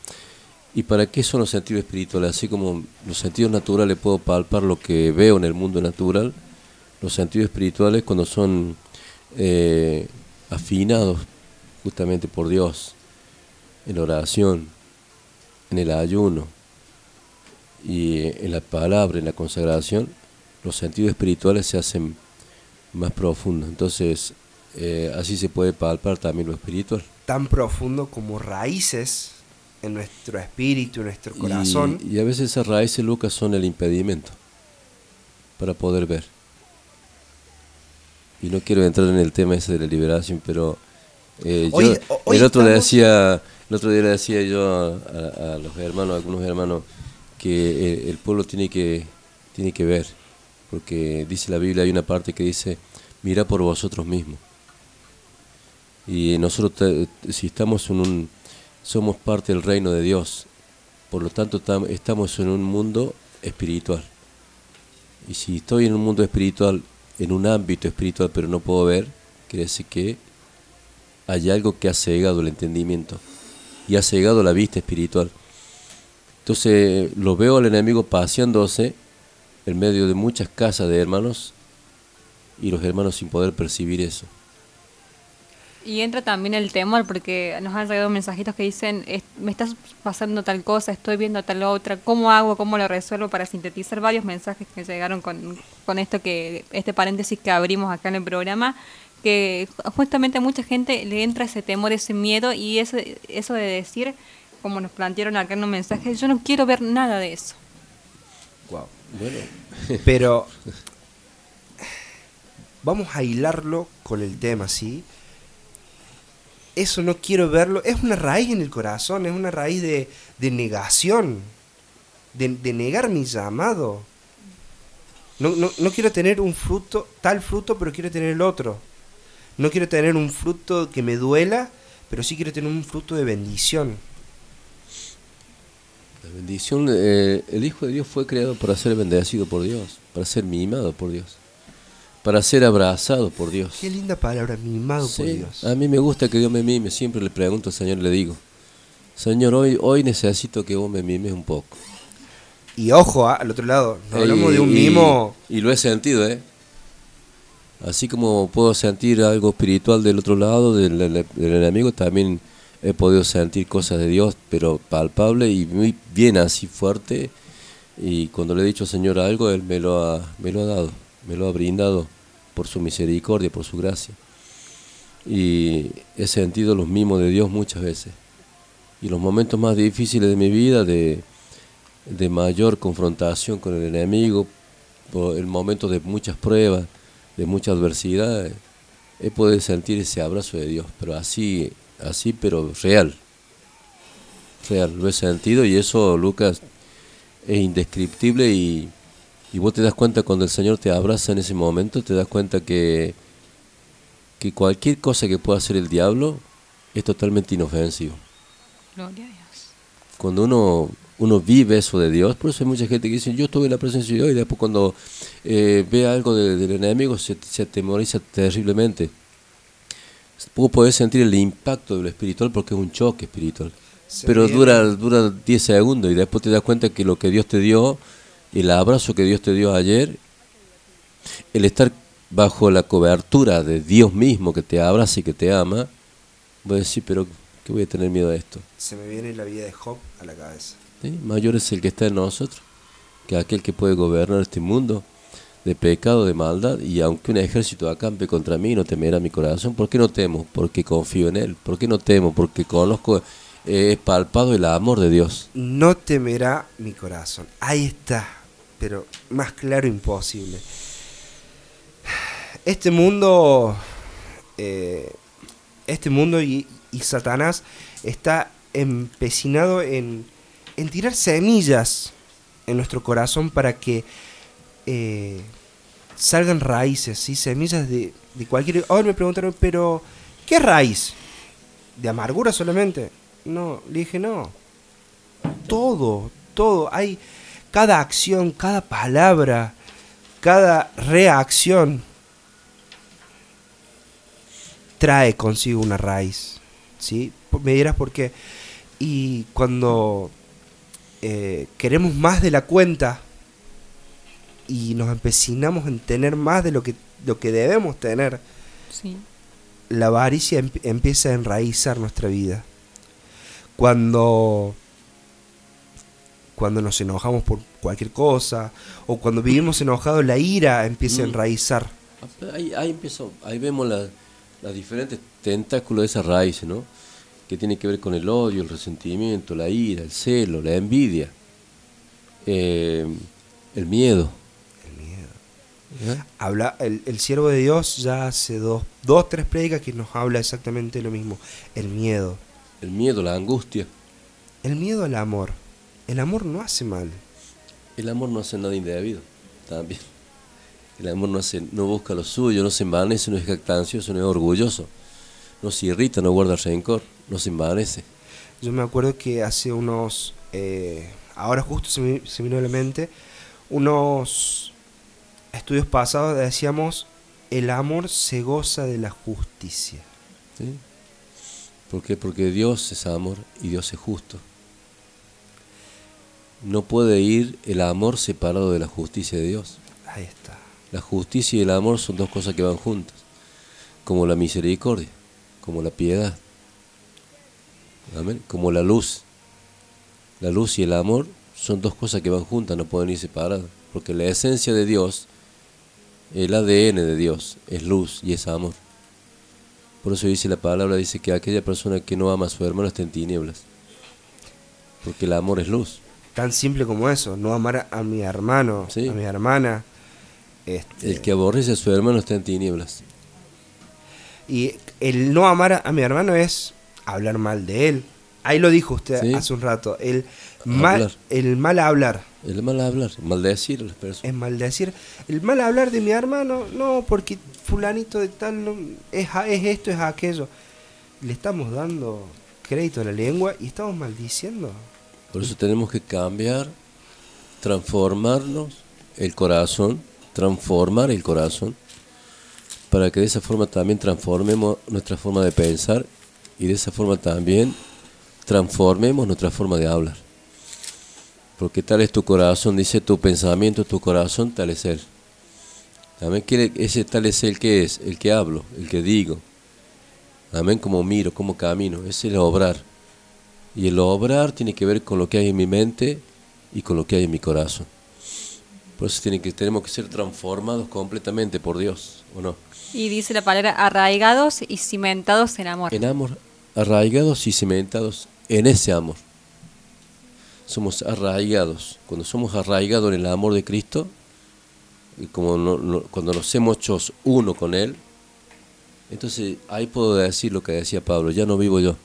¿Y para qué son los sentidos espirituales? Así como los sentidos naturales puedo palpar lo que veo en el mundo natural, los sentidos espirituales cuando son eh, afinados justamente por Dios, en la oración, en el ayuno y en la palabra, en la consagración, los sentidos espirituales se hacen más profundos. Entonces, eh, así se puede palpar también lo espiritual. Tan profundo como raíces en nuestro espíritu, en nuestro corazón. Y, y a veces esas raíces, Lucas, son el impedimento para poder ver. Y no quiero entrar en el tema ese de la liberación, pero eh, yo- Hoy- ho- hoy el otro le estamos- decía, el otro día le decía yo a, los hermanos, a algunos hermanos, que el, el pueblo tiene que tiene que ver, porque dice la Biblia, hay una parte que dice, mira por vosotros mismos. Y nosotros, te- si estamos en un, somos parte del reino de Dios, por lo tanto tam- estamos en un mundo espiritual. Y si estoy en un mundo espiritual, en un ámbito espiritual, pero no puedo ver, quiere que hay algo que ha cegado el entendimiento y ha cegado la vista espiritual. Entonces lo veo al enemigo paseándose en medio de muchas casas de hermanos y los hermanos sin poder percibir eso. Y entra también el temor, porque nos han llegado mensajitos que dicen, "Es- me estás pasando tal cosa, estoy viendo tal otra, ¿cómo hago, cómo lo resuelvo? Para sintetizar varios mensajes que llegaron con, con esto que, este paréntesis que abrimos acá en el programa, que justamente a mucha gente le entra ese temor, ese miedo y ese, eso de decir, como nos plantearon acá en un mensaje, yo no quiero ver nada de eso. Wow. Bueno. Pero vamos a hilarlo con el tema, ¿sí? Eso no quiero verlo. Es una raíz en el corazón, es una raíz de, de negación, de, de negar mi llamado. No, no, no quiero tener un fruto, tal fruto, pero quiero tener el otro. No quiero tener un fruto que me duela, pero sí quiero tener un fruto de bendición. La bendición, eh, el Hijo de Dios fue creado para ser bendecido por Dios, para ser mimado por Dios, para ser abrazado por Dios. Qué linda palabra, mimado por Dios. A mí me gusta que Dios me mime, siempre le pregunto al Señor, le digo, Señor, hoy, hoy necesito que vos me mimes un poco. Y ojo, ah, al otro lado, no hablamos de un mimo. Y, lo he sentido, ¿eh? Así como puedo sentir algo espiritual del otro lado, del, del- del enemigo, también he podido sentir cosas de Dios, pero palpable y muy bien así fuerte. Y cuando le he dicho al Señor algo, Él me lo ha, me lo ha dado, me lo ha brindado por su misericordia, por su gracia. Y he sentido los mimos de Dios muchas veces. Y los momentos más difíciles de mi vida, de, de mayor confrontación con el enemigo, por el momento de muchas pruebas, de mucha adversidad, he podido sentir ese abrazo de Dios, pero así, así, pero real. Real, lo he sentido y eso, Lucas, es indescriptible y, y vos te das cuenta cuando el Señor te abraza en ese momento, te das cuenta que, que cualquier cosa que pueda hacer el diablo es totalmente inofensivo Gloria a Dios. cuando uno uno vive eso de Dios, por eso hay mucha gente que dice, yo estuve en la presencia de Dios y después cuando eh, ve algo de- del enemigo se, se atemoriza terriblemente. Vos podés sentir el impacto de lo espiritual porque es un choque espiritual. Se Pero viene- dura, dura 10 segundos y después te das cuenta que lo que Dios te dio, el abrazo que Dios te dio ayer, el estar bajo la cobertura de Dios mismo que te abraza y que te ama, voy a decir, pero ¿qué voy a tener miedo a esto? Se me viene la vida de Job a la cabeza. ¿sí? Mayor es el que está en nosotros que aquel que puede gobernar este mundo. de pecado, de maldad, y aunque un ejército acampe contra mí, no temerá mi corazón. ¿Por qué no temo? Porque confío en Él. ¿Por qué no temo? Porque conozco, he palpado el amor de Dios. No temerá mi corazón. Ahí está, pero más claro imposible. Este mundo, eh, este mundo y, Satanás está empecinado en, en tirar semillas en nuestro corazón para que eh, salgan raíces, ¿sí? semillas de, de cualquier... Ahora me preguntaron, pero ¿qué raíz? ¿De amargura solamente? No, le dije no. Todo, todo. Hay cada acción, cada palabra, cada reacción trae consigo una raíz. ¿Sí? Me dirás por qué. Y cuando eh, queremos más de la cuenta y nos empecinamos en tener más de lo que, lo que debemos tener, Sí. la avaricia em- empieza a enraizar nuestra vida. Cuando, cuando nos enojamos por cualquier cosa, o cuando vivimos enojados, la ira empieza a Mm. enraizar. Ahí, ahí empezó, ahí vemos la- las diferentes tentáculos de esas raíces, ¿no? Que tiene que ver con el odio, el resentimiento, la ira, el celo, la envidia, eh, el miedo. ¿Ya? Habla, el, el siervo de Dios ya hace dos, dos, tres predicas que nos habla exactamente lo mismo. El miedo. El miedo, la angustia. El miedo al amor. El amor no hace mal. El amor no hace nada indebido, también. El amor no, hace, no busca lo suyo, no se envanece, no es jactancioso, no es orgulloso. No se irrita, no guarda rencor, no se envanece. Yo me acuerdo que hace unos, eh, ahora justo se me, se me vino a la mente, unos estudios pasados decíamos, el amor se goza de la justicia. ¿sí? ¿Por qué? Porque Dios es amor y Dios es justo. No puede ir el amor separado de la justicia de Dios. Ahí está. La justicia y el amor son dos cosas que van juntas, como la misericordia, como la piedad, Amén. como la luz. La luz y el amor son dos cosas que van juntas, no pueden ir separadas, porque la esencia de Dios, el ADN de Dios, es luz y es amor. Por eso dice la palabra, dice que aquella persona que no ama a su hermano está en tinieblas, porque el amor es luz. Tan simple como eso, no amar a mi hermano, a mi hermana. Este, El que aborrece a su hermano está en tinieblas. Y el no amar a, a mi hermano es hablar mal de él. Ahí lo dijo usted Sí. hace un rato. El mal, Hablar. el mal hablar. El mal hablar, maldecir a las personas. Es maldecir. El mal hablar de mi hermano, no, porque fulanito de tal no- es, es esto, es aquello. Le estamos dando crédito a la lengua y estamos maldiciendo. Por eso tenemos que cambiar, transformarnos el corazón, transformar el corazón, para que de esa forma también transformemos nuestra forma de pensar y de esa forma también transformemos nuestra forma de hablar. Porque tal es tu corazón, dice tu pensamiento, tu corazón, tal es él. Amén. ¿Quién- Ese tal es el que es, el que hablo, el que digo. Amén. Como miro, como camino. Ese es el obrar. Y el obrar tiene que ver con lo que hay en mi mente y con lo que hay en mi corazón. Por eso tiene que, tenemos que ser transformados completamente por Dios, ¿o no? Y dice la palabra arraigados y cimentados en amor. En amor, arraigados y cimentados en ese amor. Somos arraigados. Cuando somos arraigados en el amor de Cristo, y como no- no- cuando nos hemos hecho uno con Él, entonces ahí puedo decir lo que decía Pablo, ya no vivo yo,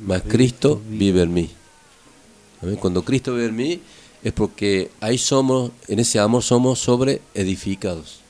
mas Cristo vive en mí. Amén. Cuando Cristo vive en mí es porque ahí somos, en ese amor somos sobre edificados.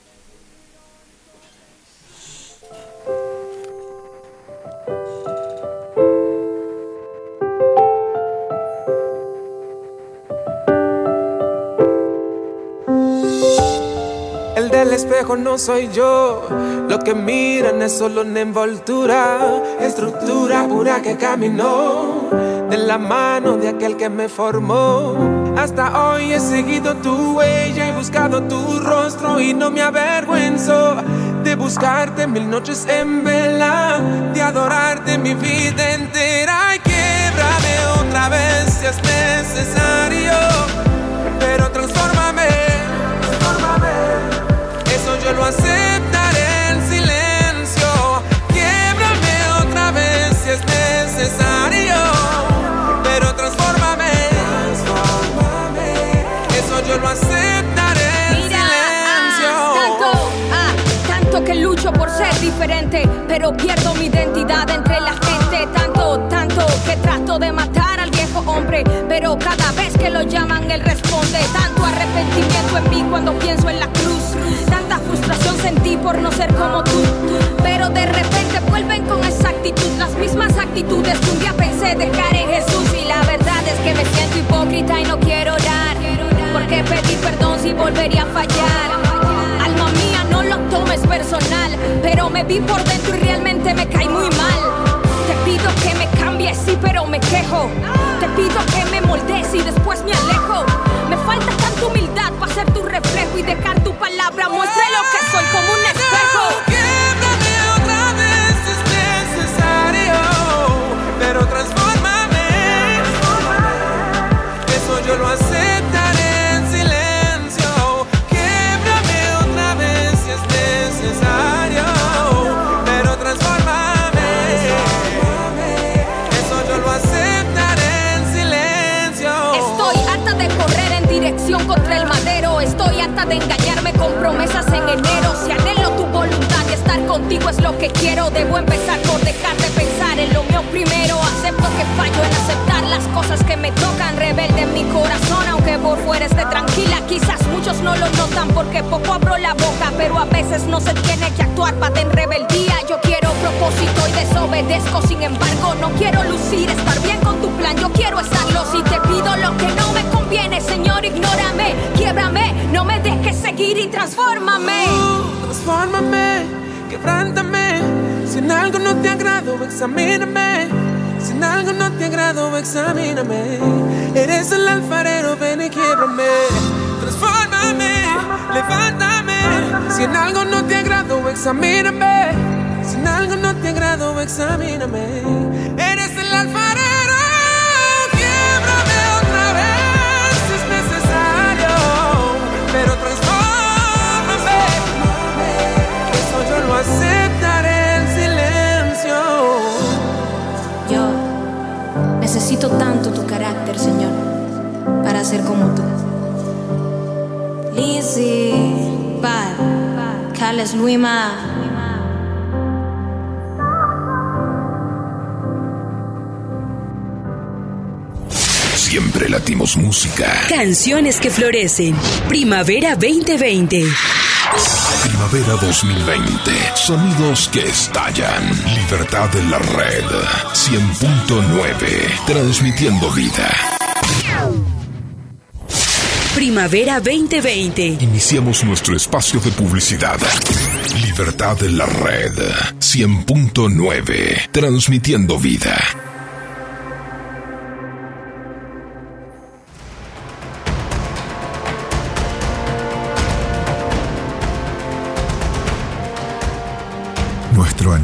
Espejo no soy yo, lo que miran es solo una envoltura, estructura pura que caminó de la mano de aquel que me formó. Hasta hoy he seguido tu huella, he buscado tu rostro y no me avergüenzo de buscarte mil noches en vela, de adorarte mi vida entera y quiebrame otra vez si es necesario, pero transfórmame aceptar el silencio. Quiebrame otra vez si es necesario. Pero transformame. Eso yo lo aceptaré el Mira, ah, silencio. Tanto, ah, tanto que lucho por ser diferente. Pero pierdo mi identidad entre la gente. Tanto, tanto que trato de matar a pero cada vez que lo llaman él responde. Tanto arrepentimiento en mí cuando pienso en la cruz. Tanta frustración sentí por no ser como tú. Pero de repente vuelven con esa actitud, las mismas actitudes que un día pensé dejar en Jesús. Y la verdad es que me siento hipócrita y no quiero orar. Porque pedí perdón si volvería a fallar. Alma mía, no lo tomes personal. Pero me vi por dentro y realmente me caí muy mal. Te pido que me sí, pero me quejo. Te pido que me moldees y después me alejo. Me falta tanta humildad para ser tu reflejo y dejar tu palabra muestre lo que soy como un espejo. otra vez es necesario, pero transfórmame. Promesas en enero. Si anhelo tu voluntad y estar contigo es lo que quiero, debo empezar por dejar de pensar en lo mío primero. Acepto que fallo en aceptar las cosas que me tocan. Rebelde en mi corazón, aunque por fuera esté tranquila. Quizás muchos no lo notan porque poco abro la boca, pero a veces no se tiene que actuar para en rebeldía. Yo quiero propósito y desobedezco, sin embargo, no quiero lucir, estar bien con tu plan. Yo quiero estarlo si te pido lo que no Señor, ignórame, quiebrame, no me dejes seguir y transfórmame. Transfórmame, quebrántame. Si en algo no te agrado, examíname. Si en algo no te agrado, examíname. Eres el alfarero, ven y quiebrame. Transfórmame, levántame. Si en algo no te agrado, examíname. Si en algo no te agrado, examíname. Necesito tanto tu carácter, Señor, para ser como tú. Lizzie, Bad, Carles Luima. Siempre latimos música. Canciones que florecen. Primavera 2020. Primavera 2020. Sonidos que estallan. Libertad en la red. 100.9. Transmitiendo vida. Primavera 2020. Iniciamos nuestro espacio de publicidad. Libertad en la red. 100.9. Transmitiendo vida.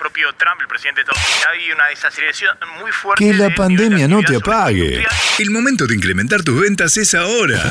propio Trump, el presidente de Estados Unidos? Hay una desaceleración muy fuerte. Que la pandemia no te apague. El momento de incrementar tus ventas es ahora.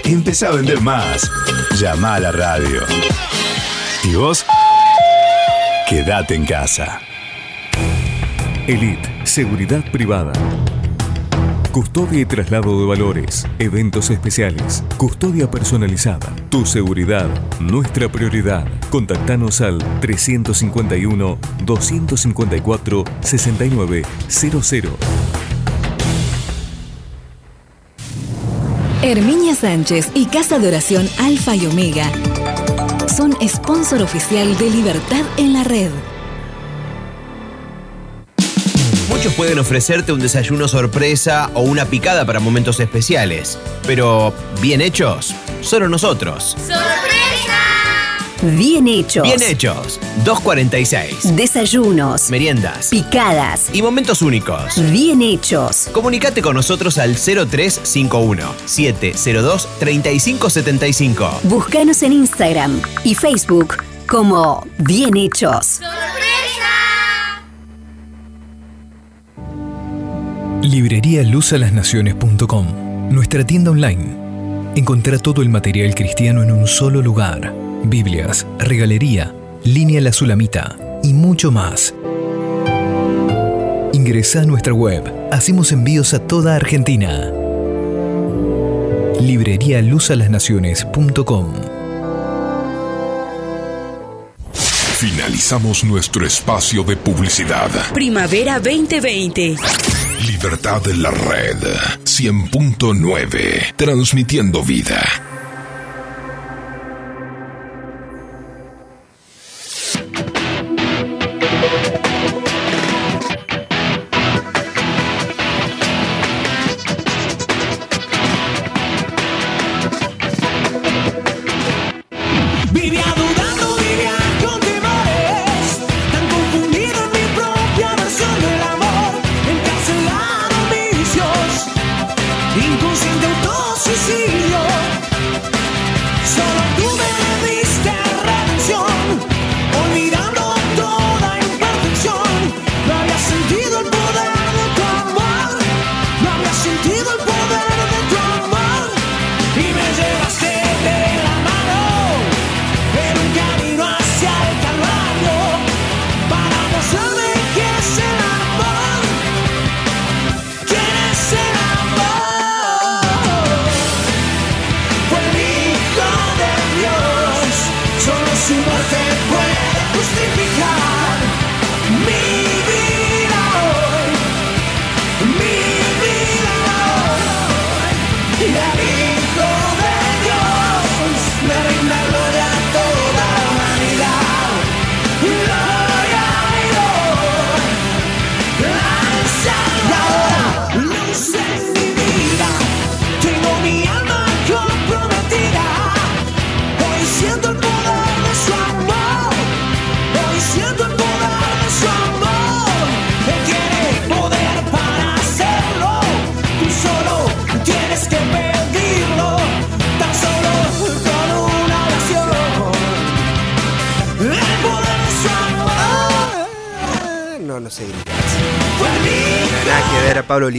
Empezá a vender más. Llama a la radio. ¿Y vos? Quédate en casa. Elite, seguridad privada. Custodia y traslado de valores, eventos especiales, custodia personalizada. Tu seguridad, nuestra prioridad. Contactanos al 351 254 6900. Herminia Sánchez y Casa de Oración Alfa y Omega son sponsor oficial de Libertad en la Red. Muchos pueden ofrecerte un desayuno sorpresa o una picada para momentos especiales, pero bien hechos, solo nosotros. Bien hechos. Bien hechos. 246. Desayunos. Meriendas. Picadas. Y momentos únicos. Bien hechos. Comunicate con nosotros al 0351 702 3575. Búscanos en Instagram y Facebook como Bien hechos. Librería luzalasnaciones.com, nuestra tienda online. Encontrá todo el material cristiano en un solo lugar. Biblias, regalería, línea La Sulamita y mucho más. Ingresa a nuestra web. Hacemos envíos a toda Argentina. Librería luzalasnaciones.com Finalizamos nuestro espacio de publicidad. Primavera 2020. Libertad en la red 100.9. Transmitiendo vida.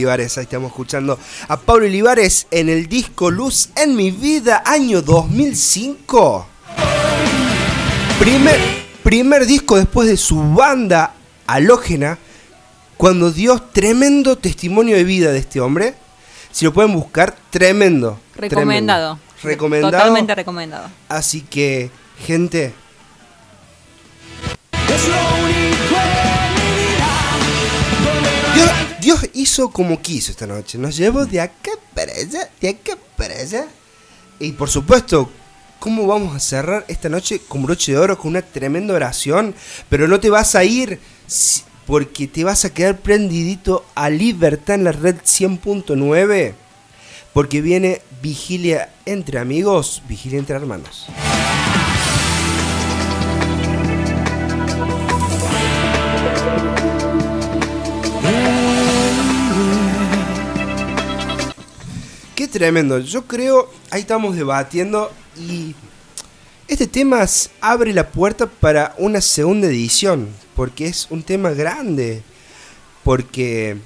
Olivares, ahí estamos escuchando a Pablo Olivares en el disco Luz en mi vida, año 2005. Primer, primer disco después de su banda halógena, cuando dio tremendo testimonio de vida de este hombre. Si lo pueden buscar, tremendo. Recomendado. tremendo. Recomendado. Totalmente recomendado. Así que, gente, Es lo único Dios, hizo como quiso esta noche. Nos llevó de acá para allá, de acá para allá. Y por supuesto, ¿cómo vamos a cerrar esta noche con broche de oro, con una tremenda oración? Pero no te vas a ir porque te vas a quedar prendidito a libertad en la red 100.9. Porque viene vigilia entre amigos, vigilia entre hermanos. Tremendo. Yo creo, ahí estamos debatiendo y este tema abre la puerta para una segunda edición, porque es un tema grande, porque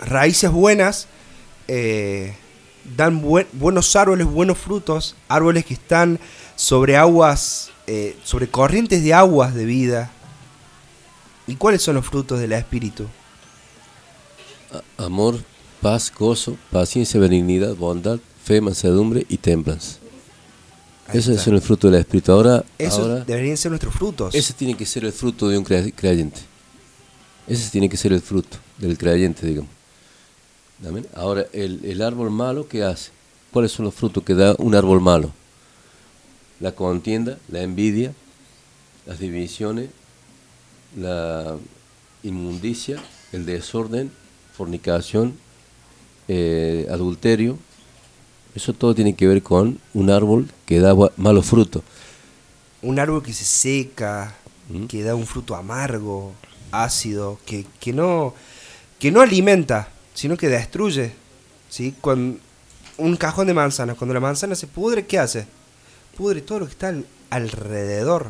raíces buenas eh, dan buen- buenos árboles, buenos frutos, árboles que están sobre aguas, eh, sobre corrientes de aguas de vida. ¿Y cuáles son los frutos del espíritu? Amor, paz, gozo, paciencia, benignidad, bondad, fe, mansedumbre y templanza. Está. son el fruto del Espíritu. Ahora, ahora deberían ser nuestros frutos. ese tiene que ser el fruto de un cre- creyente. Ese tiene que ser el fruto del creyente, digamos. Amén. Ahora, el, el árbol malo, ¿qué hace? ¿Cuáles son los frutos que da un árbol malo? La contienda, la envidia, las divisiones, la inmundicia, el desorden, fornicación, eh, adulterio. Eso todo tiene que ver con un árbol que da malos frutos. un árbol que se seca, ¿Mm? que da un fruto amargo, ácido, que, que no que no alimenta, sino que destruye. ¿sí? Cuando, un cajón de manzanas, cuando la manzana se pudre, ¿qué hace? Pudre todo lo que está al- alrededor,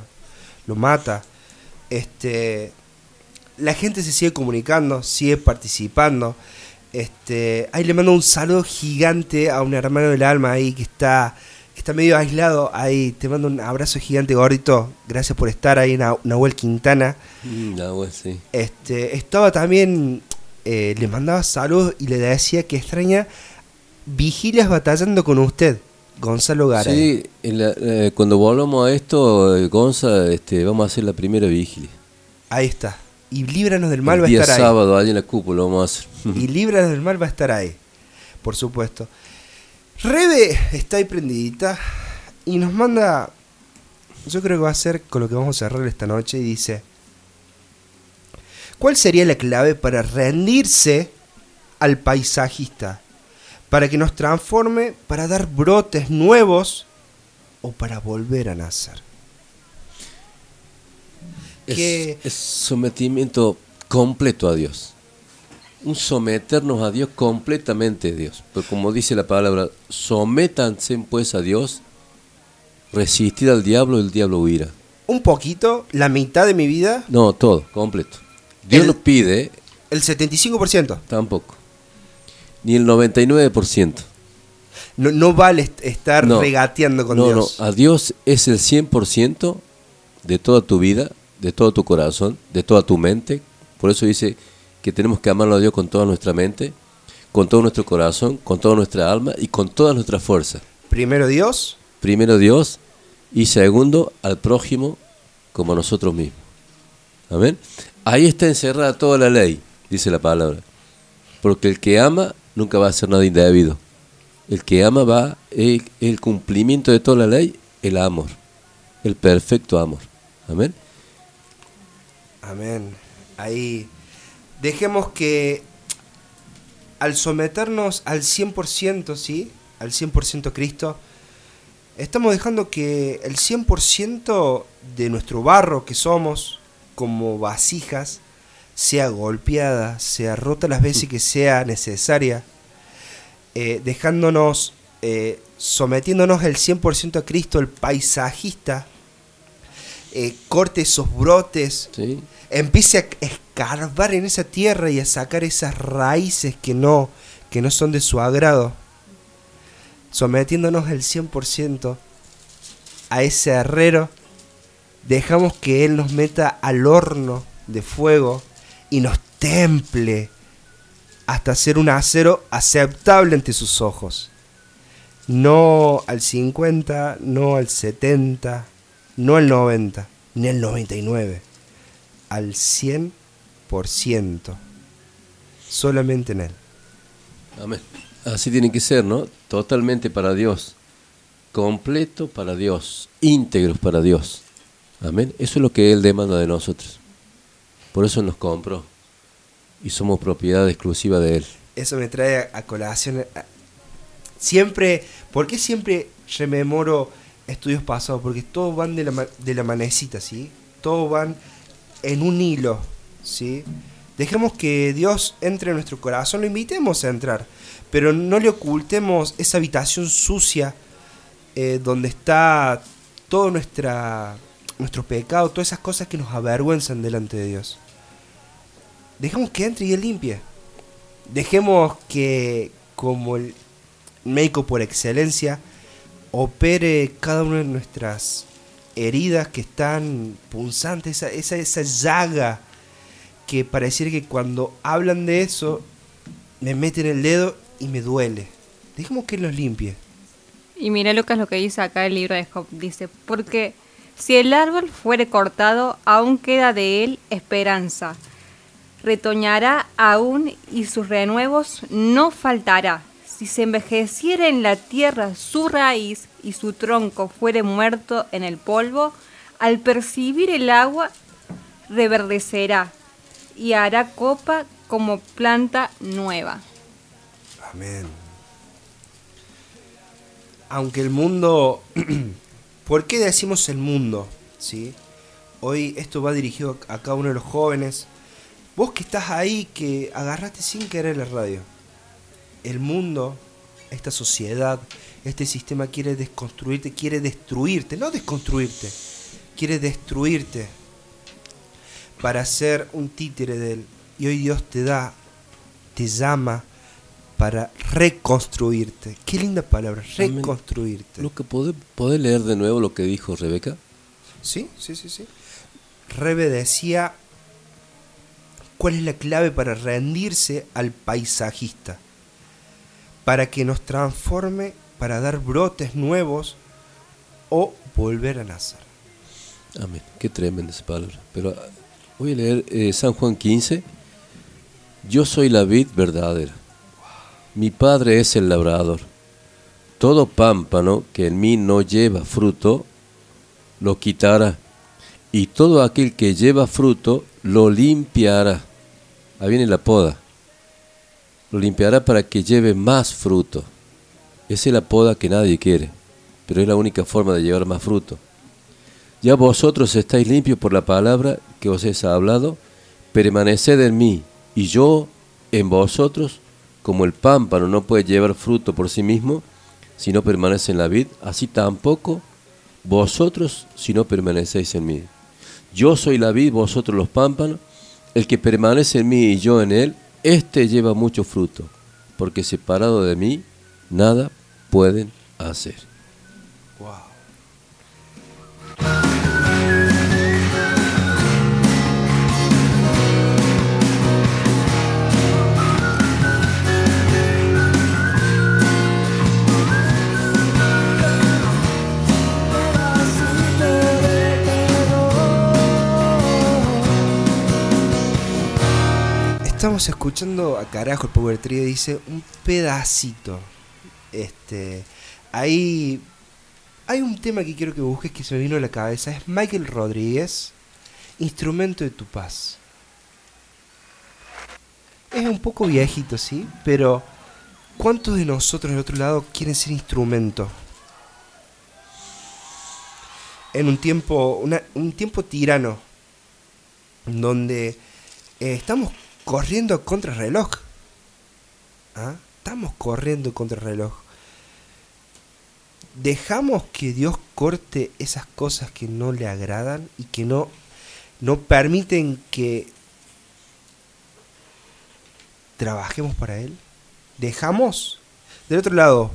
lo mata. Este, la gente se sigue comunicando, sigue participando. Este, ahí le mando un saludo gigante a un hermano del alma ahí que está, que está medio aislado. Ahí te mando un abrazo gigante, gordito. Gracias por estar ahí, Nah- Nahuel Quintana. Mm, ah, bueno, sí. Este, estaba también, eh, le mandaba saludos y le decía que extraña vigilias batallando con usted, Gonzalo Garay. Sí, en la- eh, cuando volvamos a esto, eh, Gonza, este, vamos a hacer la primera vigilia. Ahí está. Y líbranos del mal el va a estar ahí. sábado, allá en la cúpula, vamos a hacer. Y líbranos del mal va a estar ahí. Por supuesto. Rebe está ahí prendidita y nos manda. Yo creo que va a ser con lo que vamos a cerrar esta noche. Y dice: ¿Cuál sería la clave para rendirse al paisajista? Para que nos transforme, para dar brotes nuevos o para volver a nacer. Es, que- es sometimiento completo a Dios. Un someternos a Dios completamente a Dios. Pero como dice la palabra, sométanse pues a Dios, resistir al diablo y el diablo huirá. Un poquito, la mitad de mi vida, No, todo, completo. Dios El- nos pide, el 75%. tampoco. Ni el 99%. No, no vale est- estar No. regateando con no, Dios. No, a Dios es el 100% de toda tu vida, de todo tu corazón, de toda tu mente. Por eso dice que tenemos que amarlo a Dios con toda nuestra mente, con todo nuestro corazón, con toda nuestra alma y con toda nuestra fuerza. Primero Dios, Primero Dios y segundo al prójimo como a nosotros mismos. Amén. Ahí está encerrada toda la ley, dice la palabra. Porque el que ama nunca va a hacer nada indebido. El que ama va el, el cumplimiento de toda la ley, el amor, el perfecto amor. Amén. Amén. Ahí dejemos que al someternos al 100%, ¿sí? Al 100% a Cristo, estamos dejando que el 100% de nuestro barro que somos como vasijas sea golpeada, sea rota las veces que sea necesaria, eh, dejándonos, eh, sometiéndonos el 100% a Cristo, el paisajista, eh, corte esos brotes, Sí. Empiece a escarbar en esa tierra y a sacar esas raíces que no, que no son de su agrado, sometiéndonos el 100% a ese herrero, dejamos que Él nos meta al horno de fuego y nos temple hasta ser un acero aceptable ante sus ojos. No al 50, no al 70, no al 90, ni al 99, al 100%. Solamente en Él. Amén. Así tiene que ser, ¿no? Totalmente para Dios. Completo para Dios. Íntegros para Dios. Amén. Eso es lo que Él demanda de nosotros. Por eso nos compró. Y somos propiedad exclusiva de Él. Eso me trae a, colación. siempre, ¿por qué siempre rememoro estudios pasados? Porque todos van de la, de la manecita, ¿sí? Todos van en un hilo, ¿sí? Dejemos que Dios entre en nuestro corazón, lo invitemos a entrar, pero no le ocultemos esa habitación sucia eh, donde está todo nuestro pecado, todas esas cosas que nos avergüenzan delante de Dios. Dejemos que entre y Él limpie. Dejemos que, como el médico por excelencia, opere cada una de nuestras heridas que están punzantes, esa, esa, esa llaga que pareciera que cuando hablan de eso me meten el dedo y me duele. Dejemos que los limpie. Y mira Lucas lo que dice acá el libro de Job. Dice, porque si el árbol fuere cortado, aún queda de él esperanza. Retoñará aún y sus renuevos no faltará. Si se envejeciera en la tierra su raíz y su tronco fuere muerto en el polvo, al percibir el agua reverdecerá y hará copa como planta nueva. Amén. Aunque el mundo... ¿Por qué decimos el mundo? ¿Sí? Hoy esto va dirigido a cada uno de los jóvenes. Vos que estás ahí, que agarraste sin querer la radio. El mundo, esta sociedad, este sistema quiere desconstruirte, quiere destruirte, no desconstruirte, quiere destruirte para ser un títere de él. Y hoy Dios te da, te llama para reconstruirte. Qué linda palabra, reconstruirte. ¿podés, podés leer de nuevo lo que dijo Rebeca? Sí, sí, sí, sí. Rebe decía, ¿cuál es la clave para rendirse al paisajista? Para que nos transforme, para dar brotes nuevos o volver a nacer. Amén. Qué tremenda esa palabra. Pero ah, voy a leer eh, San Juan 15. Yo soy la vid verdadera. Mi padre es el labrador. Todo pámpano que en mí no lleva fruto, lo quitará. Y todo aquel que lleva fruto, lo limpiará. Ahí viene la poda. Lo limpiará para que lleve más fruto. Es la poda que nadie quiere, pero es la única forma de llevar más fruto. Ya vosotros estáis limpios por la palabra que os he hablado, permaneced en mí, y yo en vosotros, como el pámpano no puede llevar fruto por sí mismo, si no permanece en la vid, así tampoco vosotros si no permanecéis en mí. Yo soy la vid, vosotros los pámpanos, el que permanece en mí y yo en él, éste lleva mucho fruto, porque separado de mí, nada pueden hacer. Estamos escuchando a carajo el Power Trio dice un pedacito. Este, ahí hay un tema que quiero que busques que se me vino a la cabeza. Es Michael Rodríguez, Instrumento de tu paz. Es un poco viejito, sí, pero ¿cuántos de nosotros del otro lado quieren ser instrumento? En un tiempo, un tiempo tirano, donde eh, estamos corriendo contra reloj. ¿Ah? Estamos corriendo contra reloj. Dejamos que Dios corte esas cosas que no le agradan y que no, no permiten que trabajemos para Él. Dejamos. Del otro lado,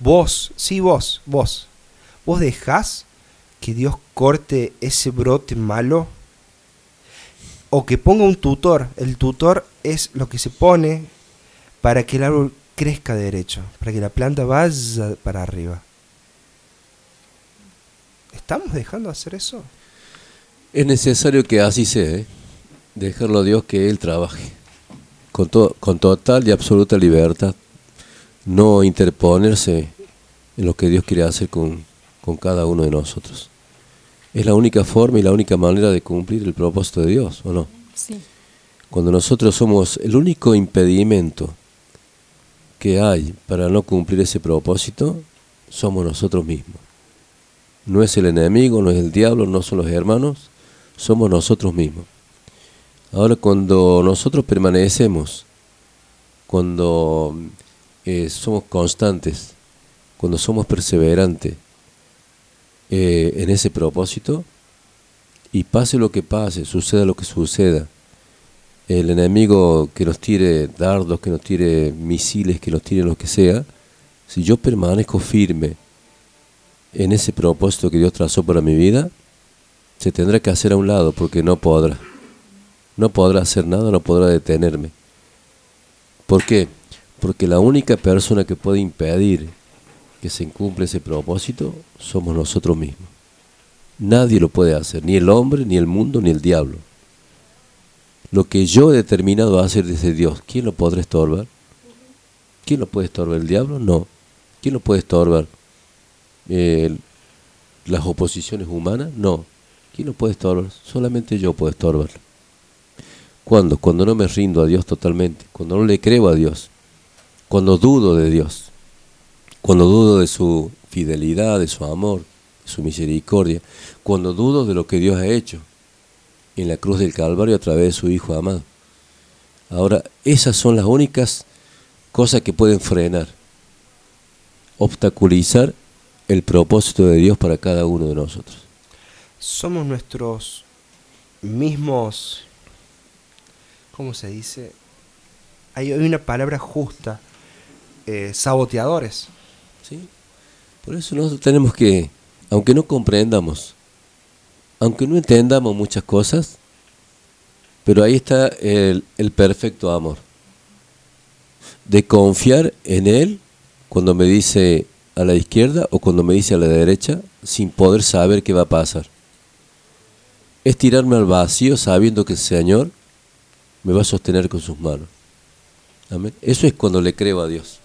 vos, sí vos, vos. Vos dejás que Dios corte ese brote malo o que ponga un tutor. El tutor es lo que se pone para que el árbol crezca derecho, para que la planta vaya para arriba. ¿Estamos dejando de hacer eso? Es necesario que así sea, ¿eh? dejarlo a Dios que Él trabaje, con, to- con total y absoluta libertad, no interponerse en lo que Dios quiere hacer con, con cada uno de nosotros. Es la única forma y la única manera de cumplir el propósito de Dios, ¿o no? Sí. Cuando nosotros somos el único impedimento que hay para no cumplir ese propósito, somos nosotros mismos. No es el enemigo, no es el diablo, no son los hermanos, somos nosotros mismos. Ahora cuando nosotros permanecemos, cuando eh, somos constantes, cuando somos perseverantes eh, en ese propósito, y pase lo que pase, suceda lo que suceda, el enemigo que nos tire dardos, que nos tire misiles, que nos tire lo que sea, si yo permanezco firme en ese propósito que Dios trazó para mi vida, se tendrá que hacer a un lado porque no podrá. No podrá hacer nada, no podrá detenerme. ¿Por qué? Porque la única persona que puede impedir que se cumpla ese propósito somos nosotros mismos. Nadie lo puede hacer, ni el hombre, ni el mundo, ni el diablo. Lo que yo he determinado a hacer desde Dios, ¿quién lo podrá estorbar? ¿Quién lo puede estorbar? ¿El diablo? No. ¿Quién lo puede estorbar? ¿Las oposiciones humanas? No. ¿Quién lo puede estorbar? Solamente yo puedo estorbar. ¿Cuándo? Cuando no me rindo a Dios totalmente, cuando no le creo a Dios, cuando dudo de Dios, cuando dudo de su fidelidad, de su amor, de su misericordia, cuando dudo de lo que Dios ha hecho en la cruz del Calvario a través de su Hijo amado. Ahora, esas son las únicas cosas que pueden frenar, obstaculizar el propósito de Dios para cada uno de nosotros. Somos nuestros mismos, ¿cómo se dice? Hay, una palabra justa, eh, saboteadores. Por eso nosotros tenemos que, aunque no comprendamos, aunque no entendamos muchas cosas, pero ahí está el, el perfecto amor. De confiar en Él cuando me dice a la izquierda o cuando me dice a la derecha sin poder saber qué va a pasar. Es tirarme al vacío sabiendo que el Señor me va a sostener con sus manos. Amén. Eso es cuando le creo a Dios.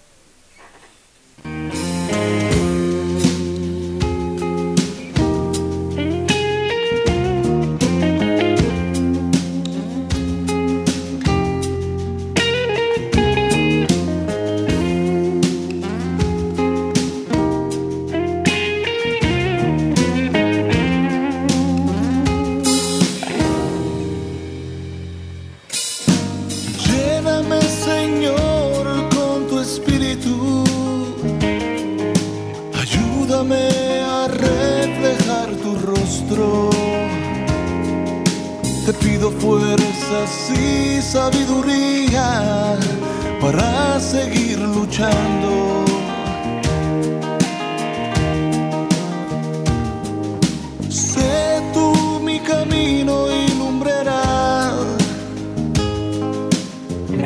Fuerzas y sabiduría para seguir luchando. Sé tú mi camino y lumbrera.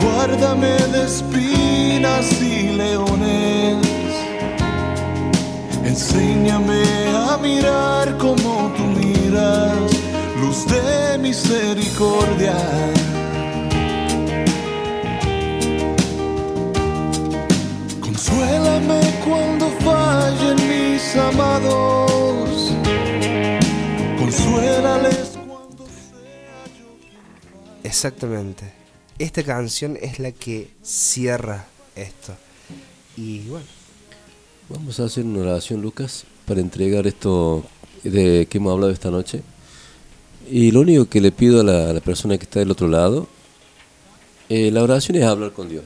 Guárdame de espinas y leones. Enséñame a mirar como tú miras, luz de misericordia. Consuélame cuando fallen mis amados. Consuélales Exactamente. Esta canción es la que cierra esto. Y bueno, Vamos a hacer una oración, Lucas, para entregar esto de que hemos hablado esta noche. Y lo único que le pido a la, persona que está del otro lado, eh, la oración es hablar con Dios.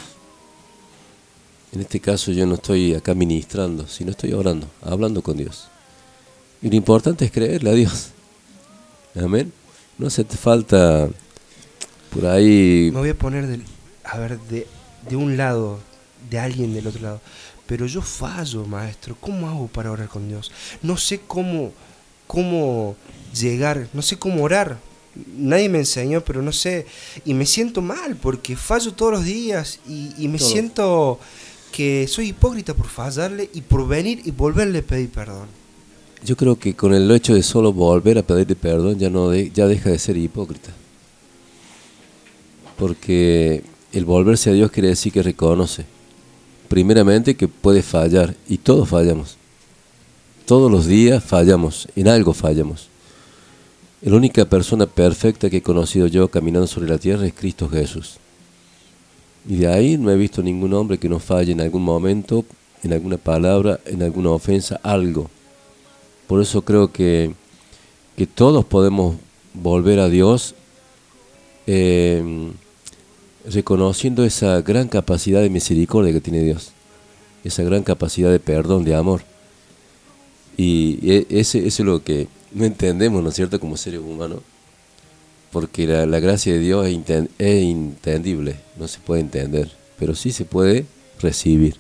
En este caso yo no estoy acá ministrando, sino estoy orando, hablando con Dios. Y lo importante es creerle a Dios. Amén. No hace falta por ahí... me voy a poner del, a ver, de, de un lado, de alguien del otro lado. Pero yo fallo, maestro. ¿Cómo hago para orar con Dios? No sé cómo, cómo llegar, no sé cómo orar. Nadie me enseñó, pero no sé. Y me siento mal porque fallo todos los días y, y me Todo. siento que soy hipócrita por fallarle y por venir y volverle a pedir perdón. Yo creo que con el hecho de solo volver a pedirle perdón ya no de- ya deja de ser hipócrita. Porque el volverse a Dios quiere decir que reconoce, primeramente que puede fallar, y todos fallamos. Todos los días fallamos, en algo fallamos. La única persona perfecta que he conocido yo caminando sobre la tierra es Cristo Jesús. Y de ahí no he visto ningún hombre que no falle en algún momento, en alguna palabra, en alguna ofensa, algo. Por eso creo que, que todos podemos volver a Dios eh, reconociendo esa gran capacidad de misericordia que tiene Dios, esa gran capacidad de perdón, de amor. Y e- ese, eso es lo que no entendemos, ¿no es cierto?, como seres humanos, porque la, gracia de Dios es, inten- intendible, no se puede entender, pero sí se puede recibir.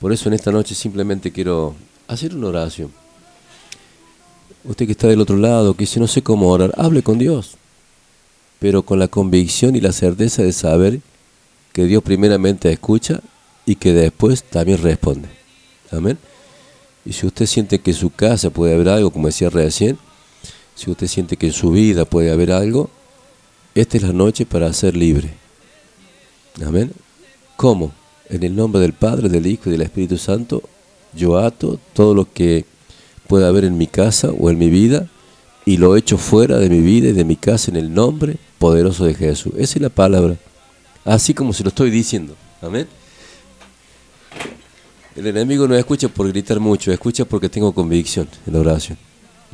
Por eso en esta noche simplemente quiero hacer una oración. Usted que está del otro lado, que dice no sé cómo orar, hable con Dios, pero con la convicción y la certeza de saber que Dios primeramente escucha y que después también responde. Amén. Y si usted siente que en su casa puede haber algo, como decía recién, si usted siente que en su vida puede haber algo, esta es la noche para ser libre. Amén. ¿Cómo? En el nombre del Padre, del Hijo y del Espíritu Santo, yo ato todo lo que pueda haber en mi casa o en mi vida y lo echo fuera de mi vida y de mi casa en el nombre poderoso de Jesús. Esa es la palabra. Así como se lo estoy diciendo. Amén. El enemigo no escucha por gritar mucho, escucha porque tengo convicción en la oración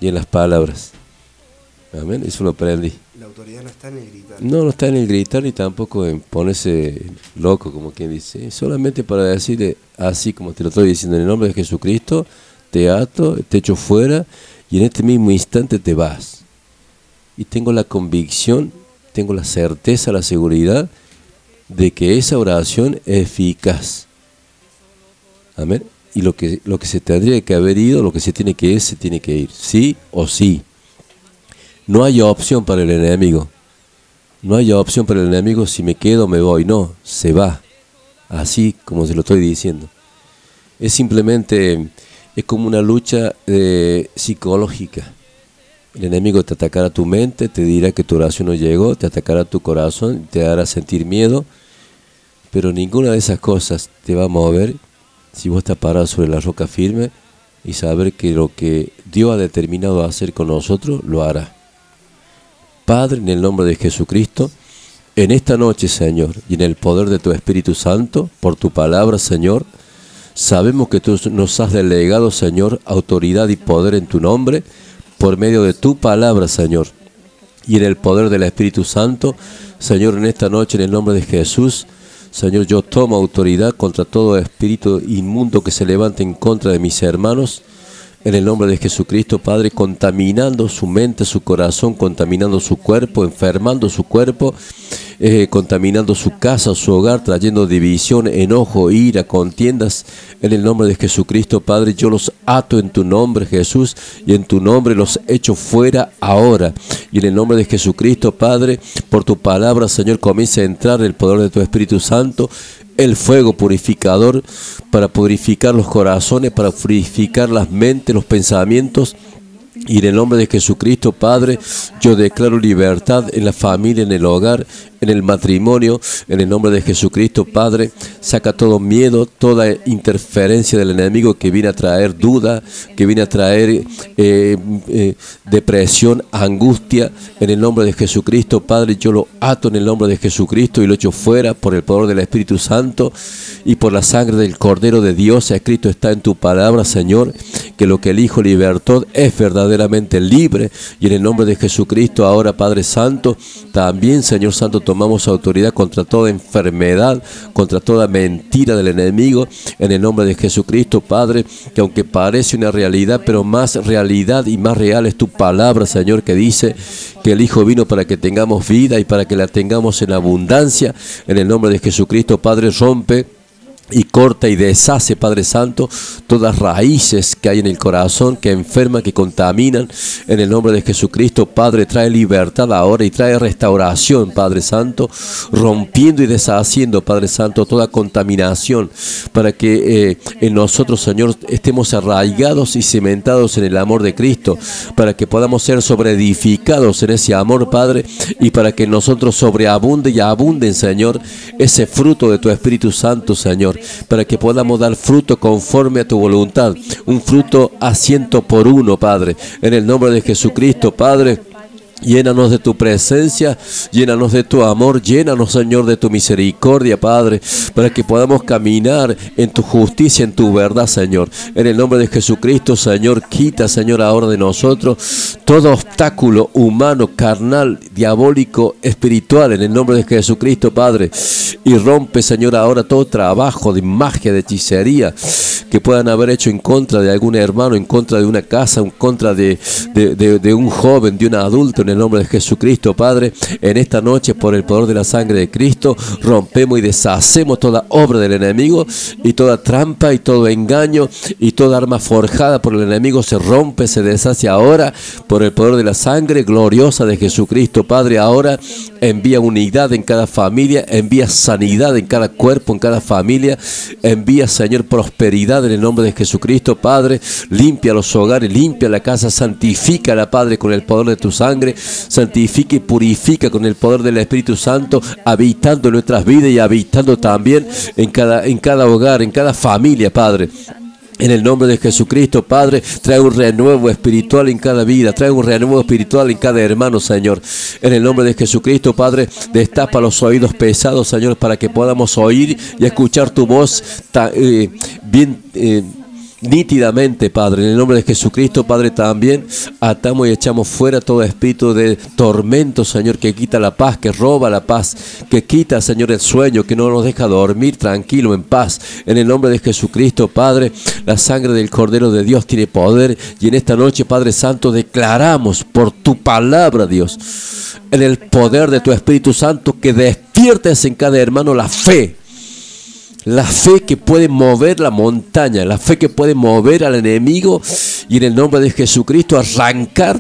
y en las palabras. Amén. Eso lo aprendí. La autoridad no está en el gritar. No, no está en el gritar ni tampoco en ponerse loco, como quien dice. Solamente para decirle, así como te lo estoy diciendo, en el nombre de Jesucristo, te ato, te echo fuera y en este mismo instante te vas. Y tengo la convicción, tengo la certeza, la seguridad de que esa oración es eficaz. Amén. Y lo que, lo que se tendría que haber ido, lo que se tiene que ir, se tiene que ir. Sí o sí. No hay opción para el enemigo. No hay opción para el enemigo si me quedo me voy. No, se va. Así como se lo estoy diciendo. Es simplemente, es como una lucha eh, psicológica. El enemigo te atacará tu mente, te dirá que tu oración no llegó, te atacará tu corazón, te hará sentir miedo. Pero ninguna de esas cosas te va a mover si vos estás parado sobre la roca firme y saber que lo que Dios ha determinado hacer con nosotros, lo hará. Padre, en el nombre de Jesucristo, en esta noche, Señor, y en el poder de tu Espíritu Santo, por tu palabra, Señor, sabemos que tú nos has delegado, Señor, autoridad y poder en tu nombre, por medio de tu palabra, Señor, y en el poder del Espíritu Santo, Señor, en esta noche, en el nombre de Jesús, Señor, yo tomo autoridad contra todo espíritu inmundo que se levante en contra de mis hermanos, en el nombre de Jesucristo, Padre, contaminando su mente, su corazón, contaminando su cuerpo, enfermando su cuerpo, eh, contaminando su casa, su hogar, trayendo división, enojo, ira, contiendas. En el nombre de Jesucristo, Padre, yo los ato en tu nombre, Jesús, y en tu nombre los echo fuera ahora. Y en el nombre de Jesucristo, Padre, por tu palabra, Señor, comienza a entrar el poder de tu Espíritu Santo el fuego purificador para purificar los corazones, para purificar las mentes, los pensamientos. Y en el nombre de Jesucristo, Padre, yo declaro libertad en la familia, en el hogar, en el matrimonio. En el nombre de Jesucristo, Padre, saca todo miedo, toda interferencia del enemigo que viene a traer duda, que viene a traer eh, eh, depresión, angustia. En el nombre de Jesucristo, Padre, yo lo ato en el nombre de Jesucristo y lo echo fuera por el poder del Espíritu Santo y por la sangre del Cordero de Dios. Escrito está en tu palabra, Señor, que lo que el Hijo libertó es verdaderamente libre. Y en el nombre de Jesucristo, ahora, Padre Santo, también, Señor Santo, tomamos autoridad contra toda enfermedad, contra toda mentira del enemigo. En el nombre de Jesucristo, Padre, que aunque parece una realidad, pero más realidad y más real es tu palabra, Señor, que dice que el Hijo vino para que tengamos vida y para que la tengamos en abundancia. En el nombre de Jesucristo, Padre, rompe y corta y deshace, Padre Santo, todas raíces que hay en el corazón, que enferman, que contaminan. En el nombre de Jesucristo, Padre, trae libertad ahora y trae restauración, Padre Santo, rompiendo y deshaciendo, Padre Santo, toda contaminación, para que eh, en nosotros, Señor, estemos arraigados y cimentados en el amor de Cristo, para que podamos ser sobreedificados en ese amor, Padre, y para que nosotros sobreabunde y abunden, Señor, ese fruto de tu Espíritu Santo, Señor para que podamos dar fruto conforme a tu voluntad, un fruto a ciento por uno, Padre, en el nombre de Jesucristo, Padre. Llénanos de tu presencia, llénanos de tu amor, llénanos, Señor, de tu misericordia, Padre, para que podamos caminar en tu justicia, en tu verdad, Señor. En el nombre de Jesucristo, Señor, quita, Señor, ahora de nosotros todo obstáculo humano, carnal, diabólico, espiritual, en el nombre de Jesucristo, Padre. Y rompe, Señor, ahora todo trabajo de magia, de hechicería que puedan haber hecho en contra de algún hermano, en contra de una casa, en contra de, de- un joven, de un adulto, en el nombre de Jesucristo, Padre. En esta noche, por el poder de la sangre de Cristo, rompemos y deshacemos toda obra del enemigo y toda trampa y todo engaño y toda arma forjada por el enemigo se rompe, se deshace ahora por el poder de la sangre gloriosa de Jesucristo, Padre. Ahora envía unidad en cada familia, envía sanidad en cada cuerpo, en cada familia, envía, Señor, prosperidad en el nombre de Jesucristo, Padre. Limpia los hogares, limpia la casa, santifica la Padre con el poder de tu sangre, santifica y purifica con el poder del Espíritu Santo, habitando nuestras vidas y habitando también en cada, en cada hogar, en cada familia, Padre. En el nombre de Jesucristo, Padre, trae un renuevo espiritual en cada vida, trae un renuevo espiritual en cada hermano, Señor. En el nombre de Jesucristo, Padre, destapa los oídos pesados, Señor, para que podamos oír y escuchar tu voz eh, bien. eh, Nítidamente, Padre, en el nombre de Jesucristo, Padre, también atamos y echamos fuera todo espíritu de tormento, Señor, que quita la paz, que roba la paz, que quita, Señor, el sueño, que no nos deja dormir tranquilo, en paz. En el nombre de Jesucristo, Padre, la sangre del Cordero de Dios tiene poder y en esta noche, Padre Santo, declaramos por tu palabra, Dios, en el poder de tu Espíritu Santo, que despiertes en cada hermano la fe la fe que puede mover la montaña, la fe que puede mover al enemigo y en el nombre de Jesucristo arrancar,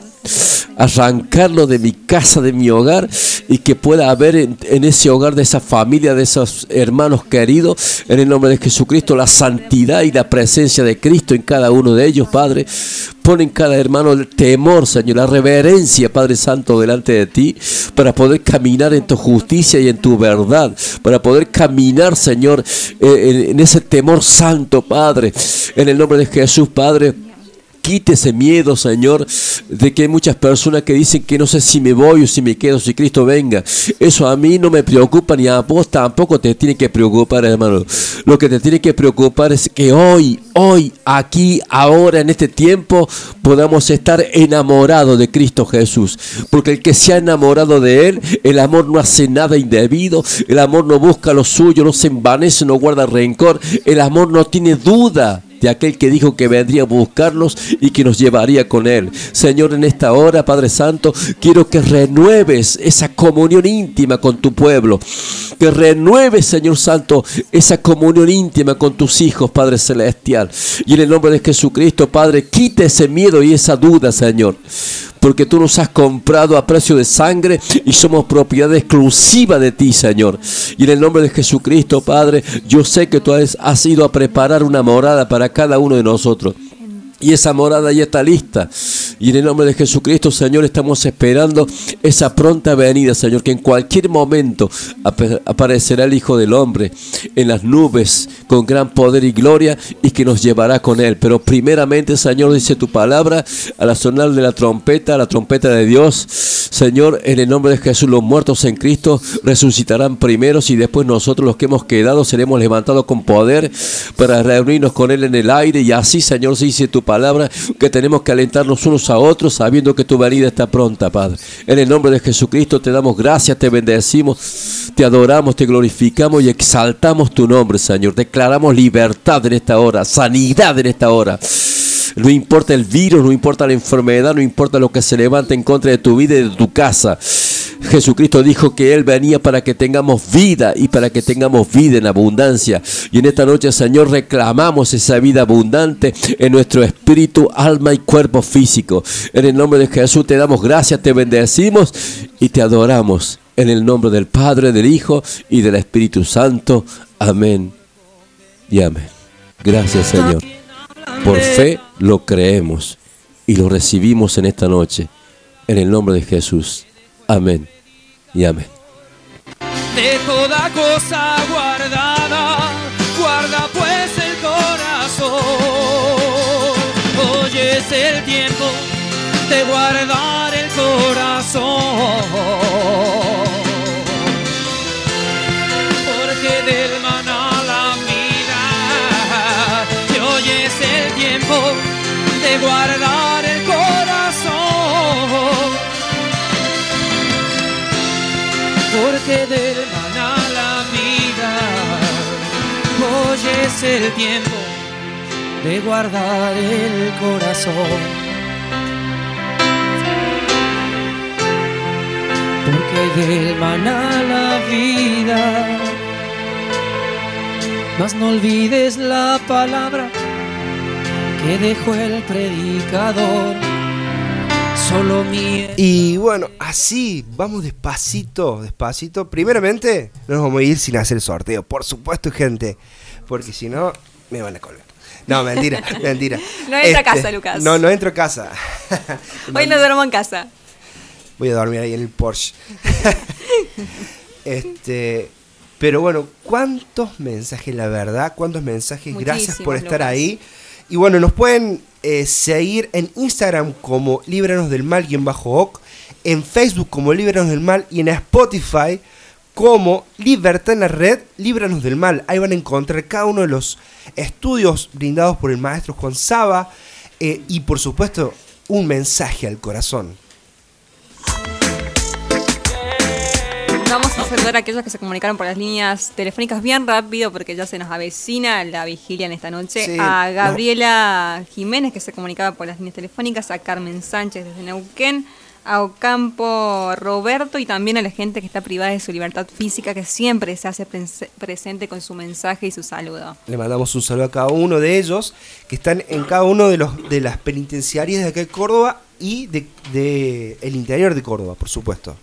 arrancarlo de mi casa, de mi hogar y que pueda haber en, ese hogar de esa familia, de esos hermanos queridos, en el nombre de Jesucristo, la santidad y la presencia de Cristo en cada uno de ellos, Padre. Pon en cada hermano el temor, Señor, la reverencia, Padre Santo, delante de ti, para poder caminar en tu justicia y en tu verdad, para poder caminar, Señor, en ese temor santo, Padre, en el nombre de Jesús, Padre. Quite ese miedo, Señor, de que hay muchas personas que dicen que no sé si me voy o si me quedo, si Cristo venga. Eso a mí no me preocupa ni a vos tampoco te tiene que preocupar, hermano. Lo que te tiene que preocupar es que hoy, hoy, aquí, ahora, en este tiempo, podamos estar enamorados de Cristo Jesús. Porque el que se ha enamorado de Él, el amor no hace nada indebido, el amor no busca lo suyo, no se envanece, no guarda rencor, el amor no tiene duda de aquel que dijo que vendría a buscarlos y que nos llevaría con él. Señor, en esta hora, Padre Santo, quiero que renueves esa comunión íntima con tu pueblo. Que renueves, Señor Santo, esa comunión íntima con tus hijos, Padre Celestial. Y en el nombre de Jesucristo, Padre, quita ese miedo y esa duda, Señor porque tú nos has comprado a precio de sangre y somos propiedad exclusiva de ti, Señor. Y en el nombre de Jesucristo, Padre, yo sé que tú has, has ido a preparar una morada para cada uno de nosotros. Y esa morada ya está lista. Y en el nombre de Jesucristo, Señor, estamos esperando esa pronta venida, Señor, que en cualquier momento ap- aparecerá el Hijo del Hombre en las nubes con gran poder y gloria y que nos llevará con Él. Pero primeramente, Señor, dice tu palabra, a la sonar de la trompeta, la trompeta de Dios, Señor, en el nombre de Jesús, los muertos en Cristo resucitarán primeros y después nosotros los que hemos quedado seremos levantados con poder para reunirnos con Él en el aire y así, Señor, se dice tu palabra que tenemos que alentarnos unos a otros sabiendo que tu venida está pronta, Padre. En el nombre de Jesucristo te damos gracias, te bendecimos, te adoramos, te glorificamos y exaltamos tu nombre, Señor. Declaramos libertad en esta hora, sanidad en esta hora. No importa el virus, no importa la enfermedad, no importa lo que se levante en contra de tu vida y de tu casa. Jesucristo dijo que Él venía para que tengamos vida y para que tengamos vida en abundancia. Y en esta noche, Señor, reclamamos esa vida abundante en nuestro espíritu, alma y cuerpo físico. En el nombre de Jesús te damos gracias, te bendecimos y te adoramos. En el nombre del Padre, del Hijo y del Espíritu Santo. Amén y amén. Gracias, Señor. Por fe lo creemos y lo recibimos en esta noche. En el nombre de Jesús. Amén y amén. de toda cosa guardada, guarda pues el corazón. Hoy es el tiempo de guardar el corazón. Porque del maná la vida y hoy es el tiempo de guardar el Porque del maná la vida hoy es el tiempo de guardar el corazón. Porque del maná la vida, mas no olvides la palabra que dejó el predicador. Solo Y bueno, así, vamos despacito, despacito. Primeramente, no nos vamos a ir sin hacer el sorteo, por supuesto, gente. Porque si no, me van a colgar. No, mentira, mentira. No entra a Este, casa, Lucas. No, no entro a casa. Hoy no duermo en casa. Voy a dormir ahí en el Porsche. este, pero bueno, ¿cuántos mensajes, la verdad? ¿Cuántos mensajes? Gracias por estar Lucas. ahí. Y bueno, nos pueden eh, seguir en Instagram como Líbranos del Mal y en bajo OC, en Facebook como Líbranos del Mal y en Spotify como Libertad en la Red, Líbranos del Mal. Ahí van a encontrar cada uno de los estudios brindados por el maestro Juan Saba eh, y por supuesto un mensaje al corazón. Vamos a saludar a aquellos que se comunicaron por las líneas telefónicas bien rápido porque ya se nos avecina la vigilia en esta noche. Sí, a no. Gabriela Jiménez que se comunicaba por las líneas telefónicas, a Carmen Sánchez desde Neuquén, a Ocampo Roberto y también a la gente que está privada de su libertad física que siempre se hace pres- presente con su mensaje y su saludo. Le mandamos un saludo a cada uno de ellos que están en cada uno de los de las penitenciarias de acá de Córdoba y de, de el interior de Córdoba, por supuesto.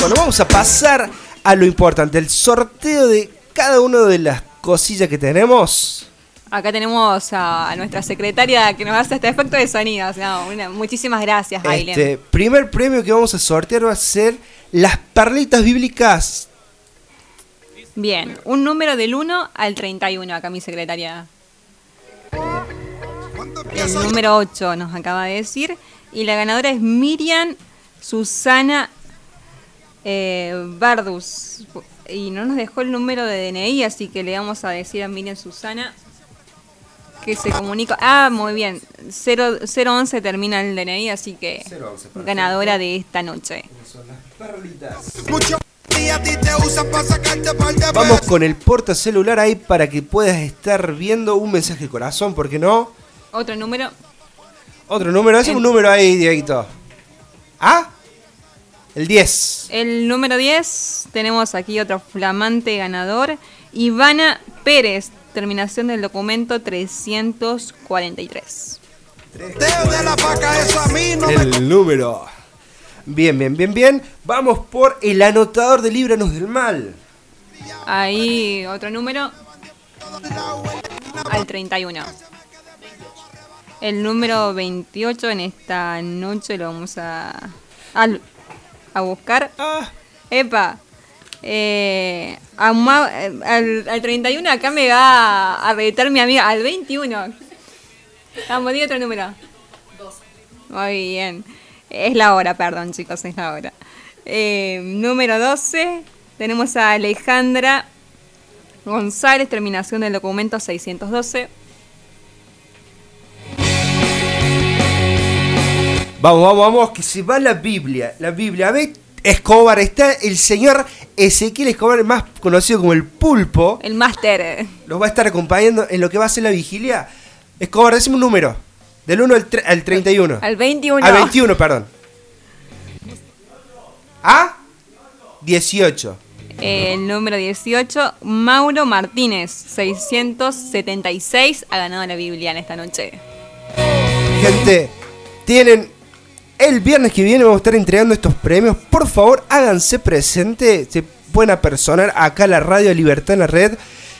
Bueno, vamos a pasar a lo importante, el sorteo de cada una de las cosillas que tenemos. Acá tenemos a, a nuestra secretaria que nos hace este efecto de sonidos. No, una- muchísimas gracias, Aileen. Este primer premio que vamos a sortear va a ser las perlitas bíblicas. Bien, un número del 1 al 31, acá mi secretaria. El número 8 nos acaba de decir. Y la ganadora es Miriam Susana eh, Bardus. Y no nos dejó el número de DNI, así que le vamos a decir a Miriam Susana que se comunica. Ah, muy bien. 0, 011 termina el DNI, así que 011, perfecto. ganadora de esta noche. Vamos con el porta celular ahí para que puedas estar viendo un mensaje de corazón, ¿por qué no? Otro número. Otro número, hace un número ahí, Dieguito. ¿Ah? El 10. El número 10, tenemos aquí otro flamante ganador, Ivana Pérez, terminación del documento 343. El número. Bien, bien, bien, bien. Vamos por el anotador de Líbranos del Mal. Ahí otro número al 31. El número 28 en esta noche lo vamos a, a, a buscar. Epa. Eh, a eh, al, al 31 acá me va a reeditar mi amiga. Al 21. Vamos, di otro número. Muy bien. Es la hora, perdón, chicos, es la hora. Eh, número 12. Tenemos a Alejandra González, terminación del documento 612. Vamos, vamos, vamos, que se va la Biblia. La Biblia. A ver, Escobar, está el señor Ezequiel Escobar, más conocido como el Pulpo. El máster. Los va a estar acompañando en lo que va a ser la vigilia. Escobar, decime un número. Del 1 al, al 31. Al 21. Al 21, perdón. ¿Ah? 18. El número 18, Mauro Martínez, 676, ha ganado la Biblia en esta noche. Gente, tienen. El viernes que viene vamos a estar entregando estos premios. Por favor, háganse presente. Se pueden apersonar acá la Radio Libertad en la Red,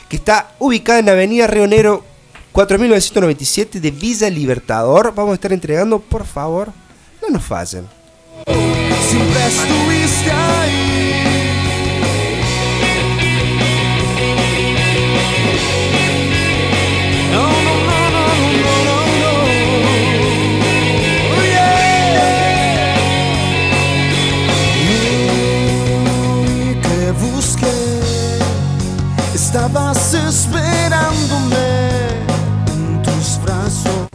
que está ubicada en Avenida Río Negro 4997 de Villa Libertador. Vamos a estar entregando, por favor, no nos fallen. Ahí. esperándome en tus brazos.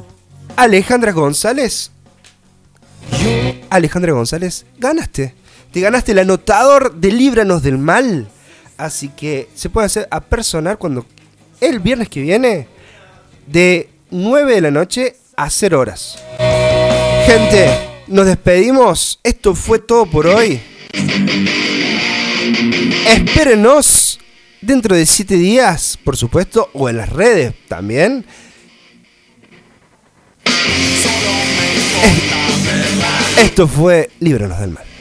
Alejandra González. Alejandra González, ganaste. Te ganaste el anotador de Líbranos del Mal. Así que se puede hacer a personar cuando el viernes que viene de 9 de la noche a 0 horas. Gente, nos despedimos. Esto fue todo por hoy. Espérenos dentro de 7 días, por supuesto, o en las redes también. Esto fue Líbranos del Mal.